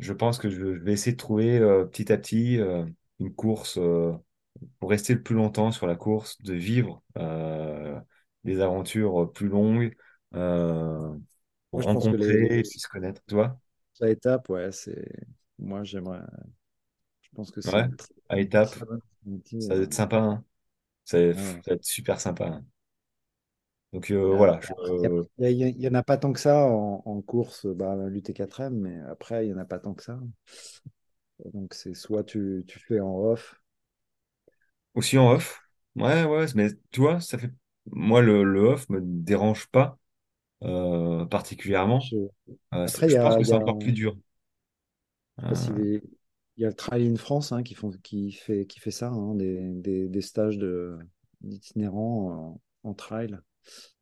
je pense que je vais essayer de trouver petit à petit une course pour rester le plus longtemps sur la course, de vivre des aventures plus longues, euh, pour je pense que les, les rencontrer et puis se connaître, tu vois? à étapes, ouais, c'est. Moi, j'aimerais. Je pense que c'est Ouais, très, à alternative. ça va être sympa, hein. Ça, va Ouais, ouais. ça va être super sympa. hein. Donc euh, Il voilà, je, n'y en a pas tant que ça en, en course, bah, l'UT4M, mais après, il n'y en a pas tant que ça. Donc, c'est soit tu, tu fais en off. aussi en off? Ouais, ouais, mais tu vois, ça fait. Moi, le, le off me dérange pas euh, particulièrement. Je- Euh, Après, il y je pense a, que il y c'est encore plus dur. Euh, il y a le Trail in France hein, qui font, qui fait, qui fait ça, hein, des, des, des stages de, d'itinérants en, en trail.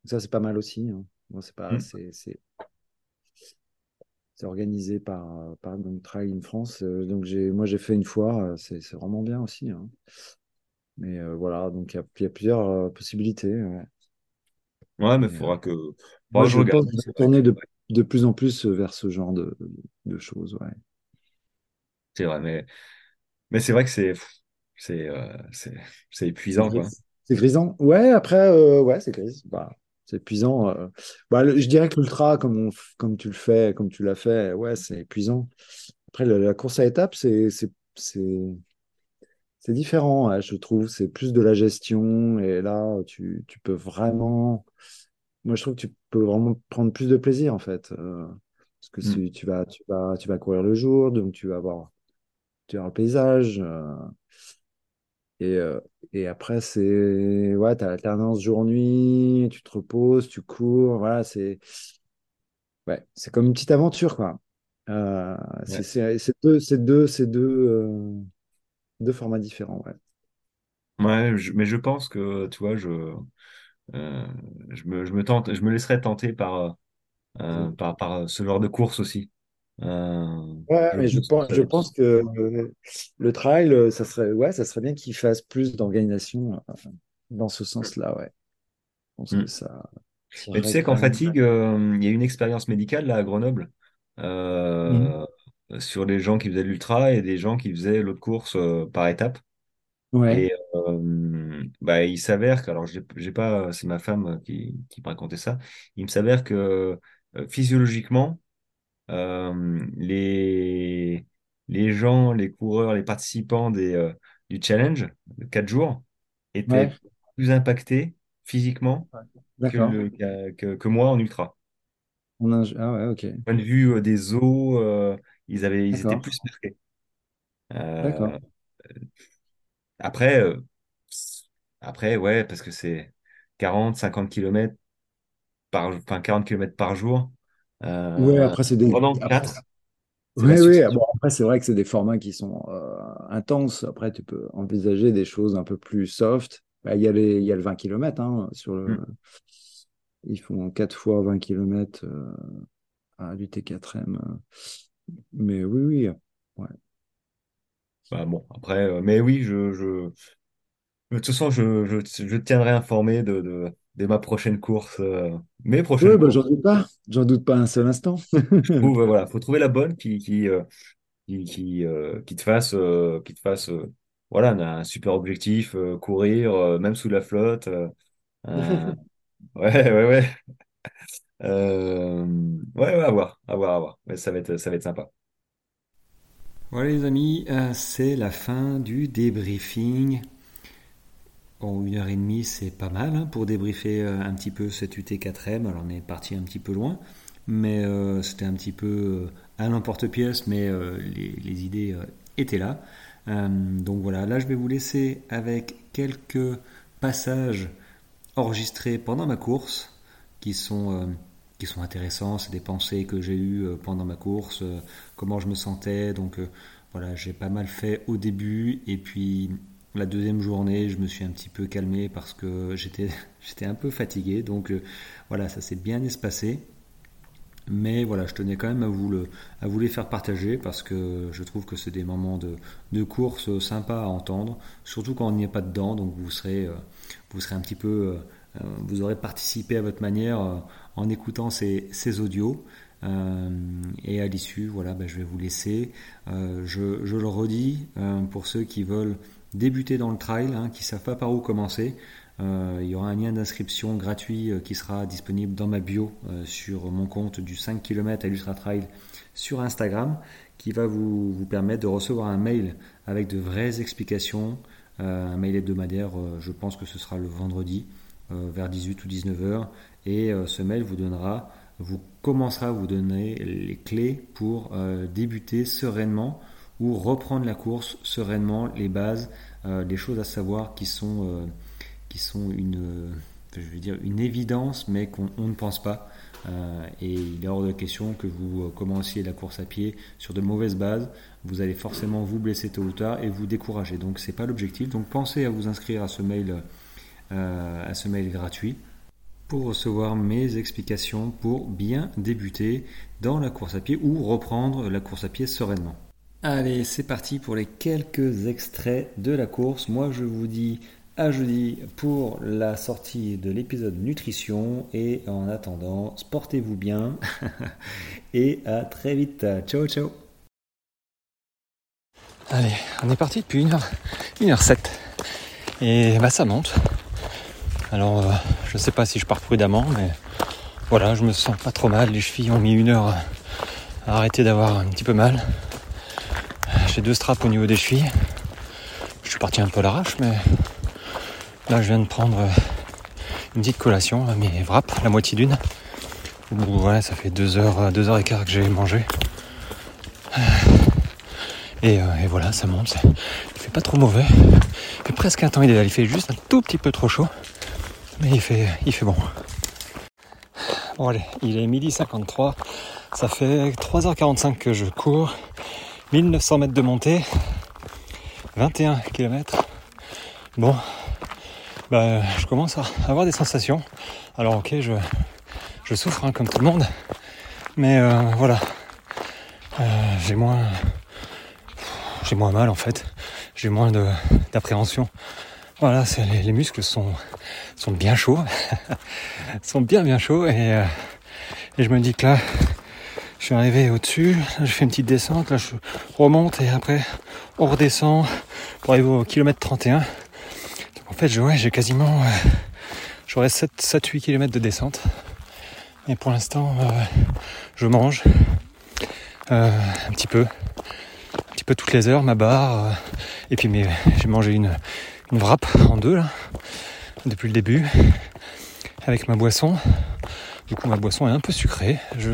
Ça, c'est pas mal aussi. hein. Bon, c'est pas, hmm. c'est, c'est, organisé par, par donc, Trail in France. Donc, j'ai, moi, j'ai fait une fois. C'est, vraiment bien aussi. hein. Mais euh, voilà, donc il y a, il y a plusieurs euh, possibilités. ouais. Ouais, mais euh, faudra que, moi, je regarde. pense vais tourner de, de plus en plus vers ce genre de, de choses. Ouais. C'est vrai, mais, mais c'est vrai que c'est, c'est, euh, c'est, épuisant. C'est grisant. Ouais, après, euh, ouais, c'est gris. Bah, c'est épuisant. euh. Bah, le- je dirais que l'ultra, comme, on comme tu le fais, comme tu l'as fait, ouais, c'est épuisant. Après, la course à étapes, c'est c'est- c'est- c'est différent, ouais, je trouve. C'est plus de la gestion. Et là, tu, tu peux vraiment. Moi, je trouve que tu peux vraiment prendre plus de plaisir, en fait. euh, parce que Mm. tu vas, tu vas, tu vas courir le jour, donc tu vas voir, tu vas le paysage. euh, et, euh, et après, c'est. Ouais, tu as l'alternance jour-nuit, tu te reposes, tu cours. Voilà, c'est. Ouais, c'est comme une petite aventure, quoi. C'est Ouais. c'est- deux, c'est deux, c'est deux, deux formats différents, ouais. Ouais, je- mais je pense que, tu vois, je, je me, je me tente, je me laisserai tenter par, euh, par, par ce genre de course aussi. Euh, Ouais, je mais je pense ça je pense que euh, le trail, euh, ça serait, ouais, ça serait bien qu'il fasse plus d'organisation euh, dans ce sens-là, ouais. Je pense que Mm. ça Mais tu sais qu'en fatigue, euh, il y a une expérience médicale là à Grenoble euh, sur les gens qui faisaient l'ultra et des gens qui faisaient l'autre course euh, par étapes. Ouais, Et euh, bah, il s'avère que, alors j'ai pas, c'est ma femme qui, qui me racontait ça, il me s'avère que euh, physiologiquement, euh, les, les gens, les coureurs, les participants des, euh, du challenge de 4 jours ouais, étaient plus impactés physiquement que, le, que, moi en ultra. On a... Ah ouais, ok. Point de vue euh, des os, euh, ils avaient, ils étaient plus marqués. Euh, d'accord. après, euh, après, ouais, parce que c'est 40, 50 kilomètres par, enfin 40 kilomètres par jour. Ouais, Euh, après, c'est des. pendant Après, 4, c'est la Oui, oui. Bon, après, c'est vrai que c'est des formats qui sont euh, intenses. Après, tu peux envisager des choses un peu plus soft. Bah, Il y a les, il y a le 20 km hein, sur le. Hmm. Ils font 4 fois 20 km euh, à l'UT4M. euh. Mais oui, oui. Ouais. Bah, bon, après, euh, mais oui, je, je, de toute façon, je, je, je te tiendrai informé de, de, de ma prochaine course, euh, mes Oui, prochaines bah, courses. j'en doute pas. J'en doute pas un seul instant. Je trouve, euh, voilà, faut trouver la bonne qui, qui, euh, qui, qui, euh, qui te fasse, euh, qui te fasse, euh, voilà, un, un super objectif, euh, courir, euh, même sous la flotte. euh, euh, ouais, ouais, ouais. Euh, ouais, ouais, à voir, à voir, à voir. Mais ça va être, ça va être sympa. Voilà les amis, c'est la fin du débriefing. Bon, une heure et demie, c'est pas mal hein, pour débriefer euh, un petit peu cet UT4M. Alors on est parti un petit peu loin, mais euh, c'était un petit peu euh, à l'emporte-pièce, mais les, idées étaient là. Donc voilà, là je vais vous laisser avec quelques passages enregistrés pendant ma course qui sont, qui sont intéressants. C'est des pensées que j'ai eues pendant ma course, comment je me sentais. Donc voilà, j'ai pas mal fait au début et puis la deuxième journée, je me suis un petit peu calmé parce que j'étais un peu fatigué. Donc euh, voilà, ça s'est bien espacé. Mais voilà, je tenais quand même à vous, le, les faire partager parce que je trouve que c'est des moments de, de course sympas à entendre, surtout quand on n'y est pas dedans. Donc vous serez, euh, un petit peu, euh, vous aurez participé à votre manière en écoutant ces, audios. Et à l'issue, voilà, ben, je vais vous laisser. Je, le redis pour ceux qui veulent débuter dans le trail, hein, qui ne savent pas par où commencer. Euh, il y aura un lien d'inscription gratuit euh, qui sera disponible dans ma bio euh, sur mon compte du 5 km à l'Ultra Trail sur Instagram qui va vous, vous, permettre de recevoir un mail avec de vraies explications, un mail hebdomadaire, je pense que ce sera le vendredi vers 18 ou 19 heures et ce mail vous donnera, vous commencera à vous donner les clés pour débuter sereinement ou reprendre la course sereinement, les bases, euh, les choses à savoir qui sont euh, qui sont dire, une évidence, mais qu'on ne pense pas. Euh, et il est hors de question que vous commenciez la course à pied sur de mauvaises bases. Vous allez forcément vous blesser tôt ou tard et vous décourager. Donc c'est pas l'objectif. Donc pensez à vous inscrire à ce mail, euh, à ce mail gratuit pour recevoir mes explications pour bien débuter dans la course à pied ou reprendre la course à pied sereinement. Allez, c'est parti pour les quelques extraits de la course. Moi, je vous dis à jeudi pour la sortie de l'épisode nutrition et en attendant, sportez-vous bien et à très vite. Ciao ciao. Allez, on est parti depuis 1h, 1h07 et bah ça monte. Alors euh, je sais pas si je pars prudemment mais voilà, je me sens pas trop mal, les chevilles ont mis une heure à arrêter d'avoir un petit peu mal. J'ai deux straps au niveau des chevilles. je suis parti un peu à l'arrache, mais là je viens de prendre euh, une petite collation, mes wraps, la moitié d'une. Voilà, ça fait deux heures, deux heures et quart que j'ai mangé. Et, et, voilà, ça monte. Il fait pas trop mauvais. Il fait presque un temps idéal. Il fait juste un tout petit peu trop chaud. Mais il fait, il fait bon. Bon allez, il est midi 53. Ça fait 3h45 que je cours. 1900 mètres de montée. 21 km. Bon, bah, je commence à avoir des sensations. Alors ok, je, souffre hein, comme tout le monde. Mais euh, voilà. Euh, j'ai moins. J'ai moins mal en fait. J'ai moins d'appréhension. Voilà, les, les, muscles sont, sont bien chauds. sont bien bien chauds et, euh, et je me dis que là, je suis arrivé au-dessus, je fais une petite descente, là je remonte et après on redescend pour arriver au kilomètre 31. Donc en fait, j'ai quasiment, euh, j'aurais 7-8 km de descente. Et pour l'instant, euh, je mange euh, un petit peu, un petit peu toutes les heures, ma barre. et puis j'ai mangé une, une wrap en deux là, depuis le début, avec ma boisson. Du coup, ma boisson est un peu sucrée. Je,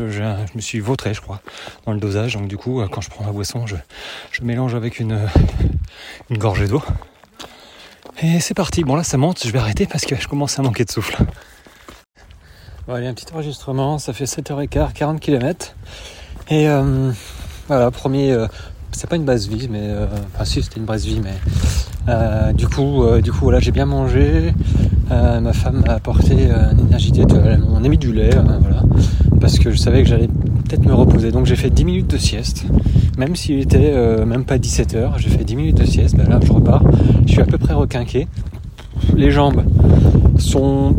me suis vautré, je crois, dans le dosage. Donc, du coup, quand je prends ma boisson, je, mélange avec une, une gorgée d'eau. Et c'est parti. Bon, là, ça monte. Je vais arrêter parce que je commence à manquer de souffle. Bon, allez, un petit enregistrement. Ça fait 7h15, 40 km. Et euh, voilà, premier. Euh, c'est pas une base vie, mais. Euh, enfin, si, c'était une base vie, mais. Euh, du coup, euh, du coup, voilà, j'ai bien mangé. Euh, ma femme m'a apporté un énergétique, on a mis du lait, voilà, parce que je savais que j'allais peut-être me reposer. Donc j'ai fait 10 minutes de sieste, même s'il était même pas 17 heures, j'ai fait 10 minutes de sieste. Ben là, je repars. Je suis à peu près requinqué. Les jambes sont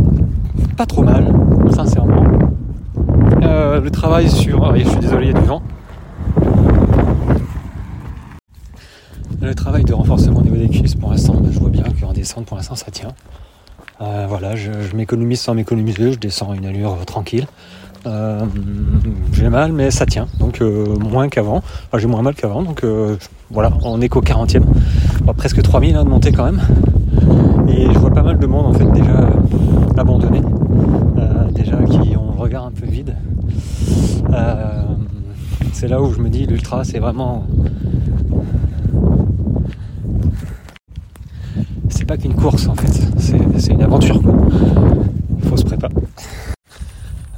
pas trop mal, sincèrement. le travail sur, je suis désolé, il y a du vent. Le travail de renforcement au niveau des cuisses, pour l'instant, je vois bien qu'en descente, pour l'instant, ça tient. Euh, voilà, je, m'économise sans m'économiser, je descends à une allure tranquille. Euh, j'ai mal, mais ça tient, donc euh, moins qu'avant. J'ai moins mal qu'avant, donc voilà, on est qu'au 40e. presque 3000 hein, de montée quand même. Et je vois pas mal de monde en fait déjà abandonné, déjà qui ont le regard un peu vide. c'est là où je me dis l'ultra c'est vraiment pas qu'une course en fait, c'est une aventure quoi. Il faut se préparer.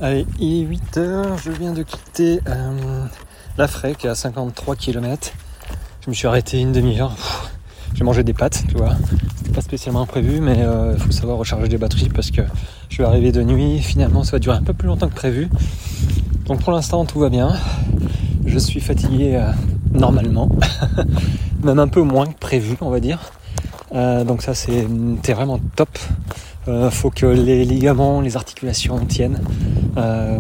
Allez, il est 8h, je viens de quitter euh, la est à 53 km. Je me suis arrêté une demi-heure. J'ai mangé des pâtes, tu vois. C'était pas spécialement prévu, mais il euh, faut savoir recharger des batteries parce que je suis arrivé de nuit. Finalement, ça va durer un peu plus longtemps que prévu. Donc pour l'instant, tout va bien. Je suis fatigué euh, normalement, même un peu moins que prévu, on va dire. Euh, donc ça c'est vraiment top. Euh, faut que les ligaments, les articulations tiennent. Euh,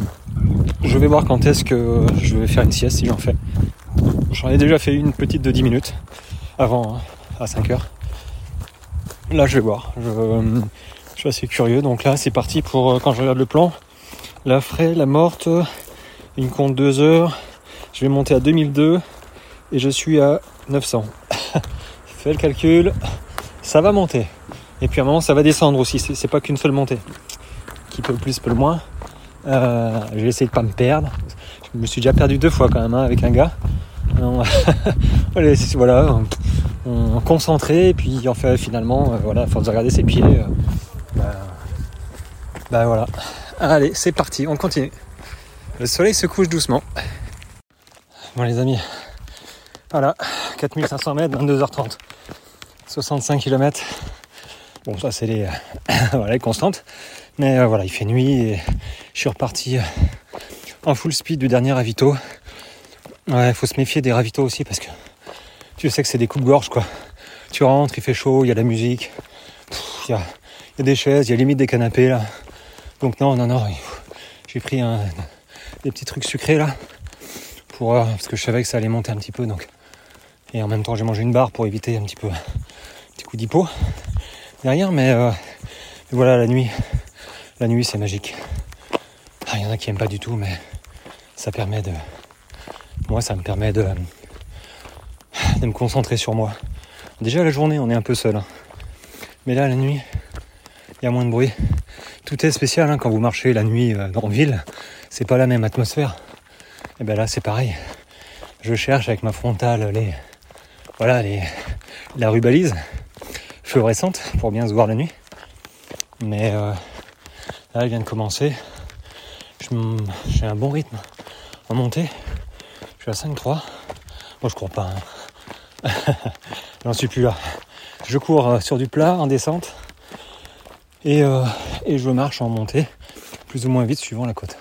je vais voir quand est-ce que je vais faire une sieste si j'en fais. J'en ai déjà fait une petite de 10 minutes avant hein, à 5 heures. Là je vais voir. Je, suis assez curieux. Donc là c'est parti pour quand je regarde le plan. La frais, la morte, une compte 2 heures. Je vais monter à 2002 et je suis à 900. Fais le calcul ça va monter. Et puis à un moment, ça va descendre aussi. C'est pas qu'une seule montée. Qui peut le plus, peut le moins. Euh, je vais essayer de pas me perdre. Je me suis déjà perdu deux fois quand même hein, avec un gars. voilà, on, concentré et puis en fait finalement, euh, voilà, force de regarder ses pieds. Euh, bah, bah, voilà. Allez, c'est parti, on continue. Le soleil se couche doucement. Bon les amis, voilà, 4500 mètres, 22h30. 65 km. Bon, ça, c'est les, voilà, constantes. Mais euh, voilà, il fait nuit et je suis reparti euh, en full speed du dernier ravito. Ouais, il faut se méfier des ravitaux aussi parce que tu sais que c'est des coups de gorge quoi. Tu rentres, il fait chaud, il y a la musique, il y, a, des chaises, il y a limite des canapés là. Donc non, non, non, j'ai pris un, des petits trucs sucrés là pour euh, parce que je savais que ça allait monter un petit peu donc et en même temps j'ai mangé une barre pour éviter un petit peu petit coup d'hypo derrière, mais, euh, voilà, la nuit, la nuit c'est magique. Ah, il y en a qui aiment pas du tout, mais ça permet de, moi ça me permet de, de me concentrer sur moi. Déjà la journée, on est un peu seul. hein. Mais là, la nuit, il y a moins de bruit. Tout est spécial hein, quand vous marchez la nuit euh, en ville. C'est pas la même atmosphère. Et ben là, c'est pareil. Je cherche avec ma frontale les, voilà, la rubalise fluorescente pour bien se voir la nuit. Mais euh, là, elle vient de commencer. J'ai un bon rythme en montée. Je suis à 5-3. Moi, je cours pas. hein. J'en suis plus là. Je cours euh, sur du plat en descente et, euh, et je marche en montée plus ou moins vite suivant la côte.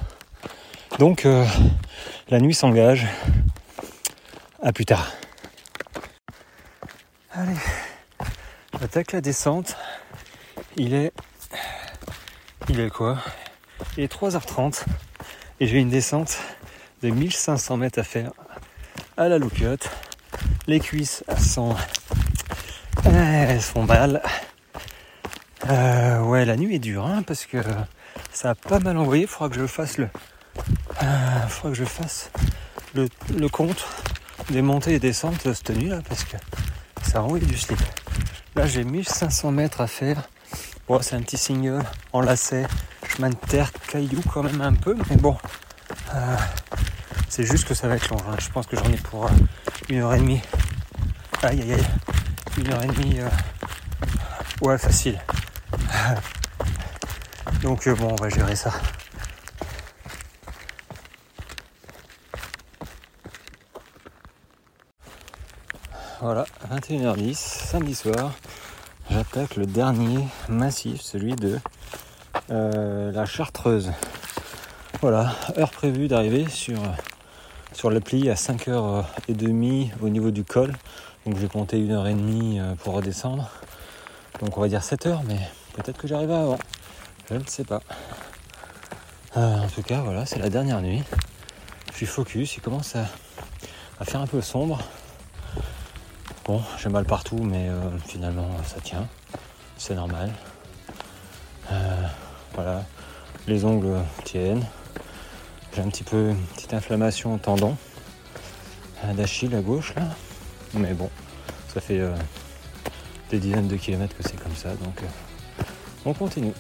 Donc euh, la nuit s'engage. À plus tard. Allez, j'attaque la descente. Il est. Il est quoi? Il est 3h30 et j'ai une descente de 1500 mètres à faire à la loupiote. Les cuisses sont. Elles font mal. Euh, ouais, la nuit est dure hein, parce que ça a pas mal envoyé. Il faudra que je fasse le. Euh, faudra que je fasse le, le compte des montées et descentes de cette nuit là parce que ça envoyé du slip. Là j'ai 1500 mètres à faire. Bon, c'est un petit single en lacet, chemin de terre, caillou quand même un peu, mais bon. euh, c'est juste que ça va être long. hein. Je pense que j'en ai pour euh, une heure et demie. Aïe aïe aïe. Une heure et demie. euh, Ouais, facile. Donc euh, bon, on va gérer ça. Voilà, 21h10, samedi soir, j'attaque le dernier massif, celui de euh, la Chartreuse. Voilà, heure prévue d'arriver sur, sur l'appli à 5h30 au niveau du col. Donc j'ai compté une heure et demie euh, pour redescendre. Donc on va dire 7 heures, mais peut-être que j'arrive avant. Je ne sais pas. Euh, en tout cas, voilà, c'est la dernière nuit. Je suis focus, il commence à faire un peu sombre. Bon, j'ai mal partout, mais euh, finalement ça tient. C'est normal. Euh, voilà, les ongles tiennent. J'ai un petit peu une petite inflammation au tendon euh, d'Achille à gauche là. Mais bon, ça fait des dizaines de kilomètres que c'est comme ça, donc on continue.